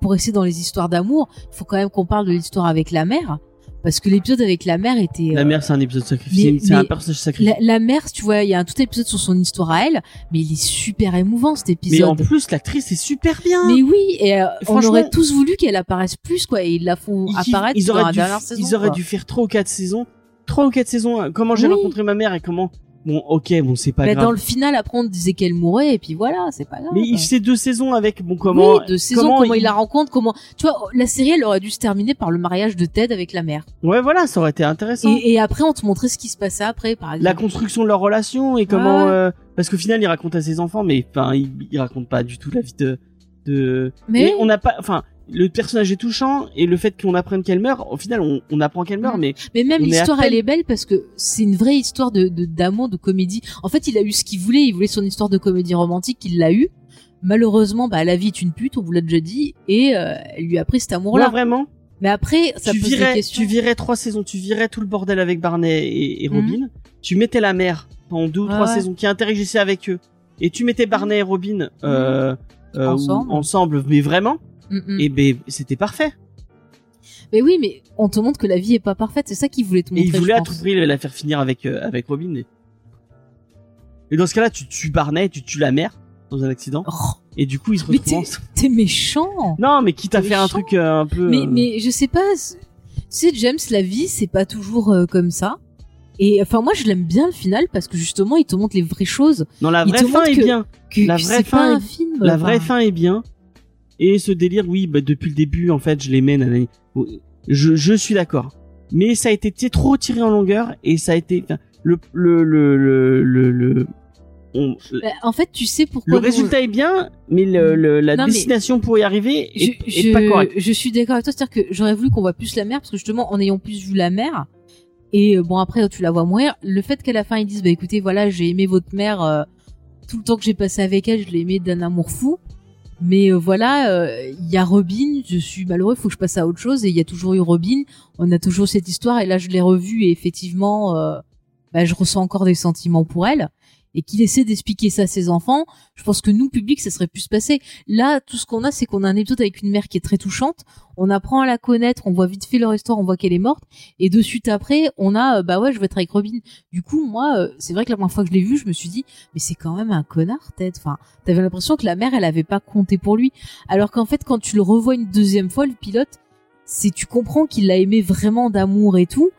pour rester dans les histoires d'amour, il faut quand même qu'on parle de l'histoire avec la mère. Parce que l'épisode avec la mère était... La euh, mère, c'est un épisode sacrifié, mais- c'est un mais personnage sacrifié. la, la mère, tu vois, il y a un tout épisode sur son histoire à elle, mais il est super émouvant cet Mais épisode. en plus, l'actrice est super bien. Mais oui, et euh, on Franchement- aurait tous voulu qu'elle apparaisse plus, quoi, et ils la font Ils- apparaître ils dans auraient la dû, dernière saison. ils auraient quoi. dû faire trois ou quatre saisons, trois ou quatre saisons. euh, Comment j'ai Oui. rencontré ma mère et comment. Bon, ok, bon, c'est pas Mais grave. dans le final, après, on disait qu'elle mourait, et puis voilà, c'est pas grave. Mais il fait deux saisons avec bon comment. oui, de saison, comment, il... il- la rencontre, comment, tu vois, la série, elle aurait dû se terminer par le mariage de Ted avec la mère. Ouais, voilà, ça aurait été intéressant. Et, et après, on te montrait ce qui se passait après, par exemple. La construction de leur relation et comment. Ouais. euh, parce qu'au final, il raconte à ses enfants, mais enfin, il, il raconte pas du tout la vie de. de... Mais Et on n'a pas. Enfin, le personnage est touchant et le fait qu'on apprenne qu'elle meurt, au final, on, on apprend qu'elle meurt, Mm. mais Mais même l'histoire, peine- elle est belle parce que c'est une vraie histoire de de- d'amour, de, comédie. En fait, il a eu ce qu'il voulait. Il voulait son histoire de comédie romantique. Il l'a eu. Malheureusement, bah, la vie est une pute, on vous l'a déjà dit, et euh, elle lui a pris cet là, amour-là. vraiment. Mais après, ça tu pose des virais, questions. tu virais trois saisons, tu virais tout le bordel avec Barney et, et Mhm. Robin. Tu mettais la mère pendant deux ou Ah trois ouais. saisons qui interagissait avec eux. Et tu mettais Barney et Robin euh, euh, Ensemble. ou- ensemble, mais vraiment. Mm, mm. Et ben c'était parfait. Mais oui, mais on te montre que la vie est pas parfaite. C'est ça qu'il voulait te Et montrer. il voulait à tout prix la faire finir avec euh, avec Robin. Et... et dans ce cas-là, tu tues Barney, tu tues la mère dans un accident. Oh, Et du coup, ils se mais retrouvent. t'es méchant. Non, mais quitte à faire un truc euh, un peu. Mais euh, mais je sais pas. Tu sais, James, la vie, c'est pas toujours comme ça. Et enfin, moi, je l'aime bien le final parce que justement, il te montre les vraies choses. Non, la il vraie fin est bien. La vraie est-. La fin est bien. Et ce délire, oui, bah, depuis le début, en fait, je les mène. à la- Je, je suis d'accord. Mais ça a été trop tiré en longueur et ça a été le le le le le, le- on- bah, en fait, tu sais pourquoi. le résultat est bien, mais le, le- la Non, mais- destination pour y arriver je, est, est je- pas correcte. je suis d'accord avec toi, c'est-à-dire que j'aurais voulu qu'on voit plus la mère, parce que justement, en ayant plus vu la mère, et euh, bon après tu la vois mourir, le fait qu'à la fin ils disent bah écoutez voilà j'ai aimé votre mère euh, tout le temps que j'ai passé avec elle, je l'ai aimé d'un amour fou, mais euh, voilà euh, il y a Robin, je suis malheureux, il faut que je passe à autre chose, et il y a toujours eu Robin, on a toujours cette histoire, et là je l'ai revue et effectivement euh, bah, je ressens encore des sentiments pour elle. Et qu'il essaie d'expliquer ça à ses enfants, je pense que nous, public, ça serait plus passé. Là, tout ce qu'on a, c'est qu'on a un épisode avec une mère qui est très touchante. On apprend à la connaître, on voit vite fait leur histoire, on voit qu'elle est morte. Et de suite après, on a, euh, bah ouais, je vais être avec Robin. Du coup, moi, euh, c'est vrai que la première fois que je l'ai vu, je me suis dit, mais c'est quand même un connard, Ted. Enfin, t'avais l'impression que la mère, elle avait pas compté pour lui. Alors qu'en fait, quand tu le revois une deuxième fois, le pilote, c'est, tu comprends qu'il l'a aimé vraiment d'amour et tout.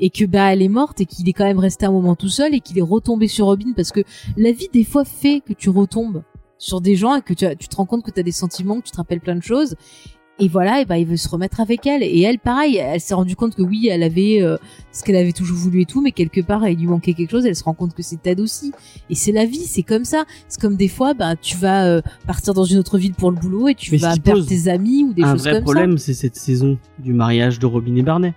Et que bah elle est morte et qu'il est quand même resté un moment tout seul et qu'il est retombé sur Robin parce que la vie des fois fait que tu retombes sur des gens et que tu, as- tu te rends compte que tu as des sentiments, que tu te rappelles plein de choses. Et voilà, et bah il veut se remettre avec elle. Et elle, pareil, elle s'est rendue compte que oui, elle avait euh, ce qu'elle avait toujours voulu et tout, mais quelque part, il lui manquait quelque chose. Elle se rend compte que c'est Ted aussi. Et c'est la vie, c'est comme ça. C'est comme des fois, bah tu vas euh, partir dans une autre ville pour le boulot et tu Mais vas perdre tes amis ou des Un choses vrai comme problème, c'est cette saison du mariage de Robin et Barney.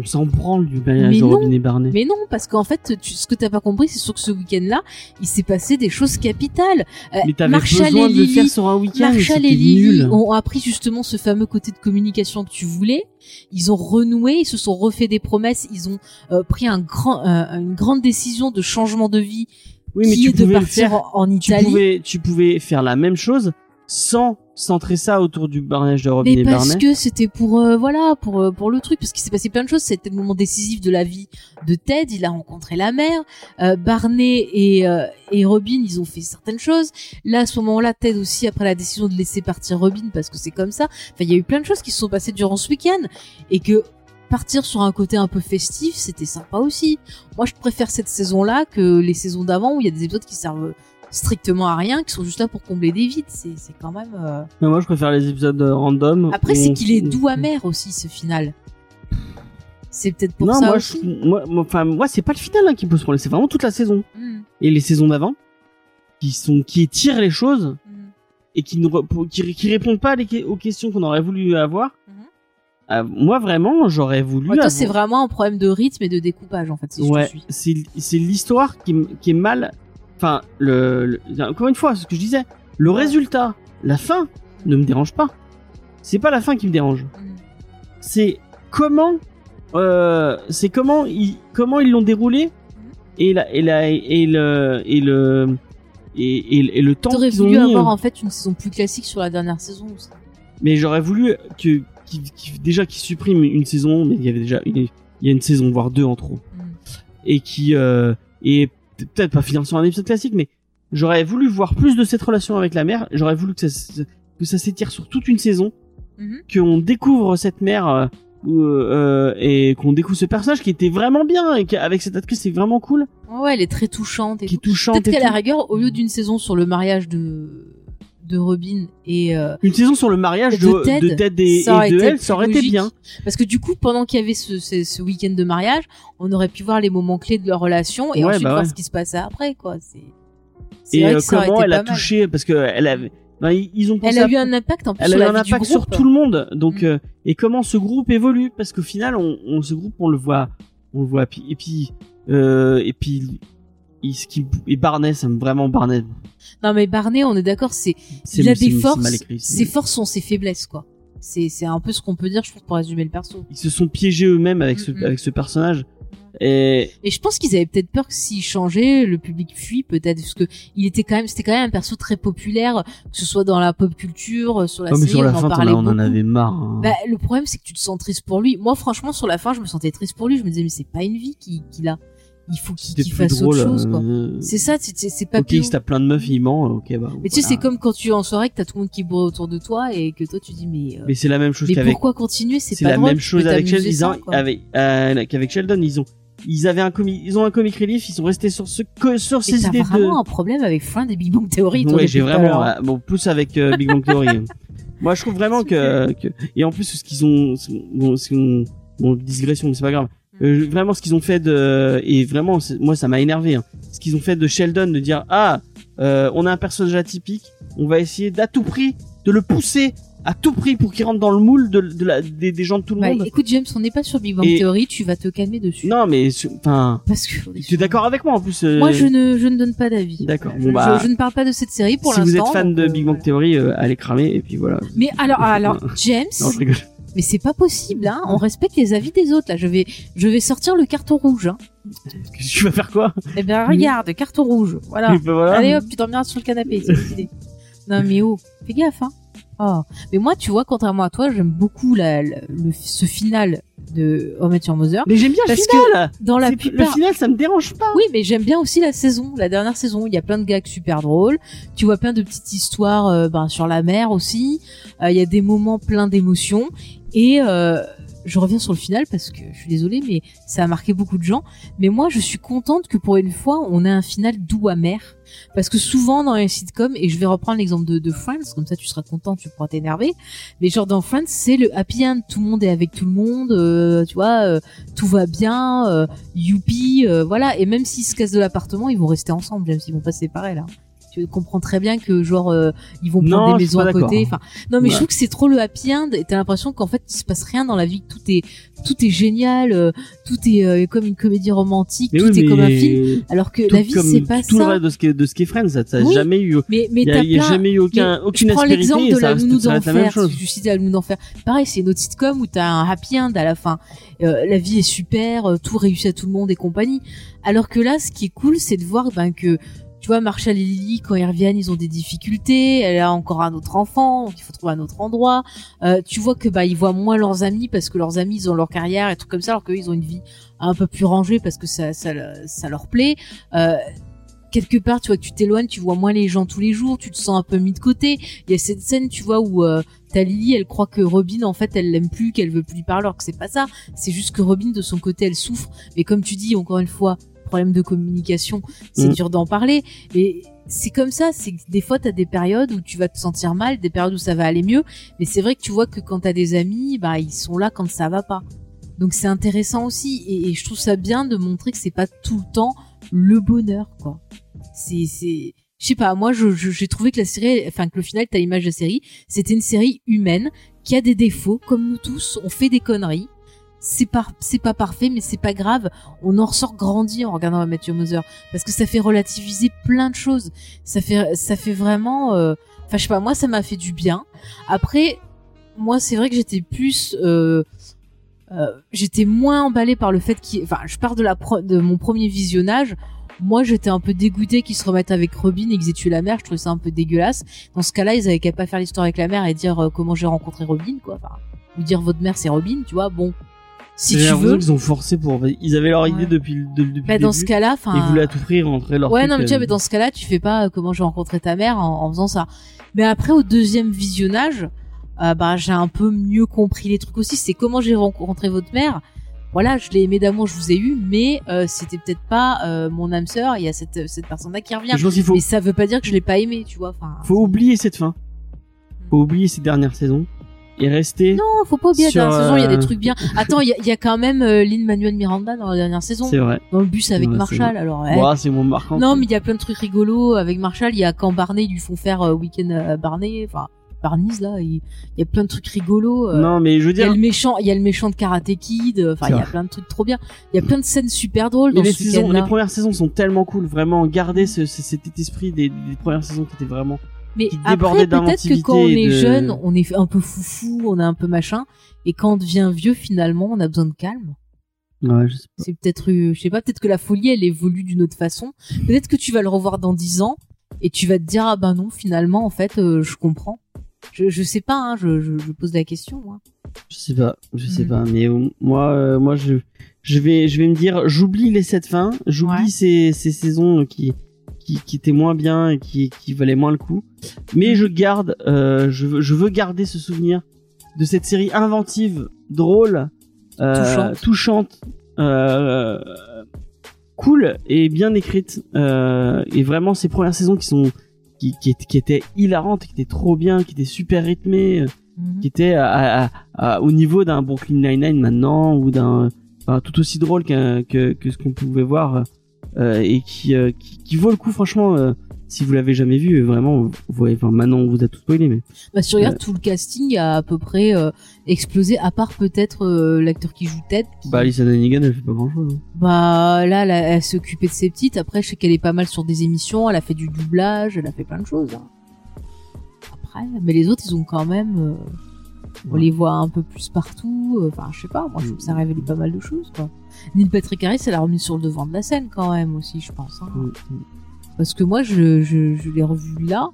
On s'en branle du mariage Mais de non, Robin et Barney. Mais non, parce qu'en fait, tu, ce que t'as pas compris, c'est sûr que ce week-end-là, il s'est passé des choses capitales. Euh, Mais t'avais Marshall besoin et de le Lily- faire sur un week-end. Marshall c'était et Lily nul. ont appris justement ce fameux côté de communication que tu voulais. Ils ont renoué, ils se sont refait des promesses, ils ont euh, pris un grand, euh, une grande décision de changement de vie Oui, mais qui tu est de partir faire. en, en Tu Italie. pouvais, tu pouvais faire la même chose sans centrer ça autour du barnage de Robin Mais et parce Barney. que c'était pour euh, voilà pour euh, pour le truc parce qu'il s'est passé plein de choses. C'était le moment décisif de la vie de Ted. Il a rencontré la mère. Euh, Barney et euh, et Robin ils ont fait certaines choses. Là à ce moment-là Ted aussi après la décision de laisser partir Robin parce que c'est comme ça. Enfin il y a eu plein de choses qui se sont passées durant ce week-end. Et que partir sur un côté un peu festif c'était sympa aussi. Moi je préfère cette saison-là que les saisons d'avant où il y a des épisodes qui servent strictement à rien qui sont juste là pour combler des vides c'est c'est quand même euh, Mais moi, je préfère les épisodes euh, random. après, où c'est qu'il est doux amer aussi, ce final. C'est peut-être pour non, ça moi, aussi. je- moi, moi, enfin, moi, c'est pas le final hein, qui pose problème, c'est vraiment toute la saison Hmm, et les saisons d'avant qui sont qui étirent les choses hmm. et qui ne qui, qui répondent pas les aux questions qu'on aurait voulu avoir. Mhm. Euh, moi, vraiment, j'aurais voulu. Ouais, toi, avoir- c'est vraiment un problème de rythme et de découpage, en fait, si je ouais, te suis. c'est c'est l'histoire qui, qui est mal. Enfin, le, le- encore une fois, ce que je disais, le résultat, la fin, ne me dérange pas. C'est pas la fin qui me dérange. C'est comment, euh, c'est comment ils, comment ils l'ont déroulé et la, et la, et le, et le, et, et, et le temps qu'ils ont voulu mis. avoir, euh, en fait, une saison plus classique sur la dernière saison. Mais j'aurais voulu que, déjà qu'ils suppriment une saison, mais il y avait déjà, il y a une saison voire deux en trop. Hmm. et qui euh, et peut-être pas finir sur un épisode classique mais j'aurais voulu voir plus de cette relation avec la mère j'aurais voulu que ça que ça s'étire sur toute une saison Mhm. qu'on découvre cette mère euh, euh, et qu'on découvre ce personnage qui était vraiment bien et qu'avec cette actrice c'est vraiment cool Ouais, elle est très touchante. Et qui est touchante Peut-être qu'à la rigueur, au lieu d'une saison sur le mariage de de Robin et euh, une saison sur le mariage de, de Ted, de Ted et, ça et de elle ça aurait été bien parce que du coup, pendant qu'il y avait ce, ce, ce week-end de mariage, on aurait pu voir les moments clés de leur relation et Ouais, ensuite bah voir ce qui se passait après, quoi. C'est et vrai euh, que ça aurait comment elle a touché parce que elle avait ben, ils ont pensé Elle a à- eu un impact en plus elle sur a eu la un vie du impact sur groupe. tout le monde donc Mm. euh, et comment ce groupe évolue? Parce qu'au final on, on ce groupe on le voit on le voit et puis euh, et puis il, ce qui et Barney ça me vraiment Barney Non mais Barney, on est d'accord, c'est il a des forces. mal écrit, Ses forces sont ses faiblesses, quoi. C'est c'est un peu ce qu'on peut dire, je trouve, pour résumer le perso. ils se sont piégés eux-mêmes avec ce avec ce personnage et Et je pense qu'ils avaient peut-être peur que s'il changeait, le public fuit peut-être parce que il était quand même, c'était quand même un perso très populaire, que ce soit dans la pop culture, sur la oh, mais série, sur la on en fin t'en parlait on en avait marre hein. Bah, le problème, c'est que tu te sens triste pour lui. Moi, franchement, sur la fin, je me sentais triste pour lui. Je me disais, mais c'est pas une vie qu'il qu'il a. Il faut qu'il plus fasse drôle autre chose, quoi. euh, C'est ça, c'est- c'est c'est pas ok si t'as plein de meufs il ment ok bah Mais tu sais, c'est comme quand tu es en soirée, que t'as tout le monde qui bourré autour de toi et que toi, tu dis, mais, euh, mais c'est la même chose mais qu'avec pourquoi continuer? C'est c'est pas la drôle, même chose avec Sheldon ils ont avec euh, qu'avec Sheldon ils ont ils avaient un comic ils ont un comic relief ils sont restés sur ce que sur ces idées de vraiment un problème avec Friends et Big Bang Theory, Ouais, j'ai vraiment euh, bon plus avec euh, Big Bang Theory. Moi, je trouve vraiment que, que et en plus ce qu'ils ont bon, ce qu'on- bon digression, mais c'est pas grave. Euh, vraiment ce qu'ils ont fait de et vraiment moi ça m'a énervé. hein. Ce qu'ils ont fait de Sheldon de dire ah euh, on a un personnage atypique, on va essayer d'à tout prix de le pousser à tout prix pour qu'il rentre dans le moule de, de la des, des gens de tout le Bah, monde. écoute, James, on n'est pas sur Big Bang Et- Theory, tu vas te calmer dessus. Non mais enfin Parce que. tu es sur- d'accord avec moi en plus. euh, Moi, je ne, je ne donne pas d'avis. D'accord. Je, Bon, bah, je- je ne parle pas de cette série pour si l'instant. vous êtes fan de euh, Big Bang voilà. Theory, euh, allez cramer et puis voilà. Mais alors, alors, James, Non, je rigole. Mais c'est pas possible, hein. On respecte les avis des autres, là. Je vais, je vais sortir le carton rouge, hein. Tu vas faire quoi? Eh ben, regarde, carton rouge. Voilà. Ben voilà. Allez hop, tu dormiras sur le canapé, c'est. Non, mais oh, fais gaffe, hein. Oh. Mais moi, tu vois, contrairement à toi, j'aime beaucoup la, la- le, ce final de How I Met Your Mother. Mais j'aime bien le Parce final. Dans la plupart, Le final, ça me dérange pas. Oui, mais j'aime bien aussi la saison, la dernière saison. Il y a plein de gags super drôles. Tu vois plein de petites histoires euh, ben, sur la mer aussi. Euh, Il y a des moments pleins d'émotions. Et euh, je reviens sur le final parce que je suis désolée, mais ça a marqué beaucoup de gens. Mais moi, je suis contente que pour une fois, on ait un final doux amer. Parce que souvent dans les sitcoms, et je vais reprendre l'exemple de, de Friends, comme ça tu seras content, tu pourras t'énerver. Mais genre dans Friends, c'est le happy end, tout le monde est avec tout le monde, euh, tu vois, euh, tout va bien, euh, youpi, euh, voilà. Et même s'ils se cassent de l'appartement, ils vont rester ensemble, même s'ils vont pas se séparer là. Tu comprends très bien que genre euh, ils vont prendre Non, des maisons à côté. Enfin, non mais je trouve que c'est trop le happy end. Et t'as l'impression qu'en fait il se passe rien dans la vie, tout est tout est génial, euh, tout est euh, comme une comédie romantique, Mais tout oui, est comme un film. Alors que tout la vie c'est pas tout ça. le reste de ce qui est, de ce qui est Friends, ça, ça a jamais eu. Mais mais Il y a, t'as jamais eu aucun, mais aucune je prends l'exemple de la nounou d'enfer. Je citais la nounou d'enfer. Pareil, c'est une autre sitcom où t'as un happy end à la fin. Euh, la vie est super, euh, tout réussit à tout le monde et compagnie. Alors que là, ce qui est cool, c'est de voir ben que tu vois, Marshall et Lily, quand ils reviennent, ils ont des difficultés. Elle a encore un autre enfant, donc il faut trouver un autre endroit. Euh, tu vois que bah ils voient moins leurs amis parce que leurs amis ils ont leur carrière et trucs comme ça, alors qu'eux ils ont une vie un peu plus rangée parce que ça ça, ça leur plaît. Euh, quelque part, tu vois, que tu t'éloignes, tu vois moins les gens tous les jours, tu te sens un peu mis de côté. Il y a cette scène, tu vois, où euh, t'as Lily, elle croit que Robin, en fait, elle l'aime plus, qu'elle veut plus lui parler, alors que c'est pas ça. C'est juste que Robin, de son côté, elle souffre. Mais comme tu dis, encore une fois, problème de communication, c'est Mm. dur d'en parler. Mais c'est comme ça, c'est que des fois, t'as des périodes où tu vas te sentir mal, des périodes où ça va aller mieux. Mais c'est vrai que tu vois que quand t'as des amis, bah, ils sont là quand ça va pas. Donc c'est intéressant aussi. Et, et je trouve ça bien de montrer que c'est pas tout le temps le bonheur, quoi c'est c'est je sais pas moi je je- j'ai trouvé que la série enfin que le final t'as l'image de la série c'était une série humaine qui a des défauts comme nous tous on fait des conneries c'est pas c'est pas parfait mais c'est pas grave. On en ressort grandi en regardant Matthew Mother. Parce que ça fait relativiser plein de choses. Ça fait ça fait vraiment euh, enfin je sais pas moi ça m'a fait du bien. Après moi c'est vrai que j'étais plus euh, euh, j'étais moins emballée par le fait qu'il enfin je pars de la pro- de mon premier visionnage. Moi j'étais un peu dégoûtée qu'ils se remettent avec Robin et qu'ils aient tué la mère. Je trouvais ça un peu dégueulasse. Dans ce cas-là ils avaient qu'à pas faire l'histoire avec la mère et dire euh, comment j'ai rencontré Robin quoi. Enfin ou dire votre mère c'est Robin tu vois. Bon si tu veux qu'ils ont forcé pour. Ils avaient leur idée Ouais. depuis, le- de- depuis bah, le dans début. ce cas-là enfin Ils voulaient à tout prix rentrer leur ouais truc, non mais tu vois euh, mais dans ce cas-là tu fais pas euh, comment j'ai rencontré ta mère en, en faisant ça mais après au deuxième visionnage euh, bah j'ai un peu mieux compris les trucs aussi c'est comment j'ai rencontré votre mère voilà je l'ai aimé d'amour je vous ai eu mais euh, c'était peut-être pas euh, mon âme sœur il y a cette cette personne là qui revient Je pense qu'il faut, mais ça veut pas dire que je l'ai pas aimé tu vois enfin faut oublier cette fin. Faut oublier ces dernières saisons et rester. non faut pas oublier Sur, la dernière saison il y a euh, des trucs bien attends il y a, il y a quand même euh, Lin Manuel Miranda dans la dernière saison C'est vrai. dans le bus avec Marshall alors ouais. Ouah, c'est moins marquant. Non, mais il y a plein de trucs rigolos avec Marshall. Il y a quand Barney, ils lui font faire euh, Weekend Barney, enfin Barney's là. Il, y a plein de trucs rigolos. euh, Non, mais je veux il y a dire. le méchant, il y a le méchant de Karate Kid. euh, Enfin, il y a plein de trucs trop bien. Il y a plein de scènes super drôles Mais dans les, ce saisons, les premières saisons sont tellement cool, vraiment garder ce, ce- cet esprit des, des premières saisons qui étaient vraiment. Mais après, peut-être que quand on est de- jeune, on est un peu foufou, on est un peu machin, et quand on devient vieux, finalement, on a besoin de calme. Ouais, je sais pas. C'est peut-être, euh, je sais pas, peut-être que la folie, elle évolue d'une autre façon. Peut-être que tu vas le revoir dans dix ans et tu vas te dire ah ben non, finalement, en fait, euh, je comprends. Je, je sais pas, hein, je, je, je pose la question. Moi. Je sais pas, je sais Mm. pas, mais euh, moi, euh, moi, je, je vais, je vais me dire, j'oublie les sept fins, j'oublie Ouais. ces, ces saisons qui, qui, qui étaient moins bien et qui, qui valaient moins le coup. Mais je garde, euh, je veux, je veux garder ce souvenir de cette série inventive, drôle, euh, Touchante. euh, cool et bien écrite. Et vraiment ces premières saisons qui sont, qui, qui, étaient- qui étaient hilarantes, qui étaient trop bien, qui étaient super rythmées. Mhm. qui était à, à- à- au niveau d'un Brooklyn Nine-Nine maintenant ou d'un enfin, tout aussi drôle que, que ce qu'on pouvait voir et qui, euh, qui qui vaut le coup franchement euh, si vous l'avez jamais vu euh, vraiment vous voyez enfin maintenant on vous a tout spoilé mais Bah, si tu regardes tout le casting a à peu près euh, explosé, à part peut-être euh, l'acteur qui joue Ted. qui- bah Alison Hannigan elle fait pas grand chose Bah, là, là, elle s'est occupée de ses petites. Après, je sais qu'elle est pas mal sur des émissions. Elle a fait du doublage, elle a fait plein de choses. hein. Après, mais les autres, ils ont quand même. On Ouais. les voit un peu plus partout. euh, Enfin, je sais pas. Moi, je trouve que ça révèle pas mal de choses. Quoi. Neil Patrick Harris, elle a remis sur le devant de la scène quand même aussi, je pense. hein. Parce que moi, je, je, je l'ai revu là.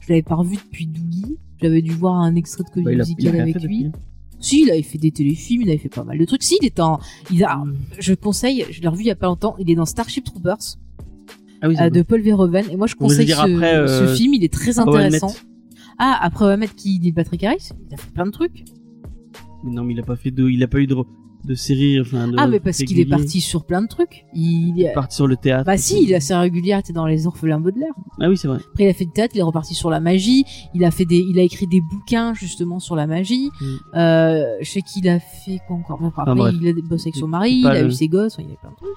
Je l'avais pas revu depuis Doogie. J'avais dû voir un extrait de comédie Bah, musicale avec lui. depuis. Si, il avait fait des téléfilms, il avait fait pas mal de trucs. Si, il est en, il a, Mm. je conseille, je l'ai revu il y a pas longtemps, il est dans Starship Troopers ah oui euh, de Paul Verhoeven et moi je conseille dire ce, après, euh, ce film, il est très intéressant. Ah, après on va mettre qui dit Patrick Harris, il a fait plein de trucs. Mais non mais il a pas fait de il a pas eu de de série enfin de ah mais parce qu'il est parti sur plein de trucs. Il, est parti sur le théâtre bah si, il est assez régulier, il était dans les orphelins Baudelaire. ah oui c'est vrai Après il a fait du théâtre, il est reparti sur la magie, il a fait des il a écrit des bouquins justement sur la magie. Mm. Euh, je sais qu'il a fait quoi encore? Après, il a bossé avec son mari, il a le- eu ses gosses, il y a plein de trucs.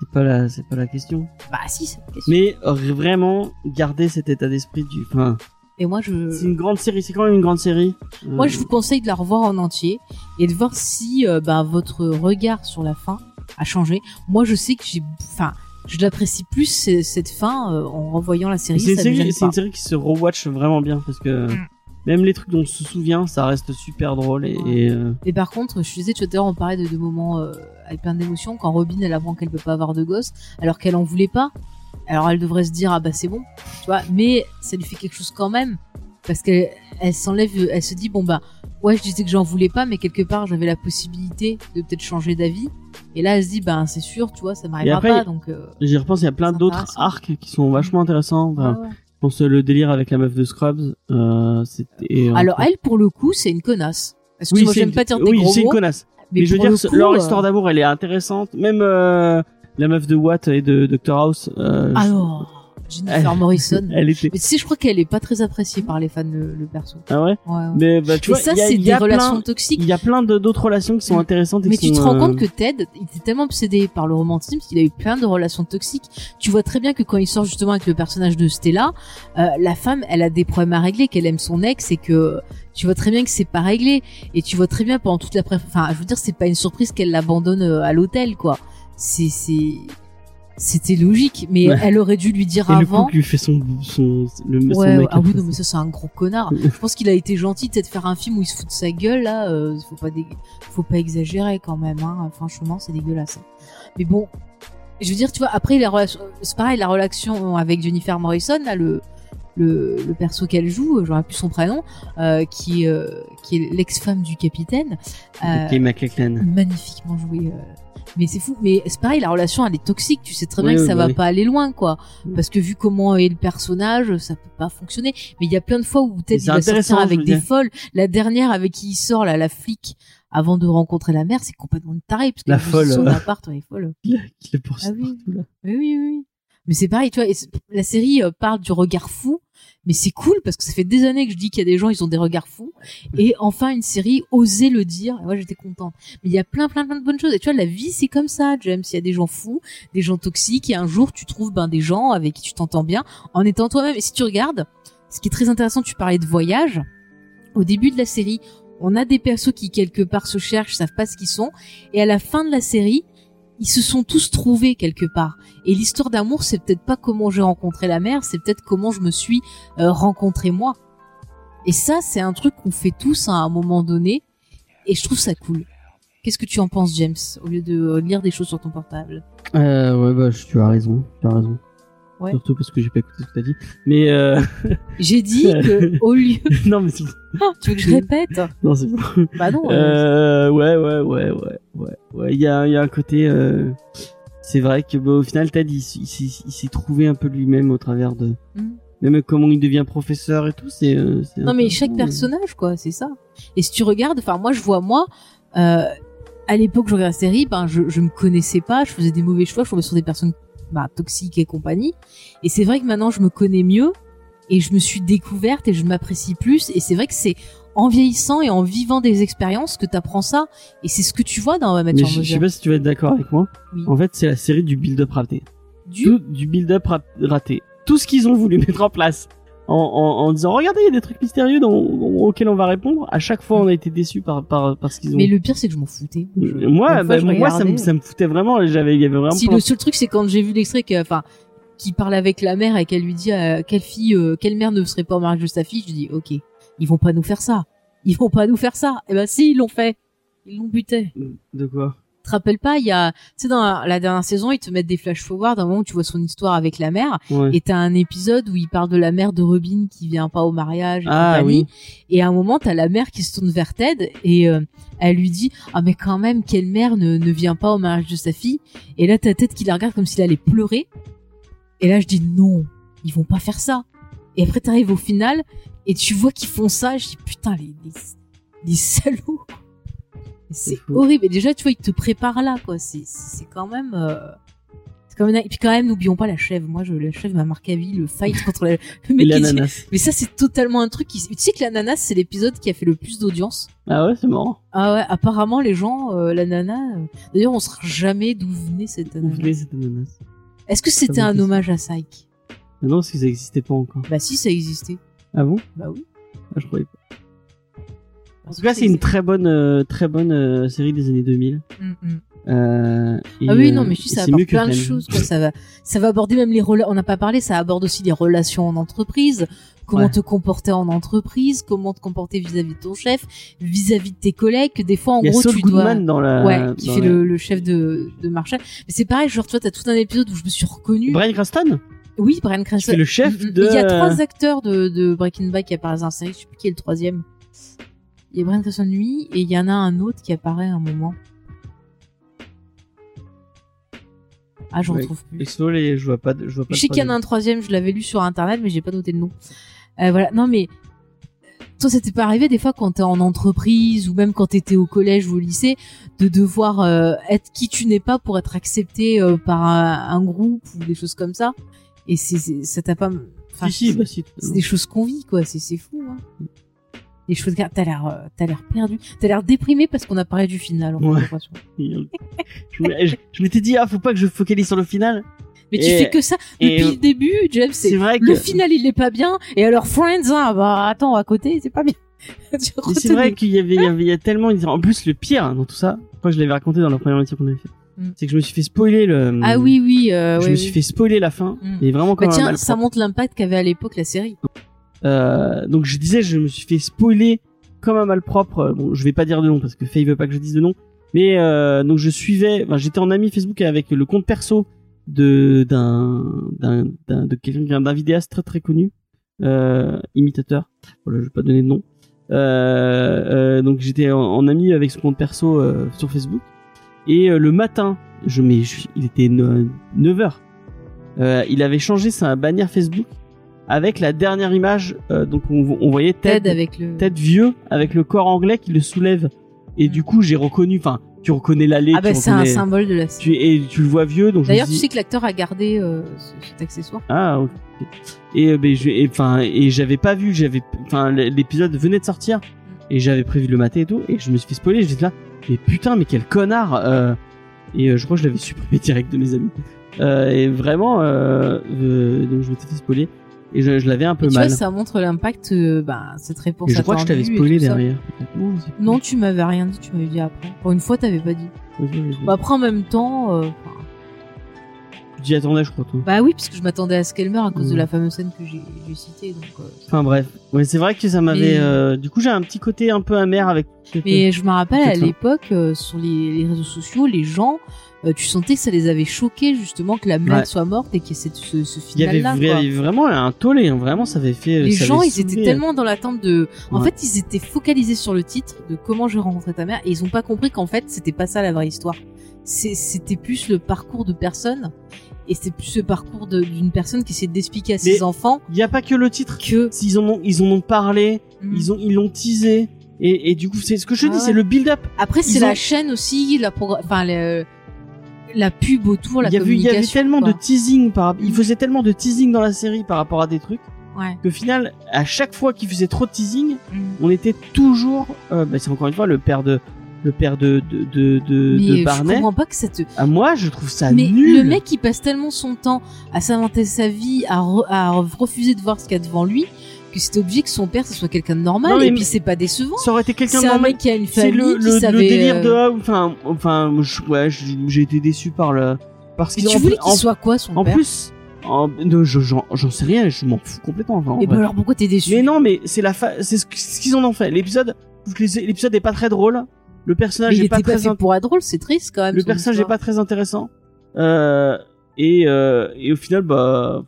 c'est pas la c'est pas la question Bah si, c'est une question. mais euh, vraiment garder cet état d'esprit du enfin Et moi je c'est une grande série c'est quand même une grande série Euh, Moi, je vous conseille de la revoir en entier et de voir si euh, bah, votre regard sur la fin a changé. Moi, je sais que j'ai, enfin, je l'apprécie plus ce- cette fin euh, en revoyant la série. C'est une série, une qui se rewatch vraiment bien parce que Mm. même les trucs dont on se souvient, ça reste super drôle et, et, euh, Et par contre, je disais tout à l'heure, on parlait de, de moments euh, avec plein d'émotions quand Robin elle apprend qu'elle peut pas avoir de gosse alors qu'elle en voulait pas. Alors elle devrait se dire ah bah c'est bon, tu vois, mais ça lui fait quelque chose quand même parce qu'elle elle s'enlève, elle se dit bon bah ouais je disais que j'en voulais pas, mais quelque part j'avais la possibilité de peut-être changer d'avis. Et là elle se dit bah c'est sûr, tu vois, ça m'arrivera pas donc. euh, J'y repense, il y a plein d'autres intéressant. arcs qui sont vachement intéressants. Enfin, ouais. Je pense euh, le délire avec la meuf de Scrubs, euh, c'était. Alors elle pour le coup c'est une connasse. Parce que oui, moi j'aime une- pas dire des oui, gros c'est une connasse. mais, Mais, je veux dire, leur euh, histoire d'amour, elle est intéressante. Même euh, la meuf de Watt et de Dr House. Euh, Alors Jennifer Morrison. elle était. Mais tu sais, je crois qu'elle est pas très appréciée par les fans le, le perso. Ah ouais. Ouais, ouais. Mais bah, tu Et vois, ça, c'est des relations plein, toxiques. il y a plein de- d'autres relations qui sont intéressantes. Et Mais qui tu te rends euh, compte que Ted, il était tellement obsédé par le romantisme qu'il a eu plein de relations toxiques. Tu vois très bien que quand il sort justement avec le personnage de Stella, euh, la femme, elle a des problèmes à régler, qu'elle aime son ex et que tu vois très bien que c'est pas réglé. Et tu vois très bien pendant toute la pré... Enfin, je veux dire, c'est pas une surprise qu'elle l'abandonne euh, à l'hôtel, quoi. C'est, c'est, c'était logique. Mais Ouais. elle aurait dû lui dire Et le avant. couple lui fait son, son, le, son Ouais, ah oui, non, mais ça, c'est un gros connard. Je pense qu'il a été gentil, peut-être faire un film où il se fout de sa gueule, là. Euh, faut pas, faut pas exagérer quand même, hein. Franchement, c'est dégueulasse. hein. Mais bon, je veux dire, tu vois, après, la relation, c'est pareil, la relation avec Jennifer Morrison, là, le, le, le perso qu'elle joue, j'aurais plus son prénom, euh, qui, euh, qui est l'ex-femme du capitaine. Euh, MacLachlan. magnifiquement joué. euh. Mais c'est fou. Mais c'est pareil, la relation elle est toxique. Tu sais très bien Oui, que ça va oui. pas aller loin, quoi. Mm. Parce que vu comment est le personnage, ça peut pas fonctionner. Mais il y a plein de fois où c'est il va sortir avec des dire. folles. La dernière avec qui il sort, là, la flic, avant de rencontrer la mère, c'est complètement une tarée. Parce La qu'elle folle, Son appart, ouais, folle. Qui le poursuit Ah oui. partout, là. Oui, oui, oui. Mais c'est pareil, tu vois. la série euh, parle du regard fou. Mais c'est cool parce que ça fait des années que je dis qu'il y a des gens, ils ont des regards fous. Et enfin, une série osait le dire. Et moi, j'étais contente. Mais il y a plein, plein, plein de bonnes choses. Et tu vois, la vie, c'est comme ça, James. Il y a des gens fous, des gens toxiques. Et un jour, tu trouves ben, des gens avec qui tu t'entends bien en étant toi-même. Et si tu regardes, ce qui est très intéressant, tu parlais de voyage. Au début de la série, on a des persos qui, quelque part, se cherchent, savent pas ce qu'ils sont. Et à la fin de la série, ils se sont tous trouvés quelque part. Et l'histoire d'amour, c'est peut-être pas comment j'ai rencontré la mère, c'est peut-être comment je me suis euh, rencontré moi. Et ça, c'est un truc qu'on fait tous à un moment donné. Et je trouve ça cool. Qu'est-ce que tu en penses, James, au lieu de euh, lire des choses sur ton portable? Euh, ouais, bah, tu as raison. Tu as raison. Ouais. Surtout parce que j'ai pas écouté ce que t'as dit. Mais, euh... J'ai dit que au lieu, non, mais c'est Ah, tu veux que je répète? Non, c'est bon. Bah non. euh, Euh, ouais, ouais, ouais, ouais, ouais, ouais. Il y a, il y a un côté. Euh... C'est vrai que bah, au final, Ted, il, il s'est- trouvé un peu lui-même au travers de. Mhm. Même comment il devient professeur et tout, c'est. euh, Non mais chaque personnage quoi, c'est ça. Et si tu regardes, enfin moi je vois moi, euh, à l'époque où je regardais la série, ben je, je me connaissais pas, je faisais des mauvais choix, je tombais sur des personnes bah, toxiques et compagnie. Et c'est vrai que maintenant je me connais mieux et je me suis découverte et je m'apprécie plus. Et c'est vrai que c'est en vieillissant et en vivant des expériences que t'apprends ça. Et c'est ce que tu vois dans Mathieu je, je sais pas si tu vas être d'accord avec moi. Oui. En fait, c'est la série du build-up raté. Du Tout, du build-up ra- raté. Tout ce qu'ils ont voulu mettre en place. En, en, en disant, regardez, il y a des trucs mystérieux dont- auxquels on va répondre. À chaque fois, on a été déçus par, par, par ce qu'ils ont. Mais le pire c'est que je m'en foutais. Je- Euh, moi, fois, bah, moi, ça me, ça me foutait vraiment. J'avais, il y avait vraiment. Si plein- le seul truc c'est quand j'ai vu l'extrait que, enfin, qui parle avec la mère et qu'elle lui dit euh, quelle fille, euh, quelle mère ne serait pas au mariage de sa fille, je dis ok, ils vont pas nous faire ça, ils vont pas nous faire ça. Et ben si ils l'ont fait, ils l'ont buté. De quoi? Te rappelles pas, il y a, tu sais dans la, dernière saison ils te mettent des flash forward, un moment où tu vois son histoire avec la mère, Ouais. et t'as un épisode où il parle de la mère de Robin qui vient pas au mariage et Ah oui. Et à un moment, t'as la mère qui se tourne vers Ted et euh, elle lui dit ah mais quand même quelle mère ne, ne vient pas au mariage de sa fille Et là, t'as Ted qui la regarde comme s'il allait pleurer. Et là, je dis non, ils vont pas faire ça. Et après, t'arrives au final et tu vois qu'ils font ça. Je dis putain les les, les salauds. C'est horrible. Et déjà, tu vois, ils te préparent là quoi. C'est quand même. euh, c'est quand même... Et puis quand même, n'oublions pas la chèvre. Moi, je, la chèvre m'a marqué à vie. Le fight contre la... dit- l'ananas. mais ça, c'est totalement un truc qui. Tu sais que l'ananas, c'est l'épisode qui a fait le plus d'audience. Ah ouais, c'est marrant. Ah ouais, apparemment, les gens, euh, l'ananas. euh, D'ailleurs, on saura jamais d'où venait cette ananas. voulez cette ananas Est-ce que c'était un hommage à Psyche? Ah Non, parce que ça existait pas encore. Bah si, ça existait. Ah bon? Bah oui. ah, Je croyais pas. En tout cas, c'est une très bonne, euh, très bonne euh, série des années 2000. Mm, mm. Euh, et, Ah oui, non, mais je et ça c'est aborde plein de choses. Quoi. Ça va, ça va aborder même les relations. On n'a pas parlé, ça aborde aussi les relations en entreprise. Comment Ouais. te comporter en entreprise, comment te comporter vis-à-vis de ton chef, vis-à-vis de tes collègues. Que des fois, en Il y a gros, Saul tu dois. Goodman dans la. Ouais, qui dans fait la- le, le chef de, de Marshall. Mais c'est pareil, genre, toi, t'as tout un épisode où je me suis reconnue. Brian Cranston? Oui, Brian Cranston. fait le chef Mm, mm. de. Il y a trois acteurs de, de Breaking Bad qui apparaissent dans la série. Je sais plus qui est le troisième. Il y a Brian Cranston lui et il y en a un autre qui apparaît à un moment. Ah, je Ouais. retrouve plus. Désolé, je vois pas. de- Je vois pas. Je sais qu'il y en a un troisième, je l'avais lu sur internet, mais j'ai pas noté le nom. Euh, voilà, non mais toi, ça t'est pas arrivé des fois quand t'es en entreprise ou même quand t'étais au collège ou au lycée de devoir euh, être qui tu n'es pas pour être accepté euh, par un, un groupe ou des choses comme ça? Et c'est ça t'a pas. Enfin, Si, si, c'est- bah si. c'est des choses qu'on vit quoi. C'est c'est fou. Hein. Des choses. T'as l'air, euh, t'as l'air perdu. T'as l'air déprimé parce qu'on a parlé du final. en Ouais. je je- je m'étais dit, ah, faut pas que je focalise sur le final. Mais tu fais que ça depuis le début, James. C'est vrai que. Le final, il est pas bien. Et alors, Friends, hein, bah attends, à côté, c'est pas bien. Mais c'est vrai qu'il y avait, il y avait il y a tellement. En plus, le pire dans tout ça, je crois que je l'avais raconté dans la première émission qu'on avait fait, Mm. c'est que je me suis fait spoiler le. Ah oui, oui. Euh, Je ouais, me oui. suis fait spoiler la fin. Mm. Et vraiment Bah comme un tiens, ça montre l'impact qu'avait à l'époque la série. Euh, donc je disais, je me suis fait spoiler comme un malpropre. Bon, je vais pas dire de nom parce que Faye veut pas que je dise de nom. Mais euh, donc je suivais, enfin, j'étais en ami Facebook avec le compte perso de d'un d'un d'un- quelqu'un d'un vidéaste très très connu, euh, imitateur. Voilà, je vais pas donner de nom. Euh, euh, donc j'étais en, ami avec ce compte perso euh, sur Facebook. Et euh, le matin, je mais il était 9 heures. Euh, il avait changé sa bannière Facebook avec la dernière image. euh, donc on, on voyait Ted, Ted avec le. Ted vieux avec le corps anglais qui le soulève. Et Mm. du coup j'ai reconnu. Enfin, tu reconnais l'allée. Ah bah tu c'est un symbole de la. Tu, et tu le vois vieux. Donc me D'ailleurs, tu dis- sais que l'acteur a gardé euh, ce- cet accessoire. ah ok. Et euh, ben je enfin et j'avais pas vu, j'avais enfin l'épisode venait de sortir et j'avais prévu de le mater et tout et je me suis fait spoiler, j'étais là mais putain mais quel connard euh, et euh, je crois que je l'avais supprimé direct de mes amis. Euh, et vraiment euh, euh, donc je m'étais fait spoiler et je, je l'avais un peu tu mal. vois, ça montre l'impact, euh, bah, cette réponse et je crois que je t'avais spoilé derrière. Non, tu m'avais rien dit, tu m'avais dit après. Pour une fois, t'avais pas dit. Bah, après, en même temps, euh, t'y attendais je crois toi. bah oui, parce que je m'attendais à ce qu'elle meure à cause de Mm. la fameuse scène que j'ai citée. Donc, euh, Enfin bref, ouais c'est vrai que ça m'avait. Mais- euh, du coup j'ai un petit côté un peu amer avec. Mais je me rappelle à l'époque euh, sur les, les réseaux sociaux, les gens, euh, tu sentais que ça les avait choqués justement que la mère Ouais. soit morte et qu'il y ait cette- ce, ce Il y avait, final-là. il y avait vraiment un tollé, hein, vraiment ça avait fait. Les gens, ils étaient tellement dans l'attente de. En Ouais. fait, ils étaient focalisés sur le titre de comment je rencontrais ta mère et ils ont pas compris qu'en fait, c'était pas ça la vraie histoire. C'était plus le parcours de personne et c'est plus le parcours d'une personne qui essaie d'expliquer à ses Mais- enfants Il y a pas que le titre. que. S'ils en ont, ils en ont parlé, Mm. ils ont, ils l'ont teasé. Et, et du coup, c'est ce que je te Ah dis, ouais. c'est le build-up. Après, c'est ils la chaîne aussi, la enfin la pub autour, la Il y, avait, il y avait tellement quoi. de teasing par, il Mm. faisait tellement de teasing dans la série par rapport à des trucs Ouais. qu'au final, à chaque fois qu'il faisait trop de teasing, Mm. on était toujours, euh, bah, c'est encore une fois le père de, le père de, de, de, de, Mais de je Barney. comprends pas que ça te. À moi, je trouve ça Mais nul. le mec, il passe tellement son temps à s'inventer sa vie, à, re- à refuser de voir ce qu'il y a devant lui, que c'était obligé que son père, ce soit quelqu'un de normal. Non, et puis c'est pas décevant. ça aurait été quelqu'un C'est de normal. qui a une C'est famille le, qui le, le savait. délire de, ah, enfin, enfin, je- ouais, j'ai été déçu par le, parce qu'ils tu en- voulais qu'il en- soit quoi, son En père? plus, en- de- je- j'en sais rien, je m'en fous complètement. enfin, en Et ben alors pourquoi t'es déçu? Mais non, mais c'est la fa- c'est ce qu'ils en ont fait. L'épisode, l'épisode est pas très drôle. Le personnage il est pas pas très, pour être drôle, c'est triste quand même. le son personnage est histoire. pas très intéressant. Euh, et euh, et au final, bah,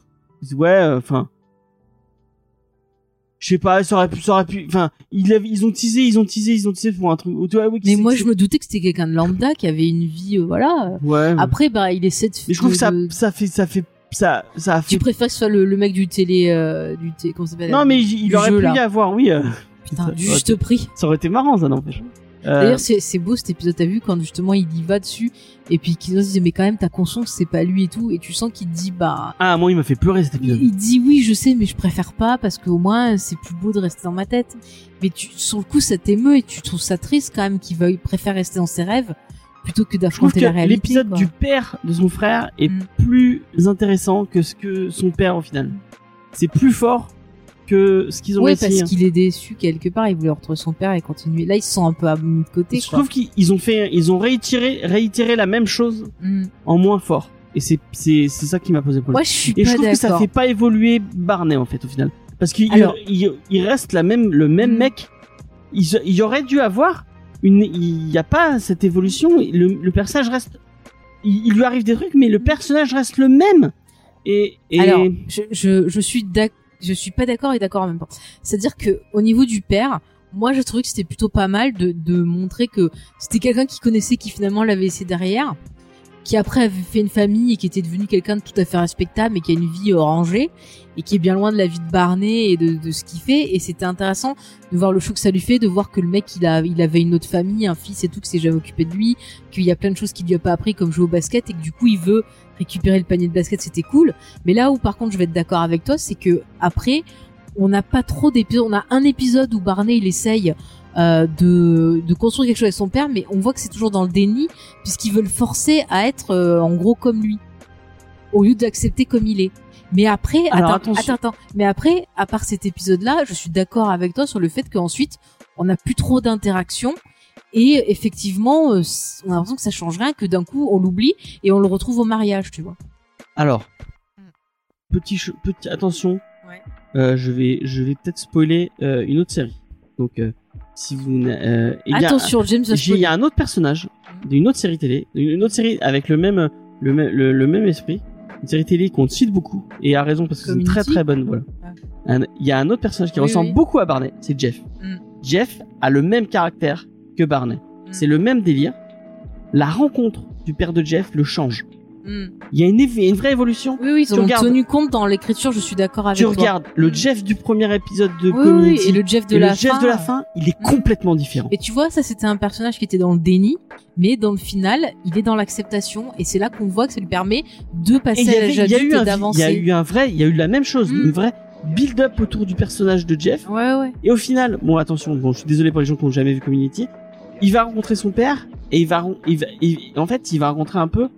ouais, enfin. Je sais pas, ça aurait pu, ça aurait pu, enfin, ils, ils ont teasé, ils ont teasé, ils ont teasé pour un truc. Tu vois, oui, Mais moi, je me doutais que c'était quelqu'un de lambda qui avait une vie, euh, voilà. Ouais. Après, bah, il essaie de. mais je trouve que ça, de- ça fait, ça fait, ça, ça a fait. Tu préfères que ce soit le, le mec du télé, euh, du télé, comment ça s'appelle? Non, mais il, aurait jeu, pu là. y avoir, oui. euh, Putain, ça juste prix. Ça aurait été marrant, ça n'empêche. Euh, D'ailleurs, c'est c'est beau cet épisode, t'as vu, quand justement il y va dessus, et puis qu'il se dit, mais quand même, ta conscience, c'est pas lui et tout, et tu sens qu'il dit, bah, Ah, moi, il m'a fait pleurer cet épisode. il dit, oui, je sais, mais je préfère pas, parce qu'au moins, c'est plus beau de rester dans ma tête. Mais tu, sur le coup, ça t'émeut, et tu trouves ça triste quand même qu'il veuille, préfère rester dans ses rêves, plutôt que d'affronter la réalité. l'épisode du père de son frère est Mm. plus intéressant que ce que son père au final. C'est plus fort que ce qu'ils ont Ouais, réussi. parce hein. qu'il est déçu quelque part, il voulait retrouver son père et continuer. Là, ils se sont un peu mis de côté, Je trouve qu'ils ils ont fait, ils ont réitéré, réitéré la même chose Mm. en moins fort. Et c'est, c'est, c'est ça qui m'a posé problème. Moi, je suis Et je trouve que ça d'accord. fait pas évoluer Barney en fait au final. Parce qu'il il, il reste la même, le même Mm. mec. Il, il aurait dû avoir une, il n'y a pas cette évolution. Le, le personnage reste, il, il lui arrive des trucs, mais le personnage reste le même. Et, et Alors, je, je, je suis d'ac- je suis pas d'accord et d'accord en même temps. C'est-à-dire que au niveau du père, moi je trouvais que c'était plutôt pas mal de, de montrer que c'était quelqu'un qui connaissait, qui finalement l'avait laissé derrière, qui après avait fait une famille et qui était devenu quelqu'un de tout à fait respectable et qui a une vie euh, rangée et qui est bien loin de la vie de Barney et de, de ce qu'il fait. Et c'était intéressant de voir le choc que ça lui fait, de voir que le mec il a, il avait une autre famille, un fils et tout, qui s'est jamais occupé de lui, qu'il y a plein de choses qu'il lui a pas appris comme jouer au basket et que du coup il veut récupérer le panier de basket, c'était cool. Mais là où par contre je vais être d'accord avec toi, c'est que après on n'a pas trop d'épisodes. On a un épisode où Barney il essaye euh, de, de construire quelque chose avec son père, mais on voit que c'est toujours dans le déni puisqu'ils veulent forcer à être euh, en gros comme lui au lieu d'accepter comme il est. Mais après, Alors, attends, attention. attends, attends. Mais après, à part cet épisode-là, je suis d'accord avec toi sur le fait qu'ensuite on n'a plus trop d'interaction. Et effectivement, euh, on a l'impression que ça change rien, que d'un coup on l'oublie et on le retrouve au mariage, tu vois. Alors, petit, ch- petit, attention. Ouais. Euh, je vais, je vais peut-être spoiler euh, une autre série. Donc, euh, si vous, n'a- euh, il y a- Attention, James il y a un autre personnage d'une autre série télé, une autre série avec le même, le même, le, le même esprit. Une série télé qu'on cite beaucoup et a raison parce que c'est une très très bonne. Voilà. Il y a un autre personnage qui Oui, ressemble oui. beaucoup à Barney, c'est Jeff. Mm. Jeff a le même caractère que Barney. Mm. C'est le même délire. La rencontre du père de Jeff le change. Hmm. Il y a une, vraie évolution. Oui, oui, ils Tu ont regardes- tenu compte dans l'écriture, je suis d'accord avec tu toi. regardes le Mm. Jeff du premier épisode de Oui, oui, Community et le Jeff de et la le Jeff fin. de la fin, il est Mm. complètement différent. Et tu vois, ça c'était un personnage qui était dans le déni, mais dans le final, il est dans l'acceptation, et c'est là qu'on voit que ça lui permet de passer Et à l'âge adulte et un, il y a d'avancer. eu un vrai, il y a eu la même chose, Mm. une vraie build-up autour du personnage de Jeff. Ouais, ouais. Et au final, bon attention, bon je suis désolé pour les gens qui ont jamais vu Community, il va rencontrer son père et il va, il va il- en fait il va rencontrer un peu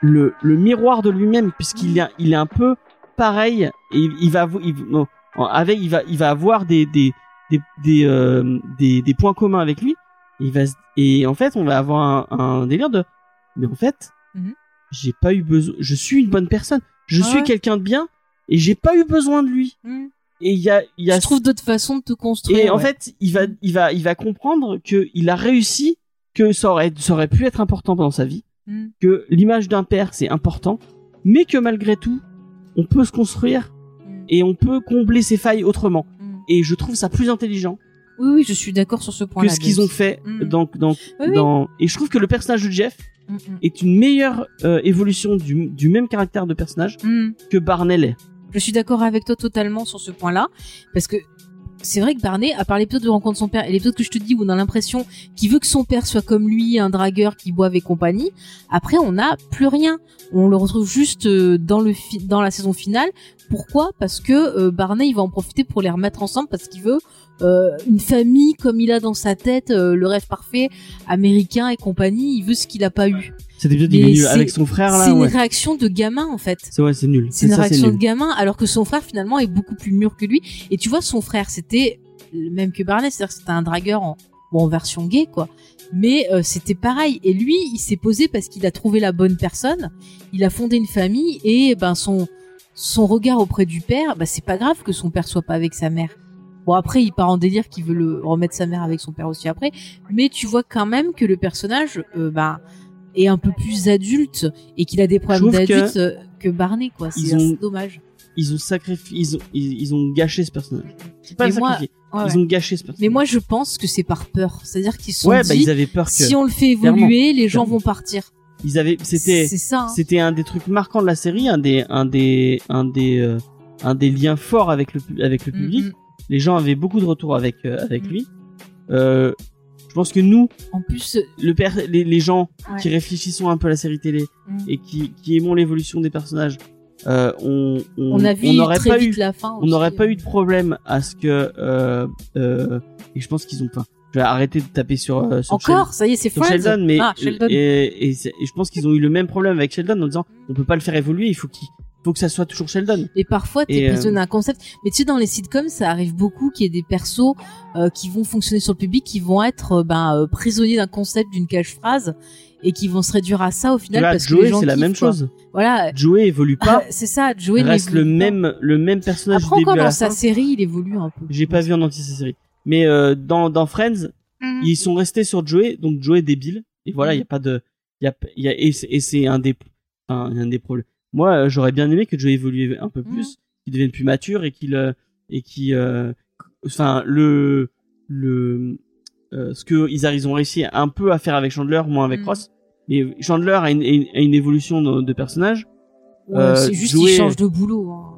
le, le miroir de lui-même puisqu'il est, il est un peu pareil et il, il va, il, non, avec il va, il va avoir des des des des, euh, des, des points communs avec lui. Et il va et en fait on va avoir un, un délire de, mais en fait Mhm. j'ai pas eu besoin, je suis une bonne personne, je Ouais, suis ouais. quelqu'un de bien et j'ai pas eu besoin de lui. Hmm. Et il y a, il y a d'autres façons de te construire. et en fait, il va, il va, il va comprendre que il a réussi, que ça aurait, ça aurait pu être important dans sa vie, Hmm. que l'image d'un père c'est important, mais que malgré tout, on peut se construire Hmm. et on peut combler ses failles autrement. Hmm. Et je trouve ça plus intelligent Oui, oui, je suis d'accord sur ce que point-là. ce qu'ils ont fait Mm. dans, dans, Oui, oui. dans. Et je trouve que le personnage de Jeff est une meilleure euh, évolution du, du même caractère de personnage que Barney l'est. Je suis d'accord avec toi totalement sur ce point-là, parce que c'est vrai que Barney, à part l'épisode de rencontre son père et l'épisode que je te dis où on a l'impression qu'il veut que son père soit comme lui, un dragueur qui boive et compagnie, après on n'a plus rien. On le retrouve juste euh, dans la saison finale. Pourquoi? Parce que euh, Barney il va en profiter pour les remettre ensemble parce qu'il veut euh, une famille comme il a dans sa tête, euh, le rêve parfait américain et compagnie. Il veut ce qu'il a pas eu. Cet épisode il est nul c'est- avec son frère C'est là. une Ouais. réaction de gamin en fait. C'est ouais, c'est nul. C'est une ça, réaction de gamin, alors que son frère finalement est beaucoup plus mûr que lui. Et tu vois, son frère, c'était le même que Barney, c'est-à-dire que c'était un dragueur en, bon, en version gay, quoi. Mais euh, c'était pareil. Et lui, il s'est posé parce qu'il a trouvé la bonne personne. Il a fondé une famille et ben son son regard auprès du père, bah c'est pas grave que son père soit pas avec sa mère. Bon après, il part en délire qu'il veut le remettre sa mère avec son père aussi après. Mais tu vois quand même que le personnage, euh, bah est un peu plus adulte et qu'il a des problèmes que- d'adulte euh, que Barney, quoi. C'est ont- dommage. Ils ont sacrifié, ils ont, ils, ils ont gâché ce personnage. C'est pas sacrifier. Ouais, Ils ouais. ont gâché ce personnage. Mais moi, je pense que c'est par peur. C'est-à-dire qu'ils se sont ouais, bah dit, ils avaient peur que. si on le fait Clairement. évoluer, les gens vont partir. Ils avaient, c'était, hein. c'était un des trucs marquants de la série, un des, un des, un des, euh, un des liens forts avec le, pu- avec le Mm, public. mm. Les gens avaient beaucoup de retours avec, euh, avec Mm. lui. Euh, je pense que nous, En plus, le les, les gens Ouais. qui réfléchissons un peu à la série télé mm, et qui, qui aimons l'évolution des personnages, euh, on, on, on a vu on n'aurait très pas vite eu, la fin. on n'aurait pas eu de problème à ce que, euh, euh, et je pense qu'ils ont pas. Je vais arrêter de taper sur, sur Encore, ça y est, c'est. Sheldon, mais ah, Sheldon. et, et je pense qu'ils ont eu le même problème avec Sheldon en disant on peut pas le faire évoluer, il faut qu'il faut que ça soit toujours Sheldon. Et parfois, t'es euh, prisonnier d'un concept. Mais tu sais, dans les sitcoms, ça arrive beaucoup qu'il y ait des persos euh, qui vont fonctionner sur le public, qui vont être euh, ben, euh, prisonniers d'un concept, d'une cage-phrase, et qui vont se réduire à ça au final Là, parce que les Joey, gens c'est la même quoi. chose. Voilà. Joey évolue pas, Ah, c'est ça, Joey reste le n'évolue pas. même le même personnage Après encore la dans sa fin. série, il évolue un peu. J'ai pas vu en entier sa série, mais euh, dans dans Friends, Mhm. ils sont restés sur Joey, donc Joey est débile. Et voilà, il y a pas de, il y a, y a et c'est- un des, un des problèmes. Moi, euh, j'aurais bien aimé que Joe évolue un peu plus, qu'il devienne plus mature et qu'il euh, et qui, enfin, le le euh, ce que ils, ils ont réussi un peu à faire avec Chandler, moins avec Mm. Ross. Mais Chandler a une, a une, a une évolution de, de personnage. Ouais, Euh, c'est juste qu'il change de boulot. hein.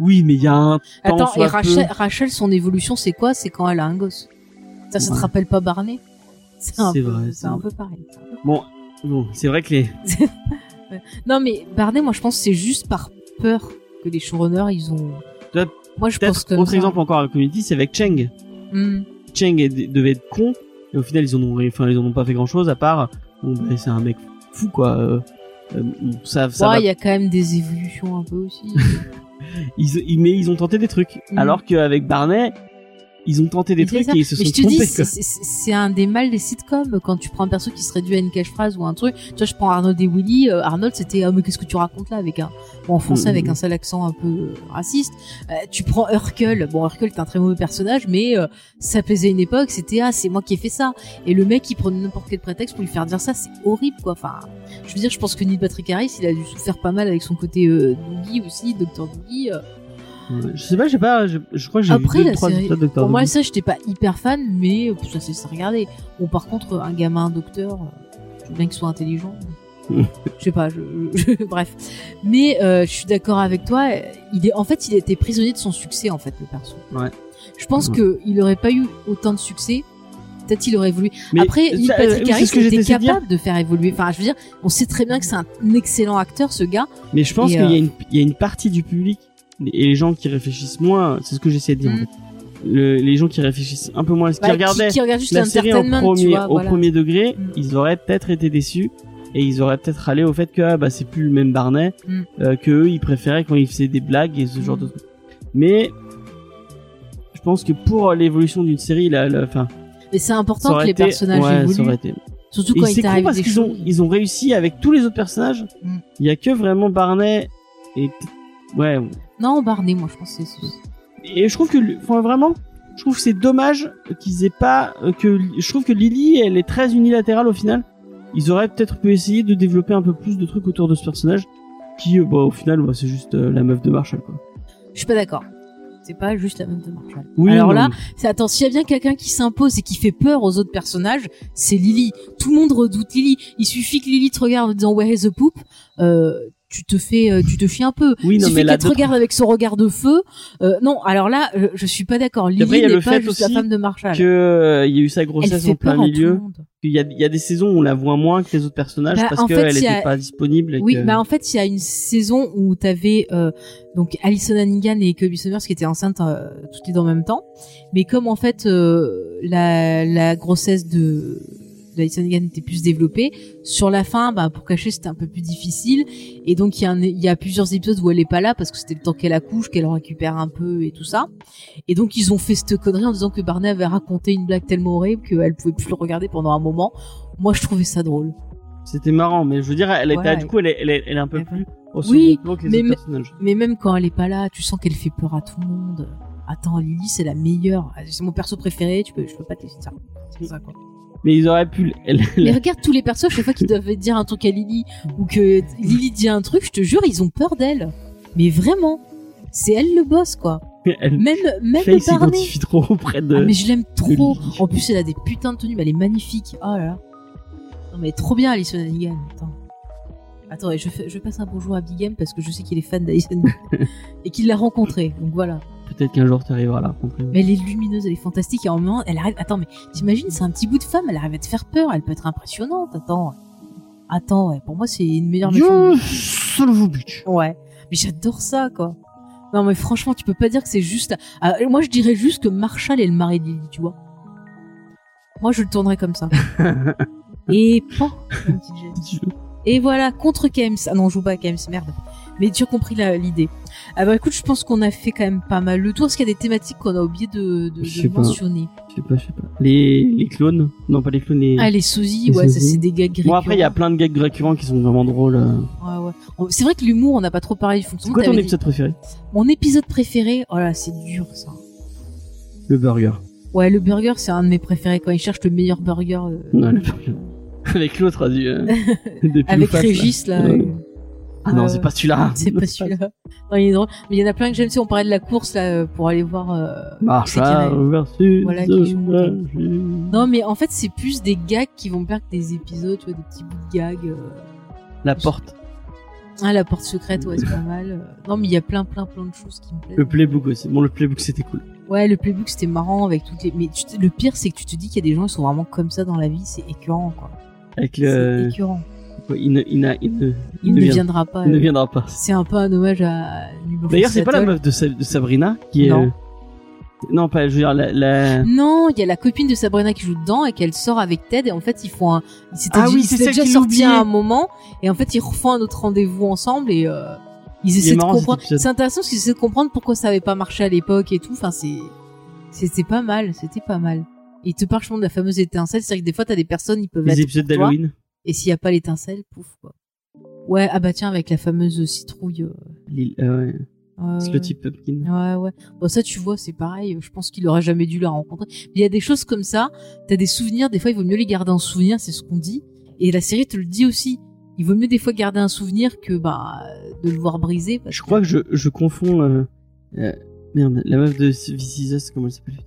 Oui, mais il y a un temps Attends, et Rachel, peu- Rachel, son évolution, c'est quoi? C'est quand elle a un gosse. Ça, ça te rappelle pas Barney? C'est vrai, c'est un peu pareil. Bon, bon, c'est vrai que les Non, mais Barney, moi, je pense que c'est juste par peur que les showrunners, ils ont. Moi, je pense que. autre exemple encore avec Community, c'est avec Cheng. Hmm. Cheng devait être con et au final ils en ont enfin ils en ont pas fait grand chose à part bon bah, c'est un mec fou quoi euh, euh, ça ça Ouais, va- il y a quand même des évolutions un peu aussi. ils, ils- mais ils ont tenté des trucs Mhm. alors qu'avec Barney ils ont tenté des trucs ça. et ils se Mais sont je te trompés c'est- un des mal des sitcoms quand tu prends un perso qui se réduit à une cache-phrase ou un truc. Tu vois, je prends Arnold et Willy. euh, Arnold, c'était ah mais qu'est-ce que tu racontes là avec un bon en français Mhm. avec un seul accent un peu euh, raciste. Euh, tu prends Urkel. Bon, Urkel est un très mauvais personnage, mais euh, ça plaisait à une époque. C'était ah c'est moi qui ai fait ça. Et le mec, il prenait n'importe quel prétexte pour lui faire dire ça. C'est horrible quoi. Enfin, je veux dire, je pense que Neil Patrick Harris, il a dû souffrir pas mal avec son côté euh, Doogie aussi, Docteur Doogie. Euh. Je sais pas j'ai pas je, je crois que j'ai Après vu deux la trois série, Doctor pour moi ça j'étais pas hyper fan, mais euh, ça c'est ça regarder. Bon par contre un gamin docteur, euh, je veux bien qu'il soit intelligent. Je sais pas, je, je- bref. Mais euh, je suis d'accord avec toi. euh, Il est en fait il a été prisonnier de son succès en fait le perso. Ouais. Je pense Ouais. que il aurait pas eu autant de succès. Peut-être il aurait voulu. Mais Après, Neil ça, Patrick Harris était de capable de faire évoluer. Enfin, je veux dire, on sait très bien que c'est un excellent acteur, ce gars. mais je pense qu'il y euh, il y a une partie du public et les gens qui réfléchissent moins c'est ce que j'essayais de dire en Mm. fait. Le- les gens qui réfléchissent un peu moins qui Bah, regardaient qui, qui juste la série tu premier, vois. au voilà. premier degré, Mm. ils auraient peut-être été déçus et ils auraient peut-être allé au fait que ah, bah c'est plus le même Barney, Mm. euh, que eux ils préféraient quand ils faisaient des blagues et ce genre Mm. de trucs. Mais je pense que pour l'évolution d'une série, là, enfin, Mais c'est important que les été, personnages ouais, ça évoluent. aurait été. Surtout Et quand c'est il cool parce qu'ils ont, ils ont réussi avec tous les autres personnages. Mm. Il y a que vraiment Barney et ouais. Non, Barney, moi, je pense que c'est. Et je trouve que, enfin, vraiment, je trouve que c'est dommage qu'ils aient pas, euh, que, je trouve que Lily, elle est très unilatérale au final. Ils auraient peut-être pu essayer de développer un peu plus de trucs autour de ce personnage, qui, euh, bah, au final, bah, c'est juste euh, la meuf de Marshall, quoi. Je suis pas d'accord. C'est pas juste la même de Marshall. Oui, Alors non, là, c'est attends, s'il y a bien quelqu'un qui s'impose et qui fait peur aux autres personnages, c'est Lily. Tout le monde redoute Lily. Il suffit que Lily te regarde en disant Where is the poop? Euh, tu te fais, euh, tu te fies un peu. oui, non, mais là, qu'elle te regarde avec son regard de feu. Euh, non, alors là, euh, je suis pas d'accord. Lily n'est pas juste la femme de Marshall. que, euh, il y a eu sa grossesse en plein milieu. Il y a, il y a des saisons où on la voit moins que les autres personnages Bah, parce qu'elle fait, il y a- était pas disponible. et Oui, que- bah en fait, il y a une saison où t'avais euh, donc Alison Hannigan et Kobe Summers qui étaient enceintes euh, toutes les deux en même temps. Mais comme en fait euh, la, la grossesse de d'Alison Hannigan était plus développée, sur la fin, bah, pour cacher, c'était un peu plus difficile. Et donc il y, a y plusieurs épisodes où elle est pas là parce que c'était le temps qu'elle accouche, qu'elle récupère un peu et tout ça. Et donc ils ont fait cette connerie en disant que Barney avait raconté une blague tellement horrible qu'elle pouvait plus le regarder pendant un moment. Moi, je trouvais ça drôle. C'était marrant, mais je veux dire, elle était, du coup, elle est, elle est, elle est un peu plus au Oui, que les mais- autres personnages. Mais même quand elle est pas là, tu sens qu'elle fait peur à tout le monde. Attends, Lily, c'est la meilleure. C'est mon perso préféré. Tu peux, je peux pas te laisser ça. C'est ça quoi. Mais ils auraient pu, elle, Mais regarde tous les persos, chaque fois qu'ils doivent dire un truc à Lily ou que Lily dit un truc, je te jure, ils ont peur d'elle. Mais vraiment, c'est elle le boss quoi. elle, Même même Faye Barney. s'identifie trop auprès de. Ah, mais je l'aime trop. En plus, elle a des putains de tenues, mais elle est magnifique. Oh là là. Non mais trop bien Alison Hannigan. Attends. Attends, je, fais, je passe un bonjour à Big Game parce que je sais qu'il est fan d'Alison et qu'il l'a rencontrée. Donc voilà. Peut-être qu'un jour tu arriveras à la rencontrer. Mais elle est lumineuse, elle est fantastique et en même temps, elle arrive. Attends, mais t'imagines, c'est un petit bout de femme, elle arrive à te faire peur, elle peut être impressionnante. Attends. Attends, ouais. Pour moi, c'est une meilleure méchante. A bitch. Ouais. Mais j'adore ça, quoi. Non, mais franchement, tu peux pas dire que c'est juste. Ah, moi, je dirais juste que Marshall est le mari de Lily, tu vois. Moi, je le tournerais comme ça. Et pan. Et voilà, contre Kems. Ah non, on joue pas à Kems, merde. Mais tu as compris l'idée. Ah bah écoute, je pense qu'on a fait quand même pas mal le tour. Est-ce qu'il y a des thématiques qu'on a oublié de, mentionner? Je sais pas, je sais pas. Les, les clones? Non, pas les clones, les. Ah, les sosies, Les ouais, ça c'est des gags bon, après, il y a récurrents. plein de gags récurrents qui sont vraiment drôles. euh. Ouais, ouais. C'est vrai que l'humour, on n'a pas trop parlé du C'est fonctionnement. quoi ton dit- épisode préféré? Mon épisode préféré, oh là, c'est dur ça. Le burger. Ouais, le burger, c'est un de mes préférés quand ils cherchent le meilleur burger. euh, Non, le burger. Avec l'autre, du, euh, avec là. Régis, là. Ouais. Ah, non, c'est pas celui-là. C'est pas celui-là. Non, il est drôle. Mais il y en a plein que j'aime. Sais, on parlait de la course là euh, pour aller voir. euh, Marshall versus. Voilà, qui joue. Non, mais en fait, c'est plus des gags qui vont me faire que des épisodes, tu vois, des petits bouts de gags. euh. La porte. Ah, la porte secrète, ouais, c'est pas mal. euh. Non, mais il y a plein, plein, plein de choses qui me plaisent. Le playbook aussi. Bon, le playbook c'était cool. Ouais, le playbook c'était marrant avec toutes les. Mais tu te- le pire, c'est que tu te dis qu'il y a des gens qui sont vraiment comme ça dans la vie, c'est écœurant, quoi. Avec C'est écœurant. Il ne, il, n'a- il ne, Il, ne vient- viendra pas. il ne viendra pas. C'est un peu un hommage à D'ailleurs, c'est pas la meuf de, Sa- de Sabrina qui est. Non. euh, Non, pas, je veux dire, la. la... Non, il y a la copine de Sabrina qui joue dedans et qu'elle sort avec Ted et en fait ils font un. Ah oui, ils c'est déjà qu'il sortis à un moment et en fait ils refont un autre rendez-vous ensemble et euh, ils essaient de marrant, comprendre. C'est intéressant parce qu'ils essaient de comprendre pourquoi ça avait pas marché à l'époque et tout. Enfin c'est, c'était pas mal, c'était pas mal. Et ils te parlent de la fameuse étincelle, c'est-à-dire que des fois t'as des personnes ils peuvent Les être épisodes pour toi, d'Halloween. Et s'il y a pas l'étincelle, pouf quoi. Ouais, ah bah tiens avec la fameuse citrouille. euh, euh, C'est le type Pumpkin. Ouais, ouais. Bon, ça, tu vois, c'est pareil. Je pense qu'il aurait jamais dû la rencontrer. Mais il y a des choses comme ça. T'as des souvenirs. Des fois, il vaut mieux les garder en souvenir. C'est ce qu'on dit. Et la série te le dit aussi. Il vaut mieux des fois garder un souvenir que, bah, de le voir briser. Parce Je crois que je, je confonds. Euh, euh, merde, la meuf de This Is Us, comment elle s'appelle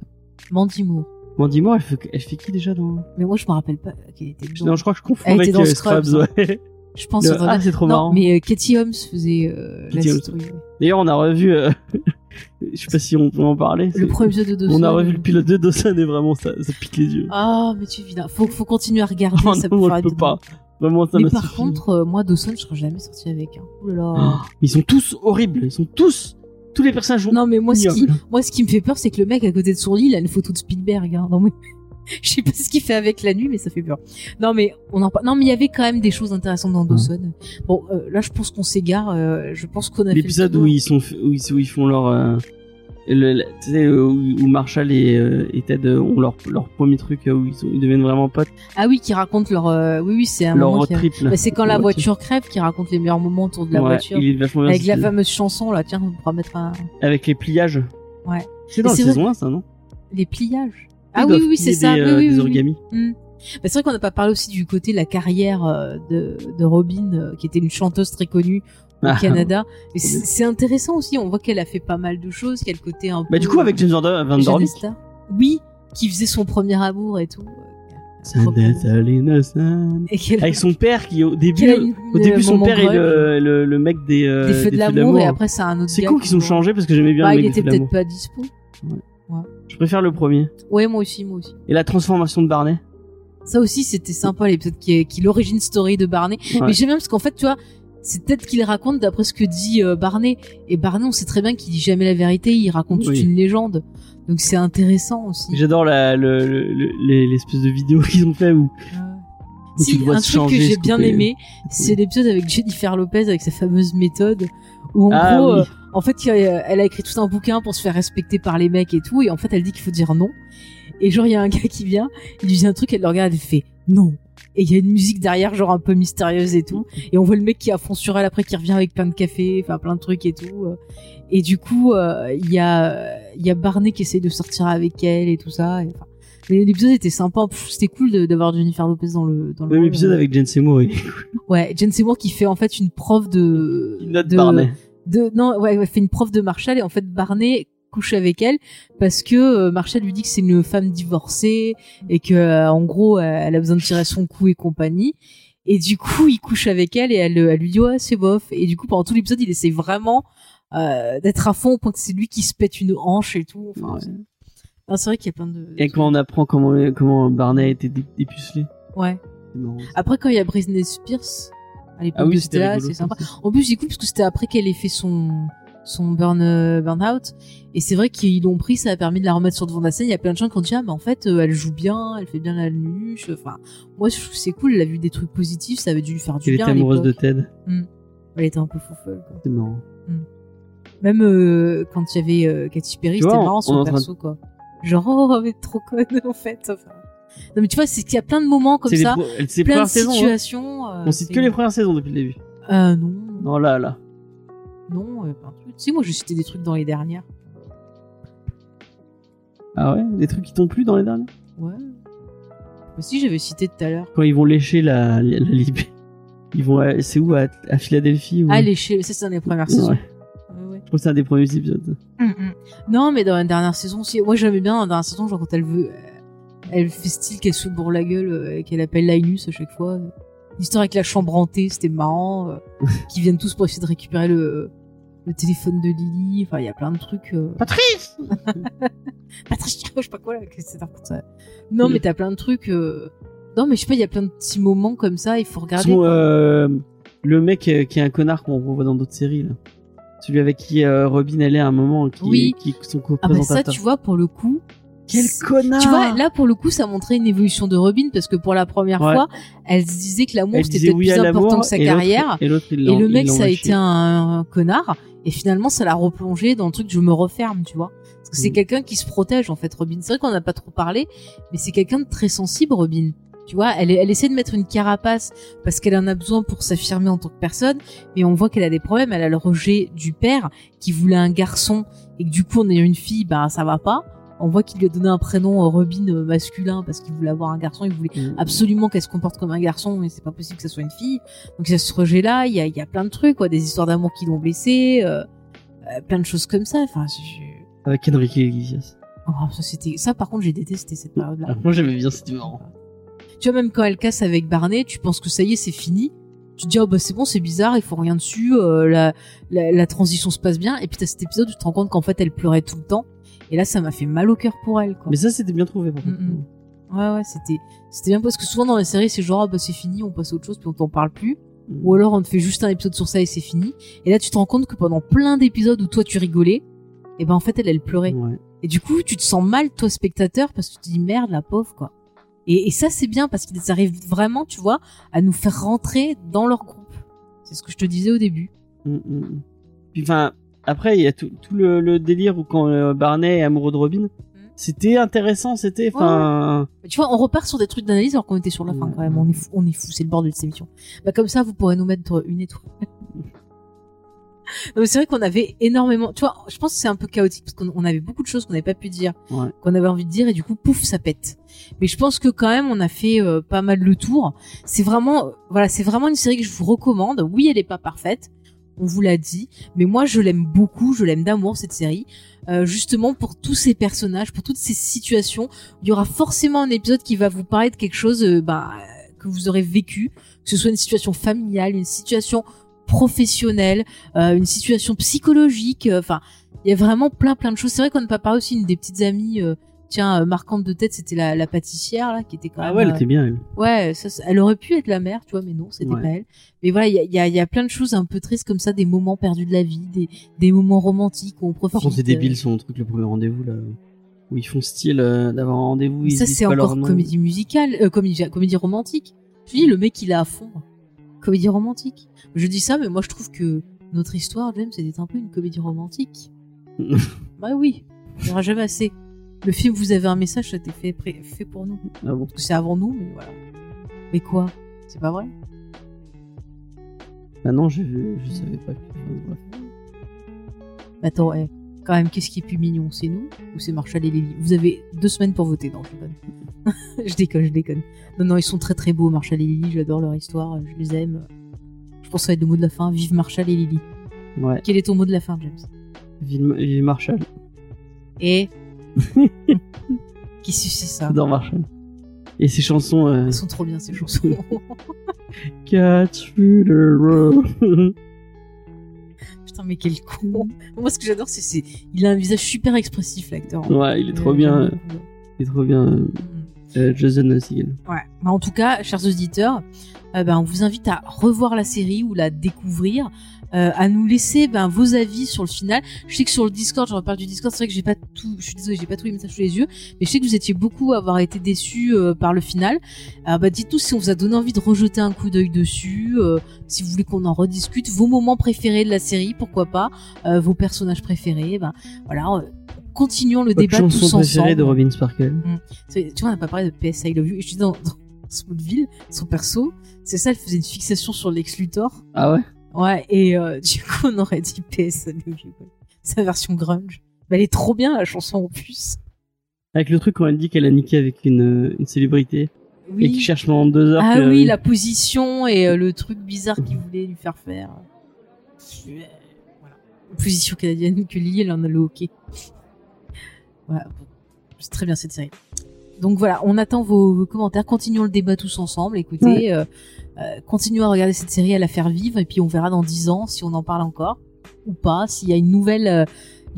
Mandy Moore. Mandy Moore, elle fait, elle fait qui déjà dans. Mais moi, je me rappelle pas qu'elle était dedans. Non, je crois que je confonds Elle avec était dans euh, Scrubs, Scrubs, ouais. Je pense. Le- Ah, c'est trop non, marrant. mais euh, Katie Holmes faisait euh, la Katie citrouille. ouais. D'ailleurs, on a revu. euh, je sais pas si on peut en parler. Le premier épisode de Dawson. On a revu le pilote de Dawson et vraiment ça, ça pique les yeux. Ah, mais tu viens. Faut, faut continuer à regarder. Oh ça non, moi, faire je peux être pas. Vraiment, ça Mais m'a par suffi. contre, euh, moi, Dawson, je serais jamais sorti avec. Hein. Ouh là là. Oh, ils sont tous horribles. Ils sont tous. Tous les personnages Non, mais moi, ce qui, moi, ce qui me fait peur, c'est que le mec à côté de son lit, il a une photo de Spielberg. Hein. Non, mais... je sais pas ce qu'il fait avec la nuit, mais ça fait peur. Non, mais on en Non, mais il y avait quand même des choses intéressantes dans Dawson. Bon, euh, là, je pense qu'on s'égare. euh, je pense qu'on a L'épisode où ils sont, où ils, où ils font leur, euh, le, sais, où, Marshall et, euh, et Ted euh, ont leur, leur premier truc euh, où ils, sont, ils deviennent vraiment potes, Ah oui, qui raconte leur. euh, Oui, oui, c'est un leur moment. a- trip. Bah, c'est quand la voiture crève qui raconte les meilleurs moments autour de la Ouais, voiture. Il est vachement bien. Avec la fameuse chanson là, tiens, on pourra mettre un... Avec les pliages. Ouais. C'est dans la saison 1, ça, non? Les pliages. Ah oui, oui, c'est ça. Des, oui, euh, oui, des. Hmm. Bah, c'est vrai qu'on n'a pas parlé aussi du côté de la carrière euh, de, de Robin, euh, qui était une chanteuse très connue au Ah. Canada. C'est intéressant aussi. On voit qu'elle a fait pas mal de choses, qu'elle côté un peu. Bah, du coup, avec James Van. Oui, qui faisait son premier amour et tout. Et Avec son père qui, au début, au début, son moment père est le, le, le mec des, euh, des feux de l'amour et après c'est un autre C'est qui qu'ils ont changé parce que j'aimais bien Bah, le il mec des était peut-être pas dispo. Je préfère le premier. Ouais, moi aussi, moi aussi. Et la transformation de Barney. Ça aussi, c'était sympa, l'épisode qui est, qui l'origine story de Barney. Ouais. Mais j'aime bien parce qu'en fait, tu vois, c'est peut-être qu'il raconte d'après ce que dit euh, Barney. Et Barney, on sait très bien qu'il dit jamais la vérité, il raconte toute Oui. une légende. Donc c'est intéressant aussi. J'adore la, le, le- l'espèce de vidéo qu'ils ont fait où, Si, tu vois un truc changer. que j'ai bien aimé, c'est l'épisode avec Jennifer Lopez avec sa fameuse méthode où en Ah gros, oui. euh, en fait, elle a écrit tout un bouquin pour se faire respecter par les mecs et tout, et en fait, elle dit qu'il faut dire non. Et genre, il y a un gars qui vient, il lui dit un truc, elle le regarde, elle fait non. Et il y a une musique derrière, genre un peu mystérieuse et tout. Et on voit le mec qui a fond sur elle après, qui revient avec plein de café, enfin plein de trucs et tout. Et du coup, euh, il y a, il y a Barney qui essaie de sortir avec elle et tout ça. Et, enfin, l'épisode était sympa. C'était cool d'avoir Jennifer Lopez dans le, dans le Même épisode avec Jane Seymour. il- Ouais, Jen Seymour qui fait en fait une prof de Il note de, Barney. de non ouais, ouais, fait une prof de Marshall et en fait Barney couche avec elle parce que euh, Marshall lui dit que c'est une femme divorcée et que euh, en gros euh, elle a besoin de tirer son coup et compagnie et du coup il couche avec elle et elle, elle lui dit ouais c'est bof et du coup pendant tout l'épisode il essaie vraiment euh, d'être à fond au point que c'est lui qui se pète une hanche et tout enfin, Ouais. c'est- c'est vrai qu'il y a plein de Et quand on apprend comment, comment Barney a été dé- dépucelé. ouais après quand il y a Britney Spears à l'époque Ah oui, de c'était sympa. En plus, c'est cool parce que c'était après qu'elle ait fait son son burn euh, burn-out et c'est vrai qu'ils l'ont pris ça a permis de la remettre sur devant de la scène il y a plein de gens qui ont dit ah mais en fait euh, elle joue bien elle fait bien la nuche enfin moi je trouve c'est cool elle a vu des trucs positifs ça avait dû lui faire du Elle bien était à amoureuse de. Ted. elle était un peu quoi C'est marrant. même euh, quand il y avait euh, Katy Perry c'était marrant son train de- perso quoi genre oh elle est trop conne en fait enfin non mais tu vois c'est qu'il y a plein de moments comme ça pro- plein de saisons. hein. situations On cite que les premières saisons depuis le début. euh, non Non, là, là. non euh, trucs. Si moi je citais des trucs dans les dernières Ah ouais Des trucs qui t'ont plu dans les derniers Ouais. Aussi, j'avais cité tout à l'heure. Quand ils vont lécher la, la, la libé. Ils vont, à- c'est où à, à Philadelphie ou... Ah, les chez, ça c'est dans les premières saisons. Ouais. Ouais, ouais. Je trouve que c'est un des premiers épisodes. Mm, mm. Non, mais dans la dernière saison aussi. Moi, j'aimais bien dans la dernière saison, genre quand elle veut, euh, elle fait style qu'elle se bourre la gueule euh, et qu'elle appelle Linus à chaque fois. L'histoire avec la chambre hantée, c'était marrant. euh, Qu'ils viennent tous pour essayer de récupérer le, le téléphone de Lily. Enfin, il y a plein de trucs. euh. Patrice Patricia, je sais pas quoi là. c'est n'importe ça. Non, mais t'as plein de trucs. euh. Non, mais je sais pas, il y a plein de petits moments comme ça. Il faut regarder. Son, euh, le mec euh, qui est un connard qu'on revoit dans d'autres séries là. Celui avec qui euh, Robin elle est à un moment qui, Oui. qui est son Ah bah ça, co-présentateur. tu vois, pour le coup. Quel connard Tu vois, là pour le coup, ça montrait une évolution de Robin parce que pour la première Ouais. fois, elle se disait que l'amour c'était oui plus important que sa et carrière. Et, le mec, ça a été un, un connard. Et finalement, ça l'a replongé dans le truc je me referme, tu vois. Parce que c'est Mm. quelqu'un qui se protège, en fait, Robin. C'est vrai qu'on n'a pas trop parlé, mais c'est quelqu'un de très sensible, Robin. Tu vois, elle, elle essaie de mettre une carapace parce qu'elle en a besoin pour s'affirmer en tant que personne, mais on voit qu'elle a des problèmes. Elle a le rejet du père qui voulait un garçon et que du coup, on a une fille, bah ça va pas. On voit qu'il lui a donné un prénom euh, Robin euh, masculin parce qu'il voulait avoir un garçon. Il voulait Mm. absolument qu'elle se comporte comme un garçon, mais c'est pas possible que ça soit une fille. Donc il y a ce rejet-là, il y a, il y a plein de trucs, quoi, des histoires d'amour qui l'ont blessé, euh, euh, plein de choses comme ça. Enfin, je- Avec Enrique Iglesias. oh, ça c'était, ça par contre j'ai détesté cette période-là. Ah, moi j'aimais bien, c'était marrant. Tu vois même quand elle casse avec Barney, tu penses que ça y est, c'est fini. Tu te dis oh bah c'est bon, c'est bizarre, il faut rien dessus, euh, la, la la transition se passe bien. Et puis t'as cet épisode où tu te rends compte qu'en fait elle pleurait tout le temps. Et là ça m'a fait mal au cœur pour elle. Quoi. Mais ça c'était bien trouvé. Mm, mm. Ouais ouais, c'était c'était bien parce que souvent dans les séries c'est genre ah bah c'est fini, on passe à autre chose puis on t'en parle plus. Mm. Ou alors on te fait juste un épisode sur ça et c'est fini. Et là tu te rends compte que pendant plein d'épisodes où toi tu rigolais, et ben en fait elle elle pleurait. Ouais. Et du coup tu te sens mal toi spectateur parce que tu te dis merde la pauvre quoi. Et, et ça c'est bien parce qu'ils arrivent vraiment tu vois à nous faire rentrer dans leur groupe. C'est ce que je te disais au début. Mm, mm, mm. Puis enfin, après il y a tout, tout le, le délire où quand euh, Barney est amoureux de Robin, c'était intéressant, c'était enfin. Tu vois, on repart sur des trucs d'analyse alors qu'on était sur la fin quand même. On est fou, on est fou, c'est le bordel de cette émission. Bah comme ça, vous pourrez nous mettre une étoile. C'est vrai qu'on avait énormément. Tu vois, je pense que c'est un peu chaotique parce qu'on on avait beaucoup de choses qu'on n'avait pas pu dire, Ouais. qu'on avait envie de dire et du coup, pouf, ça pète. Mais je pense que quand même, on a fait euh, pas mal le tour. C'est vraiment, voilà, c'est vraiment une série que je vous recommande. Oui, elle est pas parfaite. On vous l'a dit, mais moi je l'aime beaucoup, je l'aime d'amour cette série, euh, justement pour tous ces personnages, pour toutes ces situations il y aura forcément un épisode qui va vous parler de quelque chose euh, bah, que vous aurez vécu, que ce soit une situation familiale, une situation professionnelle, euh, une situation psychologique. Enfin, il y a vraiment plein plein de choses. C'est vrai qu'on n'a pas parlé aussi une des petites amies. Tiens, euh, marquante de tête, c'était la, la pâtissière là, qui était quand Ah même. ouais, elle euh, était bien elle. Ouais, ça, elle aurait pu être la mère, tu vois, mais non, c'était Ouais. pas elle. Mais voilà, il y a, il y, a, il y a plein de choses un peu tristes comme ça, des moments perdus de la vie, des, des moments romantiques où on profite. C'est euh, débile son truc, le premier rendez-vous là. Où ils font style euh, d'avoir un rendez-vous. ça, c'est encore comédie musicale, euh, comédie, comédie romantique. Je dis, le mec, il est à fond. Comédie romantique. Je dis ça, mais moi, je trouve que notre histoire, James, c'était un peu une comédie romantique. bah oui, il n'y aura jamais assez. Le film, vous avez un message, ça a été fait, fait pour nous. Ah bon. Parce que c'est avant nous, mais voilà. Mais quoi? C'est pas vrai? Ah non, je, je savais pas. Attends, eh, quand même, qu'est-ce qui est plus mignon? C'est nous ou c'est Marshall et Lily? Vous avez deux semaines pour voter, non, je déconne. je déconne, je déconne. Non, non, ils sont très très beaux, Marshall et Lily, j'adore leur histoire, je les aime. Je pense que ça va être le mot de la fin, vive Marshall et Lily. Ouais. Quel est ton mot de la fin, James? Ville Marshall. Et Qu'est-ce que c'est ça J'adore Marshall. Et ses chansons. Euh... Elles sont trop bien ces chansons. Through the road. Putain, mais quel con. Moi, ce que j'adore, c'est, il a un visage super expressif, l'acteur. ouais, il est trop Euh, bien. Il est trop bien. Mm. euh, Jason Segel. Ouais. Bah, en tout cas, chers auditeurs, euh, ben, on vous invite à revoir la série ou la découvrir, euh, à nous laisser ben, vos avis sur le final. Je sais que sur le Discord, je reparle du Discord, c'est vrai que j'ai pas tout, je suis désolée, j'ai pas tous les messages sous les yeux, mais je sais que vous étiez beaucoup à avoir été déçus euh, par le final. Alors bah dites-nous si on vous a donné envie de rejeter un coup d'œil dessus, euh, si vous voulez qu'on en rediscute, vos moments préférés de la série, pourquoi pas, euh, vos personnages préférés, ben voilà. euh, Continuons le débat tous préférée ensemble. de Robin Sparkle. C'est- Tu vois, on n'a pas parlé de PS I Love You. Et je dis dans, dans Smallville, son perso, c'est ça, elle faisait une fixation sur Lex Luthor. Ah ouais? Ouais, et euh, du coup, on aurait dit PS. Sa version grunge. Mais elle est trop bien, la chanson en plus. Avec le truc quand elle dit qu'elle a niqué avec une, euh, une célébrité. Oui. et qui cherche pendant deux heures. Ah que- oui, la position et euh, le truc bizarre qu'il voulait lui faire faire. Euh, Voilà. Position canadienne que Lily, elle en a le hockey. Voilà. C'est très bien cette série. Donc voilà, on attend vos, vos commentaires. Continuons le débat tous ensemble. Écoutez, euh, euh, continuons à regarder cette série, à la faire vivre, et puis on verra dans dix ans si on en parle encore ou pas. S'il y a une nouvelle, euh,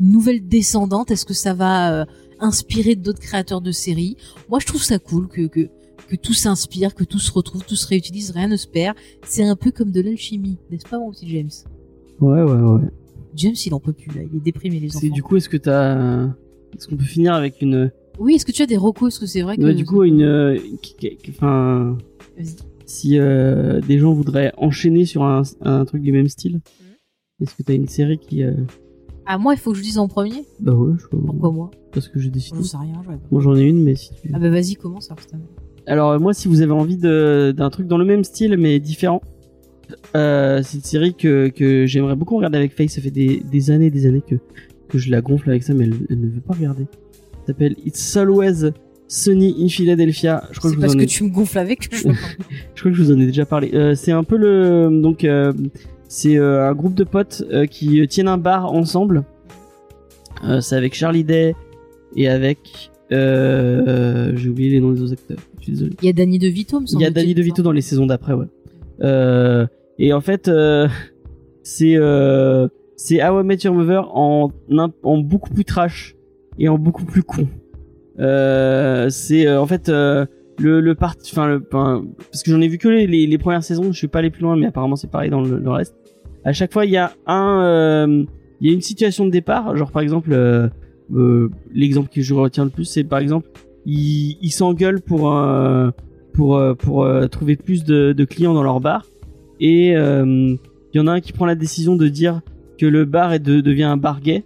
une nouvelle descendante, est-ce que ça va inspirer d'autres créateurs de séries? Moi, je trouve ça cool que que que tout s'inspire, que tout se retrouve, tout se réutilise, rien ne se perd. C'est un peu comme de l'alchimie, n'est-ce pas mon petit James? Ouais, ouais, ouais. James, il en peut plus là, il est déprimé les enfants. du coup, est-ce que t'as, est-ce qu'on peut finir avec une, Oui, est-ce que tu as des recos? Est-ce que c'est vrai que ouais, du coup, une, euh, qui- qui- qui- enfin, Vas-y. si euh, des gens voudraient enchaîner sur un, un truc du même style, Mhm. est-ce que t'as une série qui, euh... Ah moi, il faut que je dise en premier? Bah ouais, je Pourquoi moi? Parce que j'ai décidé. Je sais rien, j'aurais pas. Moi, j'en ai une, mais si tu. Ah bah vas-y, commence alors. putain. Alors euh, moi, si vous avez envie de d'un truc dans le même style mais différent, euh, c'est une série que que j'aimerais beaucoup regarder avec Faye. Ça fait des des années, des années que que je la gonfle avec ça, mais elle, elle ne veut pas regarder. S'appelle It's Always Sunny in Philadelphia. Je crois que je vous en que ai, tu me gonfles avec je crois que je vous en ai déjà parlé. Euh, c'est un peu le donc euh, c'est euh, un groupe de potes qui tiennent un bar ensemble. C'est avec Charlie Day et avec j'ai oublié les noms des autres acteurs. Je suis désolé. Il y a Danny DeVito, Il y a Danny DeVito dans les saisons d'après, ouais. Et en fait, c'est c'est How I Met Your Mother en beaucoup plus trash et en beaucoup plus con. Euh, c'est euh, en fait euh, le le part, parce que j'en ai vu que les, les, premières saisons, je suis pas allé plus loin, mais apparemment c'est pareil dans le, le reste. À chaque fois, il y a un, il y a une situation de départ, genre par exemple, l'exemple que je retiens le plus, c'est par exemple, ils s'engueulent pour pour pour trouver plus de, clients dans leur bar et il y en a un qui prend la décision de dire que le bar est de, devient un bar gay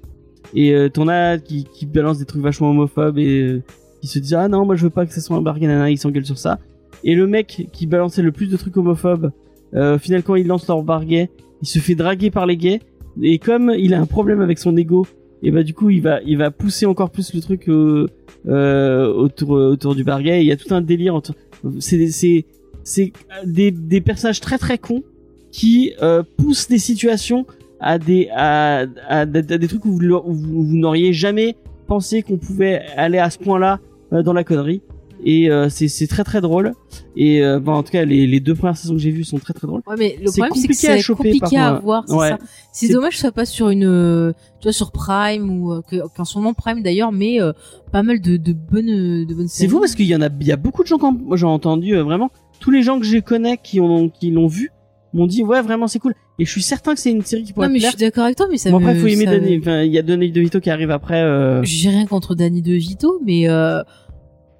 et euh, t'en qui, qui balance des trucs vachement homophobes et euh, qui se disent ah non moi je veux pas que ça soit un bar gay nana ils s'engueulent sur ça. Et le mec qui balançait le plus de trucs homophobes euh, au final quand il lance leur bar il se fait draguer par les gays. Et comme il a un problème avec son ego et bah du coup il va il va pousser encore plus le truc euh, euh, autour autour du bar il y a tout un délire entre c'est c'est c'est des des personnages très très cons qui euh, poussent des situations à des à, à, à des trucs où vous, où vous, vous n'auriez jamais pensé qu'on pouvait aller à ce point-là euh, dans la connerie et euh, c'est c'est très très drôle et euh, bon, en tout cas les, les deux premières saisons que j'ai vues sont très très drôles Ouais, mais le C'est problème, c'est que compliqué à c'est compliqué à contre. voir, c'est Ouais. ça. C'est C'est- dommage que ça passe sur une, tu vois, sur Prime ou euh, que- qu'en son nom Prime d'ailleurs, mais euh, pas mal de, de bonnes, de bonnes C'est fou parce qu'il y en a, il y a beaucoup de gens moi j'ai entendu euh, vraiment tous les gens que je connais qui ont qui l'ont vu m'ont dit ouais vraiment c'est cool et je suis certain que c'est une série qui pourrait Non, mais je suis d'accord avec toi, mais ça Bon me. après faut aimer Danny, me- enfin il y a Danny DeVito qui arrive après. Euh... J'ai rien contre Danny DeVito, mais euh,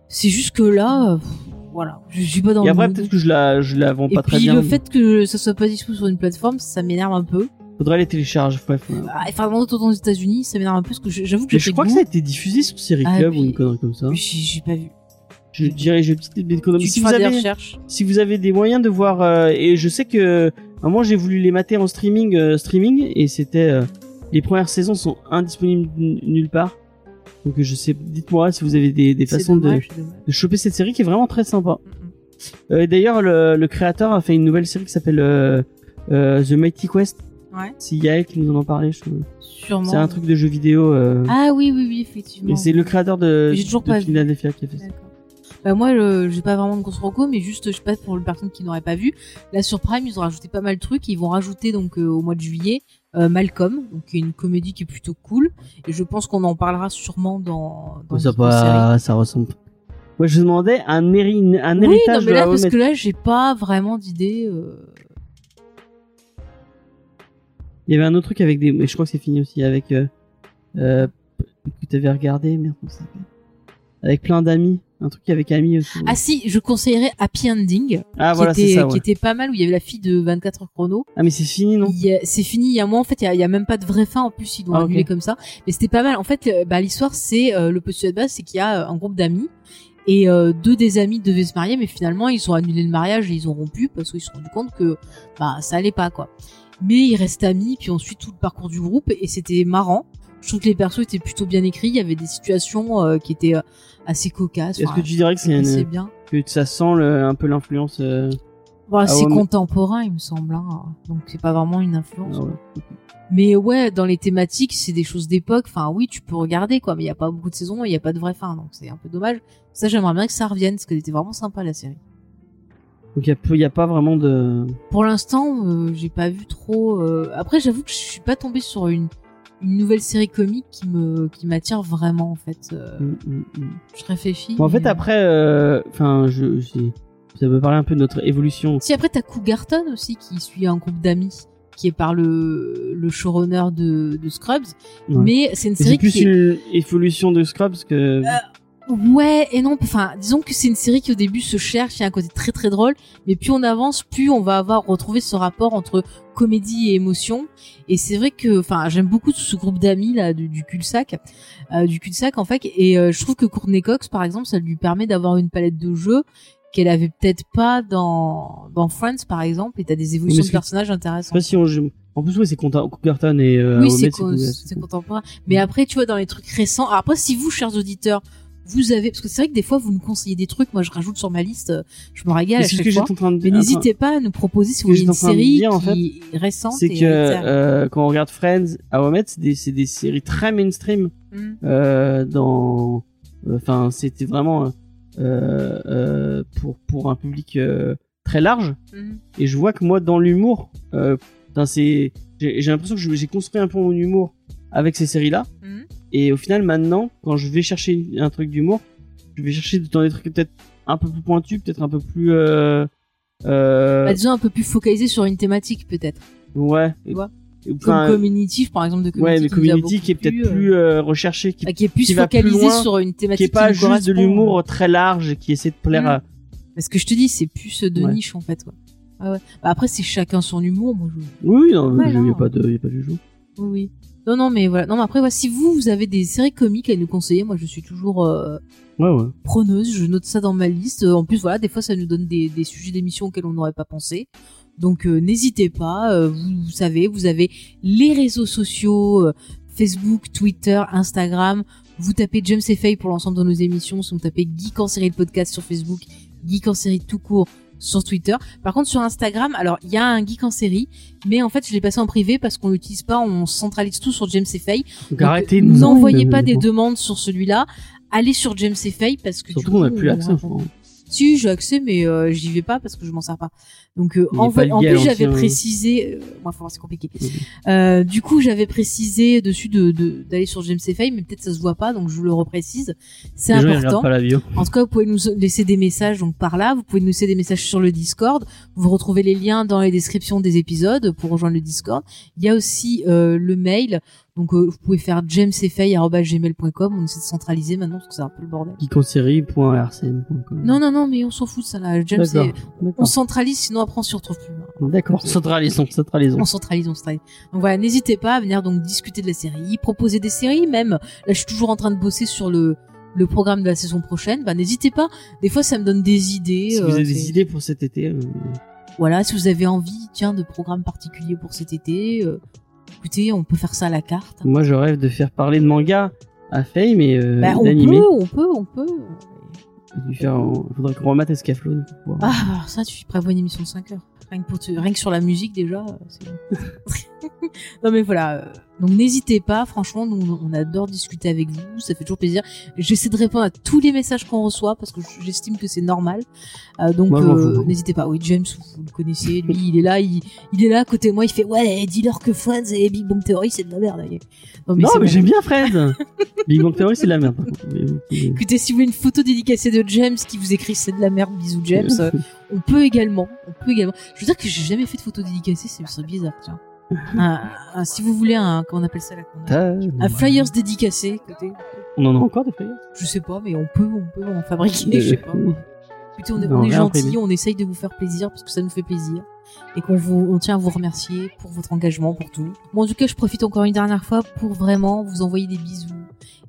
c'est juste que là, euh, voilà, je suis pas dans Et le après peut-être que je la je la vends Et pas très puis bien. le fait que ça soit pas dispo sur une plateforme, ça m'énerve un peu. Faudrait les télécharger. Bref. euh. Ah, Enfin, dans aux États-Unis, ça m'énerve un peu parce que j'avoue que Mais je crois que ça a été diffusé sur Série Ah, Club puis- ou une connerie comme ça. J'ai pas vu. Je dirais j'ai une petite économie. Tu Si vous des avez recherches. si vous avez des moyens de voir euh, et je sais que à moment j'ai voulu les mater en streaming euh, streaming et c'était euh, les premières saisons sont indisponibles nulle part donc je sais dites-moi si vous avez des, façons de, dommage, de choper cette série qui est vraiment très sympa Mm, euh, d'ailleurs le, le créateur a fait une nouvelle série qui s'appelle The Mighty Quest Ouais. c'est Yael qui nous en a parlé je trouve. mm. Sûrement. c'est un truc de jeu vidéo Ah oui, oui, oui, effectivement. et c'est le créateur de, Mais j'ai toujours de pas vu. Philadelphia qui a fait ça. Bah moi, je- j'ai pas vraiment de grosse reco, mais juste, je sais pas pour les personnes qui n'auraient pas vu. Là sur Prime, ils ont rajouté pas mal de trucs. Ils vont rajouter donc euh, au mois de juillet euh, Malcolm, donc qui est une comédie qui est plutôt cool. Et je pense qu'on en parlera sûrement dans. dans ça, série. pas, ça ressemble Ouais, je demandais un, héri- un Oui, non, héritage mais de là, How I parce que là, j'ai pas vraiment d'idée. euh, Il y avait un autre truc avec des. Mais je crois que c'est fini aussi avec. Euh, euh, que t'avais regardé, merde, comment ça s'appelle? Avec plein d'amis. Un truc avec Ami aussi. Ah si, je conseillerais Happy Ending, Ah, qui, voilà, c'est était, ça. qui était pas mal, où il y avait la fille de 24 heures chrono. Ah, mais c'est fini, non C'est fini il y a un mois en fait, il y a, il y a même pas de vraie fin en plus, ils l'ont Ah, annulé comme ça. Mais c'était pas mal. En fait, le- bah, l'histoire c'est euh, le postulat de base, c'est qu'il y a euh, un groupe d'amis et euh, deux des amis devaient se marier, mais finalement ils ont annulé le mariage et ils ont rompu parce qu'ils se sont rendus compte que bah ça allait pas quoi. Mais ils restent amis, puis on suit tout le parcours du groupe et c'était marrant. Je trouve que les persos étaient plutôt bien écrits. Il y avait des situations euh, qui étaient euh, assez cocasses. Est-ce que tu dirais que c'est une, bien. que ça sent le, un peu l'influence. euh, Bon, c'est contemporain, il me semble. Hein. Donc c'est pas vraiment une influence. ah ouais. Mais ouais, dans les thématiques, c'est des choses d'époque. Enfin, oui, tu peux regarder quoi, mais il y a pas beaucoup de saisons, et il y a pas de vraie fin, donc c'est un peu dommage. Ça, j'aimerais bien que ça revienne, parce qu'elle était vraiment sympa la série. Donc il y a, pas vraiment de. Pour l'instant, euh, j'ai pas vu trop. euh, Après, j'avoue que je suis pas tombée sur une une nouvelle série comique qui me qui m'attire vraiment en fait. Euh, Mm, mm, mm. je réfléchis. Bon, en fait, mais- après, euh, enfin, je, ça peut parler un peu de notre évolution. Si après t'as Cougarton aussi qui suit un groupe d'amis qui est par le le showrunner de, de Scrubs, Ouais. mais c'est une série plus qui est une évolution de Scrubs que. Ouais et non, enfin, disons que c'est une série qui au début se cherche, il y a un côté très très drôle, mais plus on avance, plus on va avoir retrouvé ce rapport entre comédie et émotion. Et c'est vrai que, enfin, j'aime beaucoup ce groupe d'amis là du, du cul-de-sac, euh, du cul-de-sac en fait, et euh, je trouve que Courtney Cox, par exemple, ça lui permet d'avoir une palette de jeux qu'elle avait peut-être pas dans dans Friends par exemple, et t'as des évolutions de personnages intéressantes. pas si on. je- En plus, ouais, c'est Cougarton et. Euh, oui, c'est co- contemporain. Mais après, tu vois, dans les trucs récents, alors après, si vous, chers auditeurs, vous avez, parce que c'est vrai que des fois, vous nous conseillez des trucs, moi, je rajoute sur ma liste, euh, je me régale Mais à chaque que fois. j'étais en train de Mais n'hésitez pas à nous proposer si vous voulez une série dire, en qui est récente. C'est que euh, quand on regarde Friends, Ahmed, c'est des, des séries très mainstream. Mm. euh, dans enfin c'était vraiment euh, pour pour un public très large Mm. et je vois que moi dans l'humour j'ai l'impression que j'ai construit un peu mon humour avec ces séries là Mm. Et au final maintenant quand je vais chercher un truc d'humour je vais chercher dans des trucs peut-être un peu plus pointus peut-être un peu plus euh, euh, Bah, disons un peu plus focalisé sur une thématique, peut-être. ouais Tu vois Enfin, Comme Communitive, par exemple, de Community. ouais mais qui community qui est peut-être plu, euh, plus euh, recherché qui bah, qui est plus qui plus focalisé loin, sur une qui thématique est pas nous juste de correspond. l'humour très large et qui essaie de plaire Mm. à Parce que je te dis, c'est plus de Ouais. niche, en fait, quoi. Ah ouais. Bah, après, c'est chacun son humour, moi, je... Oui, non, Ouais, il y non. a pas de, y a pas de jeu. Oui. Non, non, mais voilà. Non, mais après, voilà, si vous, vous avez des séries comiques à nous conseiller, moi, je suis toujours euh, Ouais, ouais. preneuse. Je note ça dans ma liste. Euh, En plus, voilà, des fois, ça nous donne des, des sujets d'émissions auxquels on n'aurait pas pensé. Donc, euh, n'hésitez pas. euh, vous, vous savez, vous avez les réseaux sociaux, Facebook, Twitter, Instagram. Vous tapez James et Faye pour l'ensemble de nos émissions. Si vous tapez Geek en série le podcast sur Facebook, Geek en série tout court sur Twitter. Par contre, sur Instagram, alors il y a un Geek en série, mais en fait, je l'ai passé en privé parce qu'on l'utilise pas. On centralise tout sur James et Faye. Donc, arrêtez de nous N'envoyez envoyer pas de- des demandes sur celui-là. Allez sur James et Faye parce que Surtout du qu'on a coup, plus l'accès. on-. Si, j'ai accès, mais euh, j'y vais pas parce que je m'en sers pas. Donc, euh, en, pas en plus, j'avais précisé. Euh, moi, voir, c'est compliqué. Euh, du coup, j'avais précisé dessus de de- d'aller sur Faye, mais peut-être ça se voit pas, donc je vous le reprécise. C'est important. pas la. En tout cas, vous pouvez nous laisser des messages donc par là. Vous pouvez nous laisser des messages sur le Discord. Vous retrouvez les liens dans les descriptions des épisodes pour rejoindre le Discord. Il y a aussi euh, le mail. Donc, euh, vous pouvez faire jamesfay@gmail.com. On essaie de centraliser maintenant parce que c'est un peu le bordel. geekonsérie.rcm.com. Non, non, non, mais on s'en fout de ça là. James, c'est- on centralise, sinon après on s'y retrouve plus. hein. D'accord. Centralisons, centralisons. On centralise, on centralise. Donc voilà, n'hésitez pas à venir donc discuter de la série, proposer des séries même. Là, je suis toujours en train de bosser sur le le programme de la saison prochaine. Bah n'hésitez pas. Des fois, ça me donne des idées. Si vous euh, avez c'est- des idées pour cet été, euh, Voilà, si vous avez envie, tiens, de programmes particuliers pour cet été, euh, écoutez, on peut faire ça à la carte. moi je rêve de faire parler de manga à Faye, mais euh, Bah, on d'animé. peut, on peut, on peut. Il faudrait qu'on remette Escaflowne pour pouvoir- Ah, alors ça, tu prévois une émission de 5 heures. Rien que, pour te- rien que sur la musique, déjà, euh, c'est bon. non, mais voilà. Donc, n'hésitez pas. Franchement, nous, on adore discuter avec vous. Ça fait toujours plaisir. J'essaie de répondre à tous les messages qu'on reçoit parce que j'estime que c'est normal. Euh, donc, euh, n'hésitez pas. Oui, James, vous, le connaissez. Lui, il est là. Il, il est là à côté de moi. Il fait Ouais, dis-leur que Friends et Big Bang Theory, c'est de la merde. Non, mais j'aime bien Fred. Big Bang Theory, c'est de la merde. par contre. Écoutez, si vous voulez une photo dédicacée de James qui vous écrit c'est de la merde, bisous James, on peut également, on peut également. Je veux dire que j'ai jamais fait de photo dédicacée, c'est bizarre, tiens. Un- un- si vous voulez un, comment on appelle ça là, un flyers dédicacé, écoutez, On en a encore des flyers? Je sais pas, mais on peut, on peut en fabriquer, je sais pas. Oui. Écoutez, on est, on gentil, on essaye de vous faire plaisir parce que ça nous fait plaisir et qu'on vous, on tient à vous remercier pour votre engagement, pour tout. Moi, en tout cas, je profite encore une dernière fois pour vraiment vous envoyer des bisous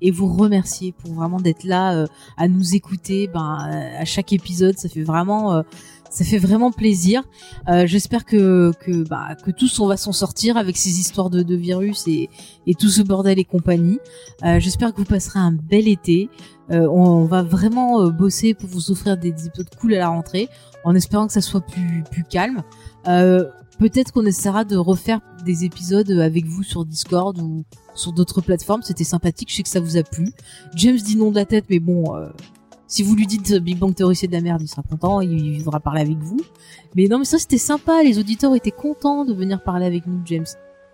et vous remercier pour vraiment d'être là euh, à nous écouter ben, euh, à chaque épisode. Ça fait vraiment, euh, ça fait vraiment plaisir. Euh, J'espère que que bah que tous on va s'en sortir avec ces histoires de, virus et et tout ce bordel et compagnie. Euh, J'espère que vous passerez un bel été. Euh, on, va vraiment euh, bosser pour vous offrir des, des épisodes cool à la rentrée, en espérant que ça soit plus plus calme. Peut-être qu'on essaiera de refaire des épisodes avec vous sur Discord ou sur d'autres plateformes. C'était sympathique. Je sais que ça vous a plu. James dit non de la tête, mais bon. Euh, si vous lui dites Big Bang Theory c'est de la merde, il sera content, il voudra parler avec vous. Mais non, mais ça c'était sympa, les auditeurs étaient contents de venir parler avec nous, James.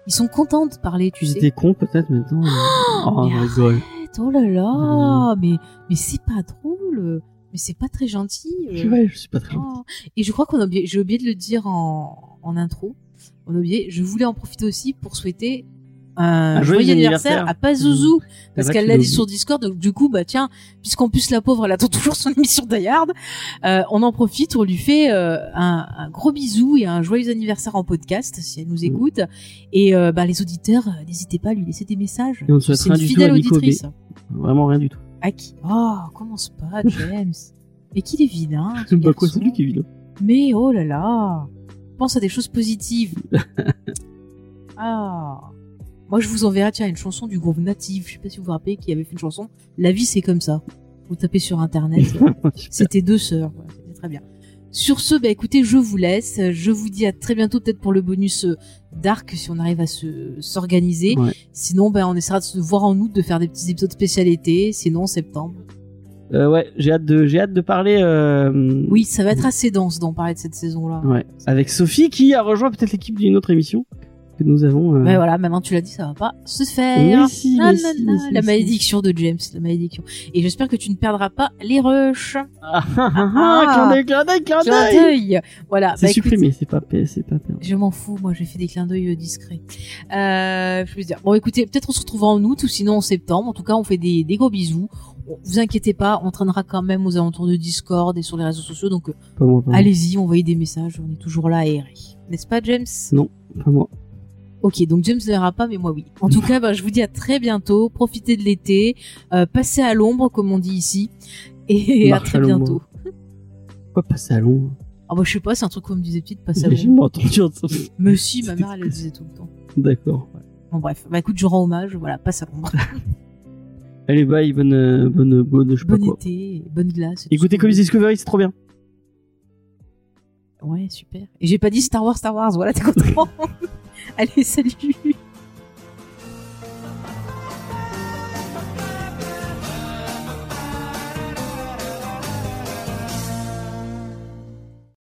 Ils sont contents de parler, tu Ils sais. étaient cons peut-être maintenant. oh, mais je rigole. Oh là là, mais mais c'est pas drôle, mais c'est pas très gentil. euh. Ouais, je suis pas très. Oh. Et je crois qu'on a oublié, j'ai oublié de le dire en, en intro. On a oublié, je voulais en profiter aussi pour souhaiter un, Un joyeux, joyeux anniversaire, anniversaire. à Pazouzou. Parce vrai qu'elle que l'a dit sur Discord, donc du coup, bah tiens, puisqu'en plus la pauvre, elle attend toujours son émission d'Ayard, euh, on en profite, on lui fait euh, un, un gros bisou et un joyeux anniversaire en podcast, si elle nous Mm. écoute. Et euh, bah les auditeurs, euh, n'hésitez pas à lui laisser des messages. C'est une fidèle auditrice. Vraiment rien du tout. À qui? Oh, commence pas, James? Mais qu'il est vilain. ce Bah quoi, c'est lui qui est vilain. Mais oh là là Pense à des choses positives. ah Moi je vous enverrai tiens une chanson du groupe Native. Je sais pas si vous vous rappelez qui avait fait une chanson. La vie c'est comme ça. Vous tapez sur internet. C'était deux sœurs. Voilà, c'était très bien. Sur ce, bah écoutez, je vous laisse. Je vous dis à très bientôt peut-être pour le bonus euh, Dark si on arrive à se s'organiser. Ouais. Sinon, ben on essaiera de se voir en août, de faire des petits épisodes spécialités. Sinon, septembre. Euh, ouais, j'ai hâte de, j'ai hâte de parler. Euh... Oui, ça va être assez dense d'en parler de cette saison-là. Ouais. Avec Sophie qui a rejoint peut-être l'équipe d'une autre émission que nous avons. Euh... Mais voilà, maintenant tu l'as dit, ça va pas se faire. Mais si, Ah mais là si, là, mais si, la malédiction de James, la malédiction. Et j'espère que tu ne perdras pas les rushs. Ah, ah, ah, ah, clin d'œil, clin d'œil, clin d'œil. Voilà. C'est bah, supprimé, c'est pas, pa- c'est pas perdu. Je m'en fous, moi j'ai fait des clins d'œil euh, discrets. Euh, je veux dire, bon écoutez, peut-être on se retrouvera en août ou sinon en septembre. En tout cas, on fait des, des gros bisous. Vous inquiétez pas, on traînera quand même aux alentours de Discord et sur les réseaux sociaux. Donc euh, allez-y, envoyez des messages. On est toujours là à errer. N'est-ce pas, James? Pas moi. Ok, donc James ne verra pas, mais moi oui. En tout cas, bah, je vous dis à très bientôt. Profitez de l'été, euh, passez à l'ombre, comme on dit ici, et à très à l'ombre. bientôt. Pourquoi passer à Londres Ah bah je sais pas, c'est un truc qu'on me disait petite, passer à J'ai l'ombre. jamais entendu. Mais si, ma mère elle le disait tout le temps. D'accord. Bon bref, bah écoute, je rends hommage, voilà, passe à l'ombre. Allez, bye, bonne, euh, bonne, bonne, je sais pas Bon quoi. été, bonne glace. Écoutez Comics Discovery, c'est trop bien. Ouais, super. Et j'ai pas dit Star Wars, Star Wars, voilà, t'es content. Allez, salut